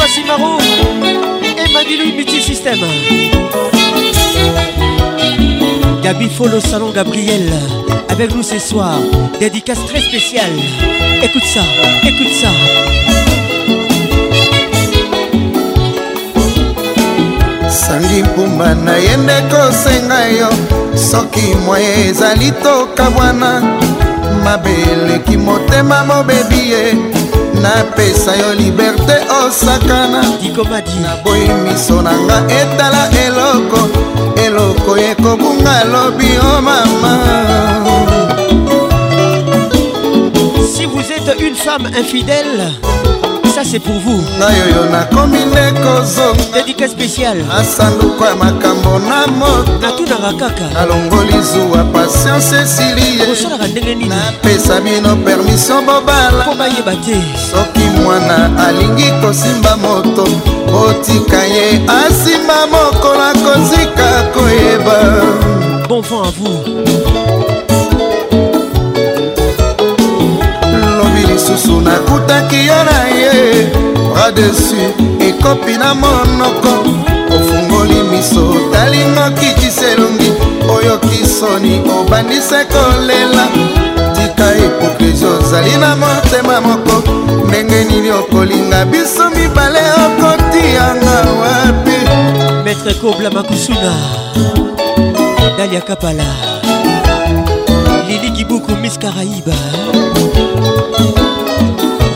Speaker 58: Pasi Marou et Manilou Multi System. Gabi Folo Salon Gabriel avec nous ce soir. Dédicace très spéciale. Écoute ça, écoute ça.
Speaker 62: sangi mbuma nayende kosenga yo soki moye ezali toka bwana mabeleki motema mobebi ye napesa yo liberte osakana naboyi miso na nga etala eloko eloko
Speaker 58: ekobunga lobi o mama Si vous êtes une femme infidèle, dédicace pour vous nayoyo nakomi nde kozonga dédicace spéciale asanduku ya makambo na moto natunaka kaka alongoli
Speaker 62: zuwa patience esili osalaka ndenge nini napesa bino permission bobala mpo bayeba te soki mwana alingi kosimba moto otika
Speaker 58: ye asimba mokolo akozika koyeba bon vent à vous
Speaker 62: lisusu nakutaki yo na ye radesu ekopi na monoko ofungoli miso talingo kikiselongi oyo kisoni obandise kolela tika hipokrizi ozali na motema moko ndenge nini okolinga biso mibale okotiyanga wapi
Speaker 58: maître kobla makusuna dalia kapala lili kibuku miss karaiba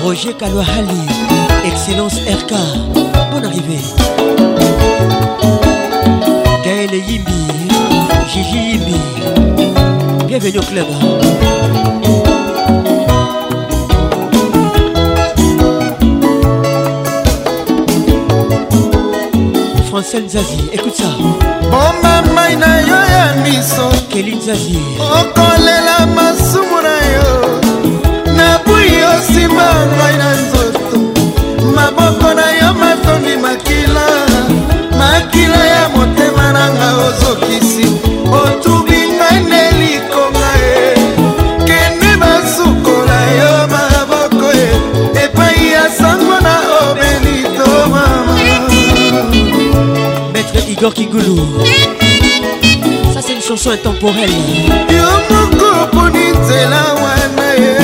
Speaker 58: Roger Kalouahali, Excellence RK, bon arrivée. Gaël Yimbi, Gigi Yimbi, bienvenue au club. Français Zazi, écoute ça.
Speaker 62: Bon maman, na yo ya miso.
Speaker 58: Kelly
Speaker 62: la
Speaker 58: Igor Kigulu Ça c'est une chanson intemporelle yo moko poni nzela
Speaker 64: wana ye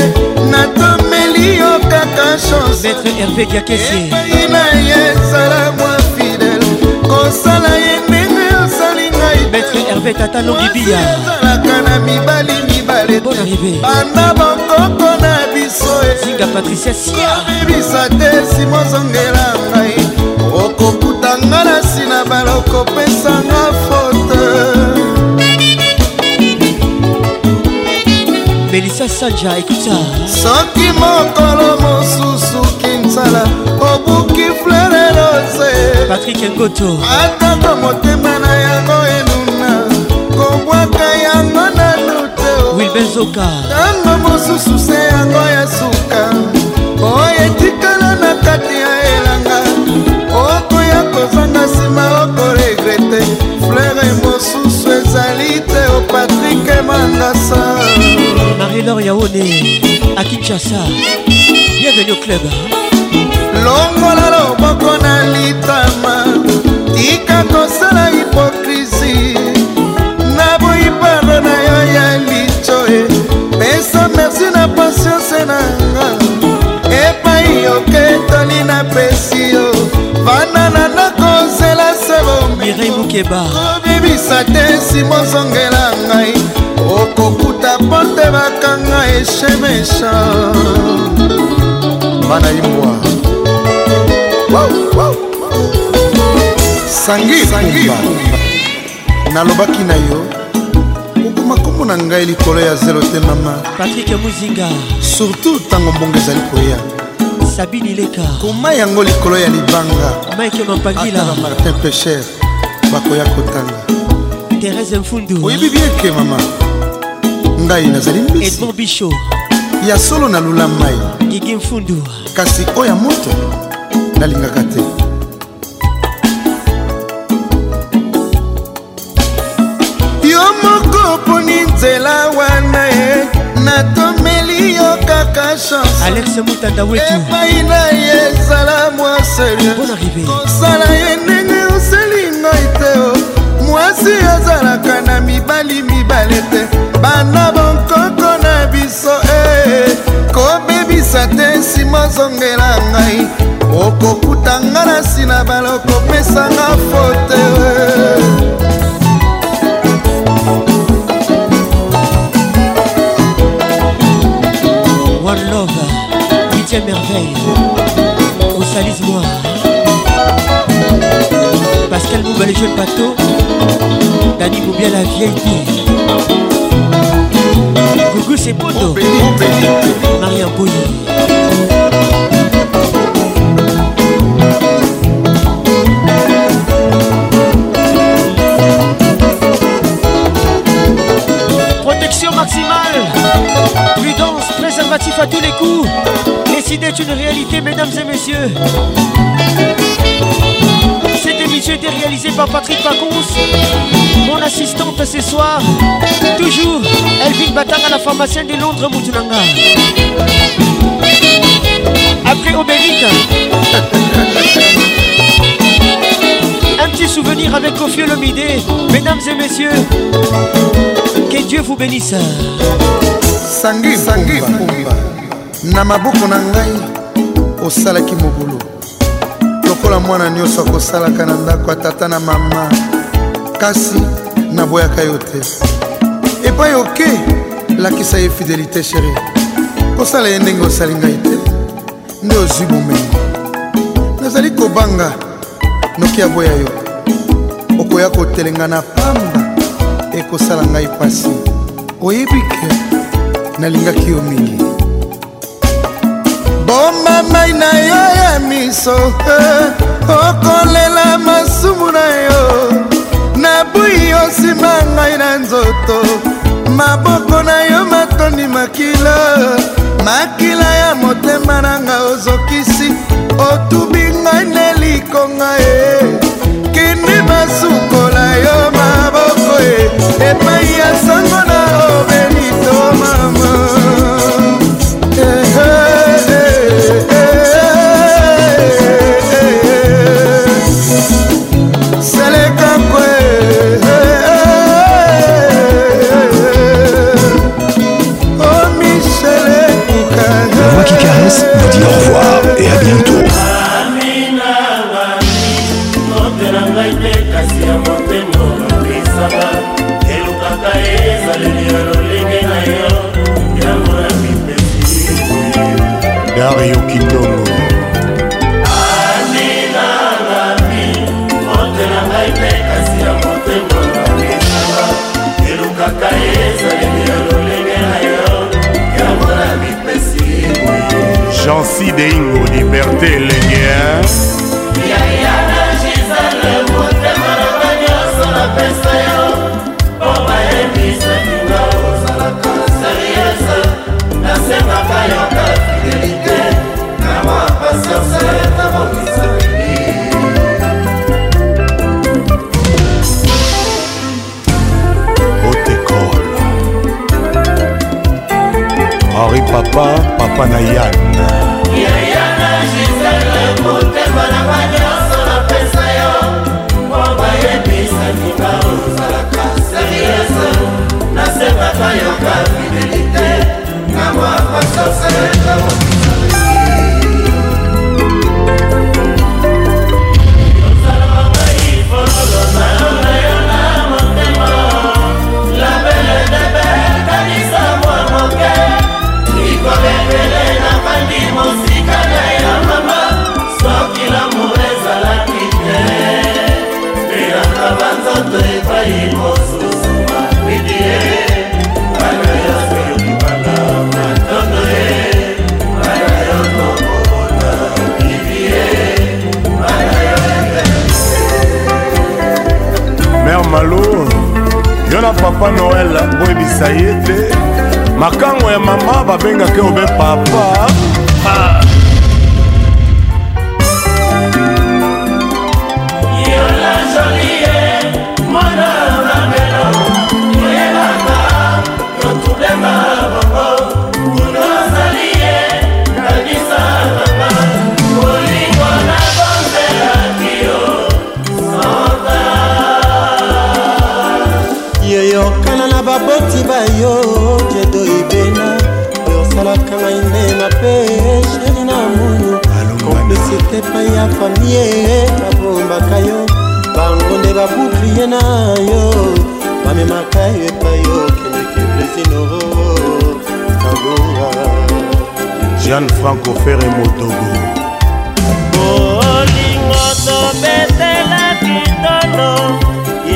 Speaker 64: natomeli yo kaka chanse maître herve
Speaker 58: kiakesi epai na ye
Speaker 64: ezala mwa fidele kosala ye ndenge osali ngai maître herve
Speaker 58: tatalongibia ezalaka na mibali mibale
Speaker 64: banda bokoko na biso e. zinga
Speaker 58: patricia sia ebebisa te simozongela ngai
Speaker 64: mpasi na balokopesanga fote belisa
Speaker 58: sanja ekuta
Speaker 64: soki mokolo mosusu kinsala obuki
Speaker 58: fleur rose patrik ngoto atako motema na yango enuna
Speaker 64: kobwaka yango nanu te wilbezoka ntango mosusu se yango ya suka oyo etikala na kati ya okofanda nsima okoregrete fleure mosusu ezali te o patrik mandasa marilor yaone a kinshasa
Speaker 58: bienvenu club
Speaker 64: longola loboko na litama tika kosala hipokrisi naboyi paro na yo ya licoe pesa merci na patience na nga epai oketoli napesi yo vanda na lerai mokeba kobebisa te simo zongela ngai okokuta pote bakanga
Speaker 48: eshemesha bana imwa sangi sangiba nalobaki na yo okoma nkombo na ngai likolo ya zelo te
Speaker 58: mama patrik muzinga
Speaker 48: surtout ntango mbongo ezali koya
Speaker 58: sabini leka koma
Speaker 48: yango likolo ya libanga mike
Speaker 58: mampangila martin pecher bakoya kotanga terese mfundu oyebi
Speaker 48: bieke mama ngai nazali mbisi
Speaker 58: bisho
Speaker 48: ya solo nalula mai
Speaker 58: gigi mfundu
Speaker 48: kasi oyo ya moto nalingaka te
Speaker 64: yo moko mponi nzela wana e natomeli yo kaka
Speaker 58: chanceepai na ye ezala mwa serie
Speaker 64: kosala ye ndenge te o mwasi azalaka na mibali mibale te bana bonkoko na biso e kobebisa te nsima ozongela ngai okokuta nga na nsina balokopesanga fote eh.
Speaker 58: one love, merveille, au salis moi de les t'as dit Dani bien la vieille vie Gougou c'est Poto Maria Bouy Protection maximale Prudence, préservatif à tous les coups décidez est une réalité mesdames et messieurs été réalisé par Patrick Pacons, mon assistante ce soir, toujours Elvin à la pharmacienne de Londres, Moutunanga. Après Obérite, un petit souvenir avec Kofi Lomidé, mesdames et messieurs, que Dieu vous bénisse. Sangu,
Speaker 48: sangu, na maboko na osalaki lokola mwana nyonso akosalaka na ndako ya tata na mama kasi naboyaka yo te epai oke lakisa ye fidelité sheri kosala ye ndenge osali ngai te nde ozwi bomengo nazali kobanga noki aboya yo okoya kotelenga na pamba ekosala ngai pasi oyebi ke nalingaki yo mingi
Speaker 64: boma mai na yo ya miso eh, okolela masumu na yo nabui osima ngai na nzoto maboko na yo matondi makila makila ya motema na nga ozokisi otubi ngai na likonga e eh. kende basukola yo maboko e epai ya sango na obelito mama
Speaker 65: Pérez vous dit au revoir et à bientôt.
Speaker 48: Dario Kitoko nancy deingo liberté elenge
Speaker 66: napesa yo mpo bayebisa ninga ozalaka seriese nasengaka yo ka fidelite na mwa pasiance na mokisa
Speaker 48: Henri Papa, Papa Nayan.
Speaker 66: bayoka bibeli te na mwa basose
Speaker 48: venga que eu venho papar. chauffeur emotogo
Speaker 67: bolingo tobetela kitono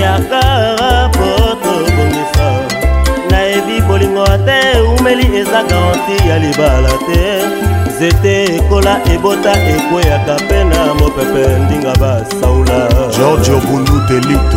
Speaker 67: ya karabo tobongisa nayebi bolingo te eumeli eza garanti ya libala te nzete ekola ebota ekweyaka mpe na mopepe ndinga basaula george
Speaker 48: obundu delitu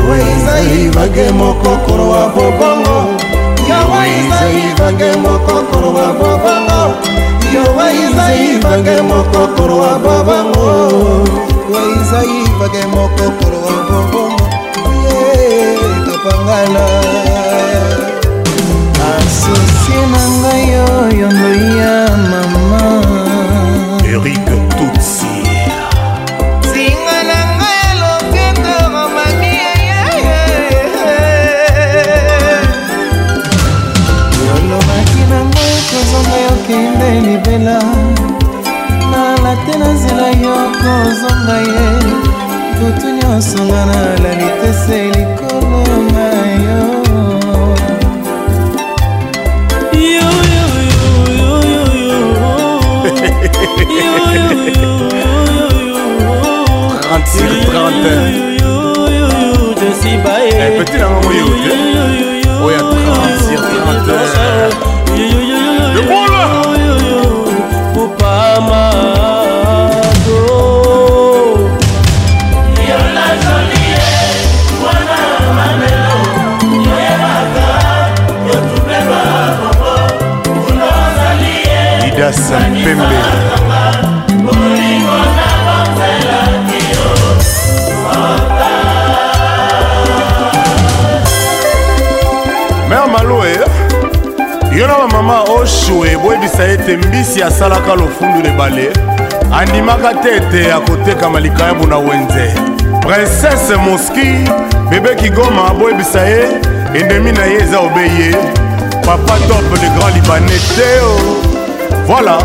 Speaker 68: yawe ezali bange mokokolo ya bobongo yawe ezali bange mokokolo ya bobongo yawe ezali bange mokokolo ya bobongo yawe ezali bange mokokolo ya bobongo kapangala asosie na ngai oyo ndoi ya mama erik
Speaker 69: nzela nala te na nzela yo kozonga ye butu nyonso nga nalali te se likolo na yo
Speaker 48: Rantir, trente. Petit la maman, yo. Oh, y'a 30, 30. elias mpembe mer maloe yo na bamama oshue boyebisa ete mbisi asalaka lofundu lebale andimaka te ete akotekama likayambu na wenze prinsese moski bebe kigoma boyebisa ye endemi na ye eza obe ye papa top le grand libanais teo Voilà.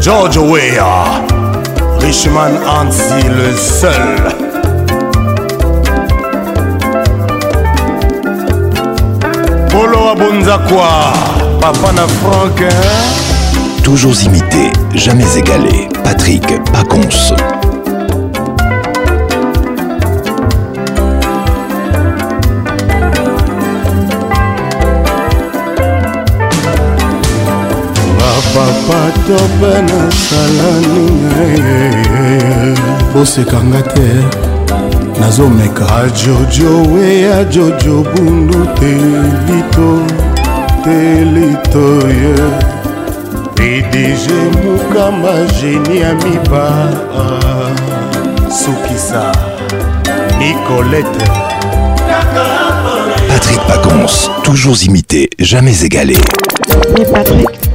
Speaker 48: George Weah, Richman Hansi le seul. Polo Abunzakwa, Papa na hein?
Speaker 65: Toujours imité, jamais égalé. Patrick Paconce. patope nasala nini bosekanga te nazomeka ajojo we ajojo bundu telito telito ye pdg mukama geni ya miba sukisa nicolete Patrick Pacons, toujours imité, jamais égalé.
Speaker 70: Mais Patrick,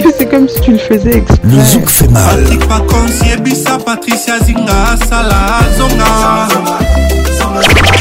Speaker 70: puis c'est comme si tu le faisais exprès. Le zouk fait mal. Patrick Pacons, Yebissa, Patricia Zinga,
Speaker 65: Salah, Zonga.